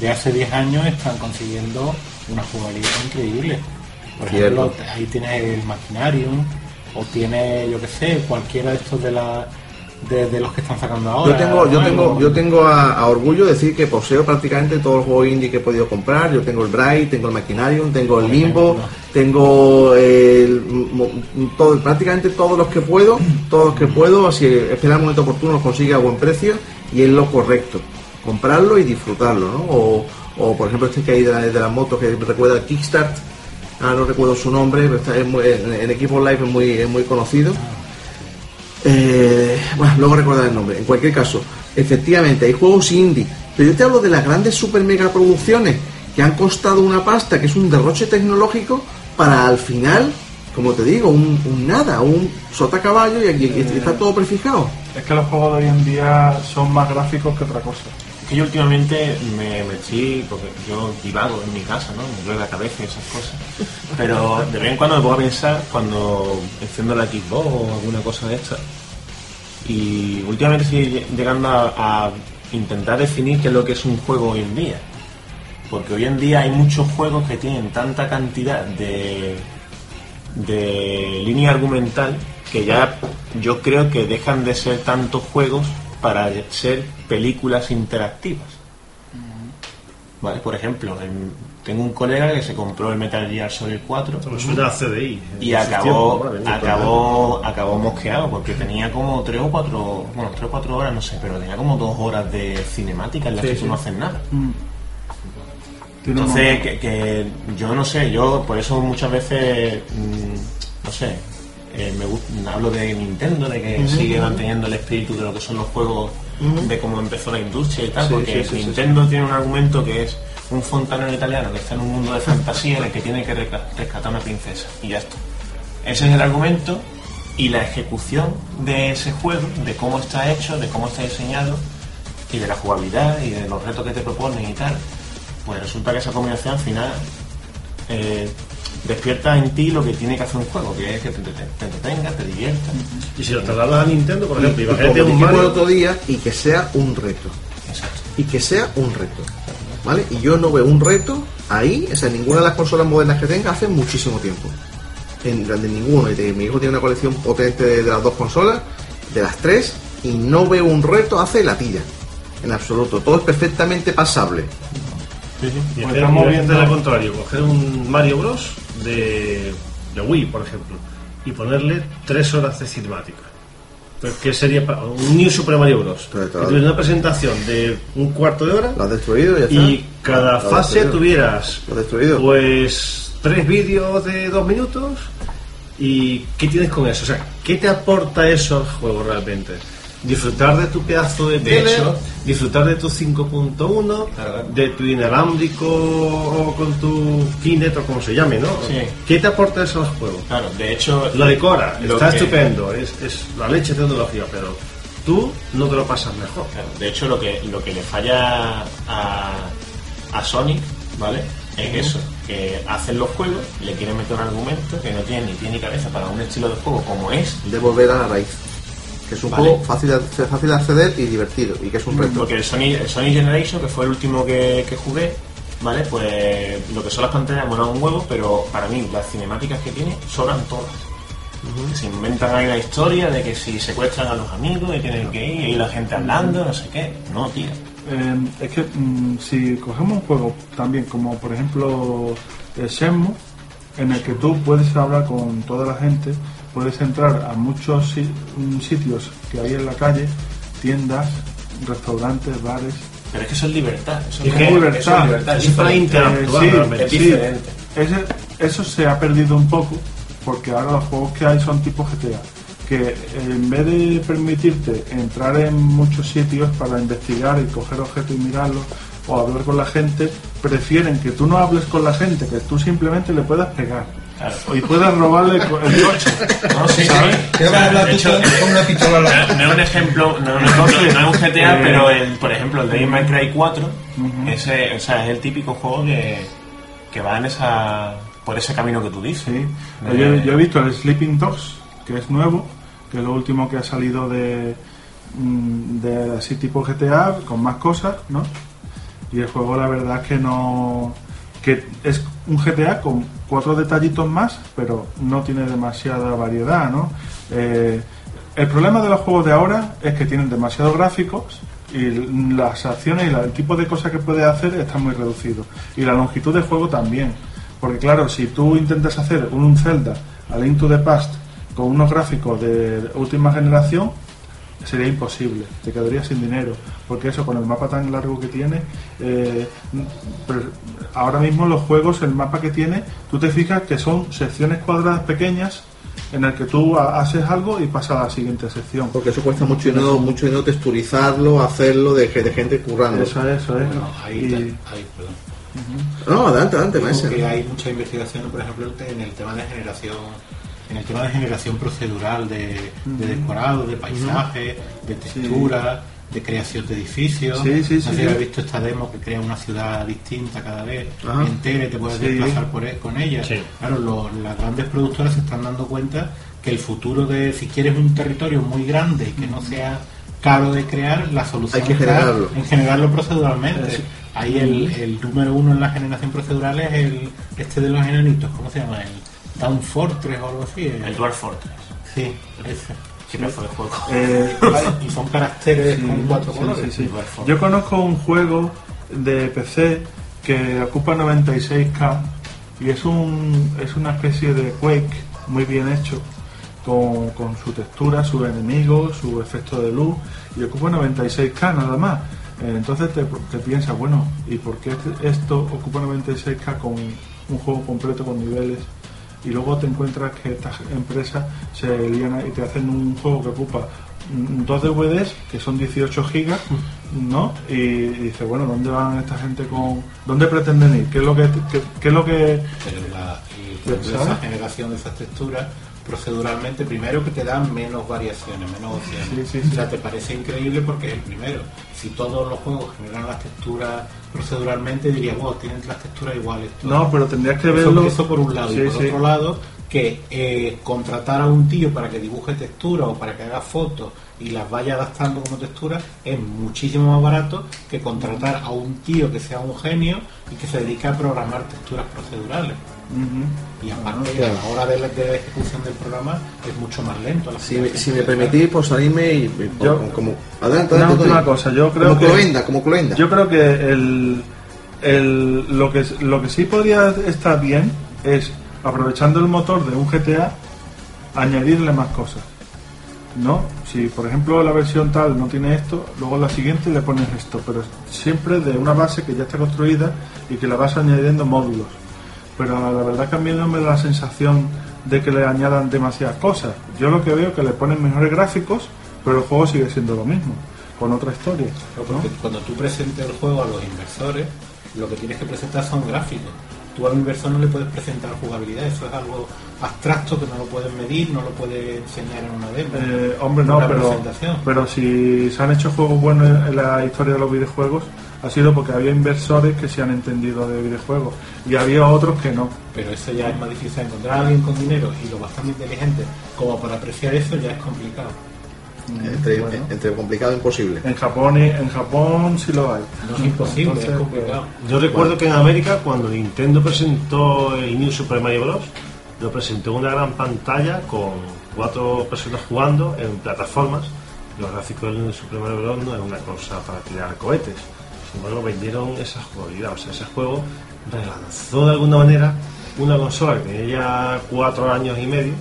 S9: de hace 10 años están consiguiendo una jugabilidad increíble. Por
S2: Cierto.
S9: ejemplo, ahí tienes el Machinarium o tienes, yo que sé, cualquiera de estos de la de, de los que están sacando ahora.
S2: Yo tengo, yo tengo, yo tengo a, a orgullo de decir que poseo prácticamente todos los juegos indie que he podido comprar. Yo tengo el Bright, tengo el Machinarium, tengo el Limbo, tengo el, todo, prácticamente todos los que puedo, todos los que puedo. Así esperar un momento oportuno los consigue a buen precio y es lo correcto. Comprarlo y disfrutarlo, ¿no? O, o, por ejemplo este que hay de, la- de las motos que recuerda el Kickstart. Ah, no recuerdo su nombre, pero está, es muy- en, en equipo live es muy, es muy conocido. Eh, bueno, luego recordar el nombre. En cualquier caso, efectivamente, hay juegos indie. Pero yo te hablo de las grandes super mega producciones que han costado una pasta, que es un derroche tecnológico, para al final, como te digo, un, un nada, un sota caballo y aquí y está todo prefijado.
S6: Es que los juegos de hoy en día son más gráficos que otra cosa.
S8: Es que yo últimamente me metí, porque yo divago en mi casa, ¿no? Me duele la cabeza y esas cosas. Pero de vez en cuando me pongo a pensar cuando enciendo la Xbox o alguna cosa de esta. Y últimamente estoy llegando a, a intentar definir qué es lo que es un juego hoy en día. Porque hoy en día hay muchos juegos que tienen tanta cantidad de, de línea argumental que ya yo creo que dejan de ser tantos juegos para ser películas interactivas. ¿Vale? Por ejemplo, en- tengo un colega que se compró el Metal Gear Solid 4
S5: Pero suena a CDI.
S8: y acabó,
S5: tiempo, madre mía,
S8: acabó, acabó mosqueado porque tenía como tres o cuatro, bueno, tres o cuatro horas, no sé, pero tenía como dos horas de cinemática en las
S6: Sí,
S8: que tú
S6: sí.
S8: no haces nada.
S6: Mm.
S8: Entonces, que, que yo no sé, yo por eso muchas veces, mm, no sé, eh, me hablo de Nintendo, de que sigue manteniendo el espíritu de lo que son los juegos, de cómo empezó la industria y tal,
S6: Sí,
S8: porque
S6: sí, sí, sí,
S8: Nintendo tiene un argumento que es un fontanero italiano que está en un mundo de fantasía en el que tiene que rescatar a una princesa, y ya está. Ese es el argumento y la ejecución de ese juego, de cómo está hecho, de cómo está diseñado, y de la jugabilidad y de los retos que te proponen y tal, pues resulta que esa combinación al final eh, despierta en ti lo que tiene que hacer un juego, que es que te, te, te entretenga, te divierta.
S5: Y si lo trasladas a Nintendo, por ejemplo,
S2: y,
S5: imagínate
S2: como
S5: un Mario,
S2: otro día y que sea un reto y que sea un reto ¿vale? y yo no veo un reto ahí o sea ninguna de las consolas modernas que tenga hace muchísimo tiempo en de ninguno y mi hijo tiene una colección potente de, de las dos consolas de las tres y no veo un reto hace latilla en absoluto todo es perfectamente pasable
S5: Y
S6: Pues
S5: hacer,
S6: estamos
S5: y hacer
S6: viendo-
S5: al contrario, coger un Mario Bros. de, de Wii, por ejemplo, y ponerle tres horas de cinemática. ¿Qué sería un New Super Mario Bros? Que tuviera una presentación de un cuarto de hora
S2: lo has destruido y ya está.
S5: y cada fase tuvieras
S2: Lo has destruido.
S5: pues tres vídeos de dos minutos y ¿qué tienes con eso? O sea, ¿qué te aporta eso al juego realmente? Disfrutar de tu pedazo de,
S8: De
S5: tele,
S8: hecho-
S5: disfrutar de tu 5.1, de tu inalámbrico o con tu Kinect o como se llame, ¿no?
S8: Sí.
S5: ¿Qué te aporta eso al juego?
S8: Claro, de hecho...
S5: Lo decora,
S8: lo
S5: está
S8: que-
S5: estupendo, es, es la leche de tecnología, pero tú no te lo pasas mejor.
S8: Claro, de hecho, lo que, lo que le falla a, a Sonic, ¿vale? Es eso, que hacen los juegos, le quieren meter un argumento que no tiene ni pie ni cabeza para un estilo de juego como es.
S2: de volver a la raíz que es un
S8: Vale.
S2: juego fácil de, fácil de acceder y divertido y que es un reto
S8: Porque el Sonic, el Sonic Generation, que fue el último que, que jugué, ¿vale? Pues lo que son las pantallas molan un huevo, pero para mí las cinemáticas que tiene sobran todas. Se inventan ahí la historia de que si secuestran a los amigos y tienen que ir y la gente hablando, no sé qué. No, tío.
S6: Eh, es que mm, si cogemos un juego también como por ejemplo el Shenmue, en el que tú puedes hablar con toda la gente, puedes entrar a muchos mm, sitios que hay en la calle, tiendas, restaurantes, bares.
S8: Pero es que eso es libertad. Eso
S6: Es que es
S8: eso
S6: libertad.
S8: es libertad,
S6: para interactuar,
S8: Sí,
S6: realmente.
S8: es
S6: Sí.
S8: diferente.
S6: Ese- eso se ha perdido un poco porque ahora los juegos que hay son tipo GTA que eh, en vez de permitirte entrar en muchos sitios para investigar y coger objetos y mirarlos o hablar con la gente, prefieren que tú no hables con la gente, que tú simplemente le puedas pegar. Y puedas robarle el co- el coche.
S8: No, sí, sí.
S6: ¿sabes?
S8: O sea, de hecho, No, no es un ejemplo, no, es un ejemplo, no es un GTA,
S6: Eh,
S8: pero el, por ejemplo el Devil May Cry 4,
S6: Ujú.
S8: ese, o sea, es el típico juego que, que va en esa, por ese camino que tú dices.
S6: Sí.
S8: De-
S6: Yo, yo he visto el Sleeping Dogs, que es nuevo, que es lo último que ha salido de, mm, de así tipo GTA, con más cosas, ¿no? Y el juego la verdad es que no... que es un GTA con cuatro detallitos más, pero no tiene demasiada variedad, ¿no? Eh, el problema de los juegos de ahora es que tienen demasiados gráficos y las acciones y el tipo de cosas que puedes hacer está muy reducido. Y la longitud del juego también. Porque claro, si tú intentas hacer un Zelda a Link to the Past con unos gráficos de última generación, sería imposible, te quedarías sin dinero, porque eso con el mapa tan largo que tiene, eh, pero ahora mismo los juegos, el mapa que tiene, tú te fijas que son secciones cuadradas pequeñas en el que tú ha- haces algo y pasa a la siguiente sección.
S2: Porque eso cuesta mucho dinero, mucho dinero texturizarlo, hacerlo de, ge- de gente currando.
S6: Eso es, eso es.
S9: Bueno, ahí,
S6: Y-
S9: ahí, perdón.
S2: No, adelante, adelante,
S9: Digo
S2: maestro.
S9: que hay mucha investigación, por ejemplo, en el tema de generación en el tema de generación procedural de, de decorado, de paisaje, de textura, de creación de edificios.
S6: Sí, sí,
S9: no
S6: sí,
S9: sé si
S6: sí.
S9: has visto esta demo que crea una ciudad distinta cada vez, entera, y te puedes
S6: Sí.
S9: desplazar por e- con ella.
S5: Sí.
S9: Claro, lo- las grandes productoras se están dando cuenta que el futuro de, si quieres un territorio muy grande y que no sea caro de crear, la solución
S2: Hay que
S9: está
S2: generarlo.
S9: en generarlo proceduralmente.
S6: Sí.
S9: Ahí el, el número uno en la generación procedural es el este de los enanitos, ¿cómo se llama? El Down Fortress o algo así.
S8: El Dwarf Fortress.
S9: Sí, ese.
S8: Qué pedazo de juego.
S6: Eh,
S9: y son caracteres
S6: Sí,
S9: con cuatro
S6: sí,
S9: colores.
S6: sí. Yo conozco un juego de PC que ocupa 96K y es un es una especie de Quake muy bien hecho con, con su textura, sus enemigos, su efecto de luz y ocupa 96K nada más. Eh, Entonces te, te piensas, bueno, ¿y por qué este- esto ocupa 96K con un juego completo con niveles? Y luego te encuentras que estas empresas se lían y te hacen un juego que ocupa dos DVDs que son 18 gigas, ¿no? Y, y dices, bueno, ¿dónde van esta gente con...? ¿Dónde pretenden ir? ¿Qué es lo que...? Qué, qué es lo que
S9: Pero la, generación de esas texturas proceduralmente, primero que te dan menos variaciones, menos opciones.
S6: Sí, sí, sí.
S9: O sea, te parece increíble porque es el primero. Si todos los juegos generan las texturas proceduralmente, diría, wow, tienen las texturas iguales. todos".
S6: No, pero tendrías que verlo.
S9: Eso por un lado. Y por otro lado, que eh, contratar a un tío para que dibuje textura o para que haga fotos y las vaya adaptando como textura es muchísimo más barato que contratar a un tío que sea un genio y que se dedique a programar texturas procedurales. Y aparte,
S2: Claro.
S9: a la hora de la, de la ejecución del programa es mucho más lento.
S2: Si me, si permitís, por salirme y, y
S6: Yo-
S2: como, como- adelante,
S6: Una
S2: adelante,
S6: última cosa, yo creo
S2: como
S6: que
S2: cloenda, como cloenda.
S6: Yo creo que el, el- lo que lo que sí podría estar bien es aprovechando el motor de un GTA añadirle más cosas. ¿No? Si por ejemplo la versión tal no tiene esto, luego la siguiente le pones esto, pero siempre de una base que ya está construida y que la vas añadiendo módulos. Pero la verdad que a mí no me da la sensación de que le añadan demasiadas cosas. Yo lo que veo es que le ponen mejores gráficos, pero el juego sigue siendo lo mismo, con otra historia.
S9: Cuando tú presentes el juego a los inversores, lo que tienes que presentar son gráficos. Tú al inversor no le puedes presentar jugabilidad, eso es algo abstracto que no lo puedes medir, no lo puedes enseñar en una demo.
S6: Eh, hombre, no, pero si se han hecho juegos buenos en la historia de los videojuegos, ha sido porque había inversores que se han entendido de videojuegos y había otros que no.
S9: Pero eso ya es más difícil. Encontrar a alguien con dinero y lo bastante inteligente como para apreciar eso ya es complicado.
S2: entre, entre complicado e imposible.
S6: En Japón, y- en Japón sí lo hay.
S9: No es imposible,
S6: Entonces,
S9: es complicado.
S5: Yo recuerdo que en América, cuando Nintendo presentó el New Super Mario Bros., lo presentó en una gran pantalla con cuatro personas jugando en plataformas. Los gráficos del New Super Mario Bros. no es una cosa para tirar cohetes. Embargo, vendieron esa jugabilidad. O sea, ese juego relanzó de alguna manera una consola que tenía ya cuatro años y medio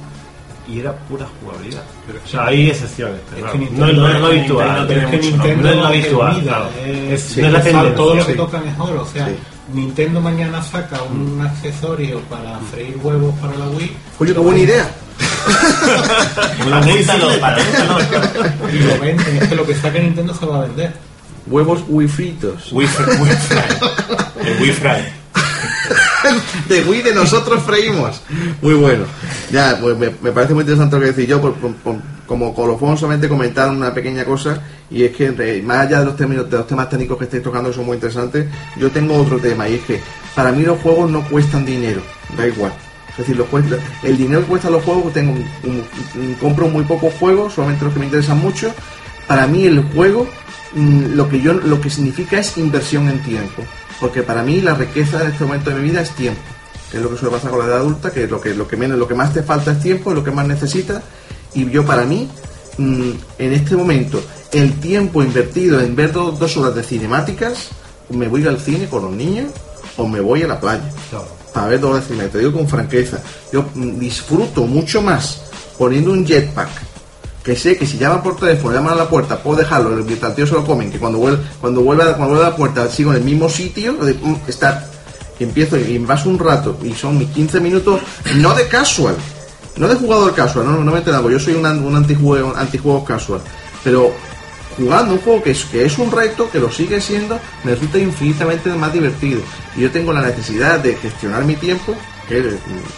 S5: y era pura jugabilidad. o sea, hay excepciones, pero
S9: Es
S5: claro,
S9: que
S5: no, es- no es lo
S9: Nintendo-
S5: habitual.
S9: pero es que
S5: no,
S9: Nintendo
S5: no es lo habitual.
S9: vida,
S5: claro.
S9: es- sí,
S5: no es la tendencia.
S9: todo lo que toca mejor. O sea,
S5: Sí.
S9: Nintendo mañana saca un accesorio para freír huevos para la Wii.
S2: Oye, qué buena idea.
S8: Para
S9: Y lo venden, es que lo que saque Nintendo se va a vender.
S2: Huevos Wii fritos.
S8: Wii, El Wii Fry.
S2: de Wii de nosotros freímos. Muy bueno. Ya, pues me, me parece muy interesante lo que decís yo, por- por- por- como colofón solamente comentar una pequeña cosa, y es que más allá de los términos, de los temas técnicos que estáis tocando que son muy interesantes, yo tengo otro tema, y es que para mí los juegos no cuestan dinero, da igual. Es decir, los cuesta- el dinero que cuestan los juegos, tengo un- un- un- compro muy pocos juegos, solamente los que me interesan mucho. Para mí el juego, lo que yo lo que significa es inversión en tiempo. Porque para mí la riqueza en este momento de mi vida es tiempo. Que es lo que suele pasar con la edad adulta, que lo que, lo que menos, lo que más te falta es tiempo, es lo que más necesitas. Y yo para mí, mm, en este momento, el tiempo invertido en ver do- dos horas de cinemáticas, me voy al cine con los niños o me voy a la playa para ver dos horas de cine. Te digo con franqueza, yo mm, disfruto mucho más poniendo un jetpack que sé que si llaman por teléfono, llaman a la puerta, puedo dejarlo, mientras el tío se lo comen, que cuando vuelve, cuando vuelve, cuando vuelve a la puerta sigo en el mismo sitio, mm, estar, y empiezo y paso un rato, y son mis 15 minutos, no de casual, no de jugador casual, no, me entiendas, yo soy un, un antijuego, antijuego casual, pero jugando un juego que es, que es un reto, que lo sigue siendo, me resulta infinitamente más divertido. Y yo tengo la necesidad de gestionar mi tiempo, que es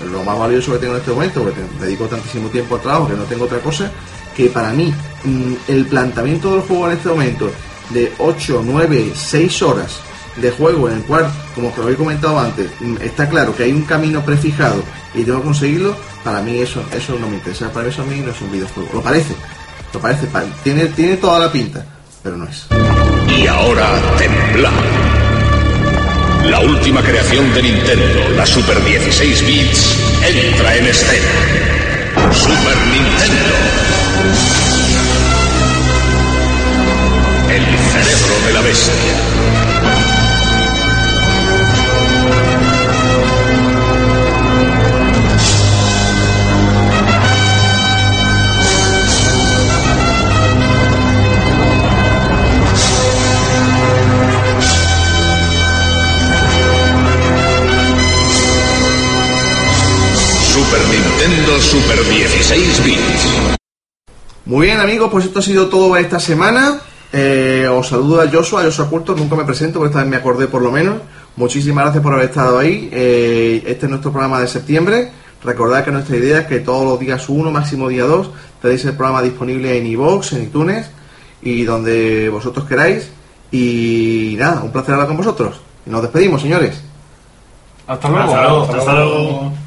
S2: lo más valioso que tengo en este momento, porque dedico tantísimo tiempo al trabajo que no tengo otra cosa, que para mí mm, el planteamiento del juego en este momento de 8, 9, 6 horas de juego en el cual, como os había comentado antes, mm, está claro que hay un camino prefijado y tengo que conseguirlo, para mí eso, eso no me interesa, para eso a mí no es un videojuego. Lo parece, lo parece, pa- tiene, tiene toda la pinta, pero no es.
S10: Y ahora temblad. La última creación de Nintendo, la Super 16 bits, entra en escena. Super Nintendo. El cerebro de la bestia. Super Nintendo Super 16 bits.
S2: Muy bien amigos, pues esto ha sido todo esta semana. Eh, os saludo a Joshua, a Joshua Culto, nunca me presento, pero esta vez me acordé por lo menos. Muchísimas gracias por haber estado ahí. Eh, este es nuestro programa de septiembre. Recordad que nuestra idea es que todos los días 1, máximo día 2, tenéis el programa disponible en iVoox, en iTunes y donde vosotros queráis. Y nada, un placer hablar con vosotros. Nos despedimos, señores.
S6: Hasta luego.
S5: Hasta luego. Hasta luego.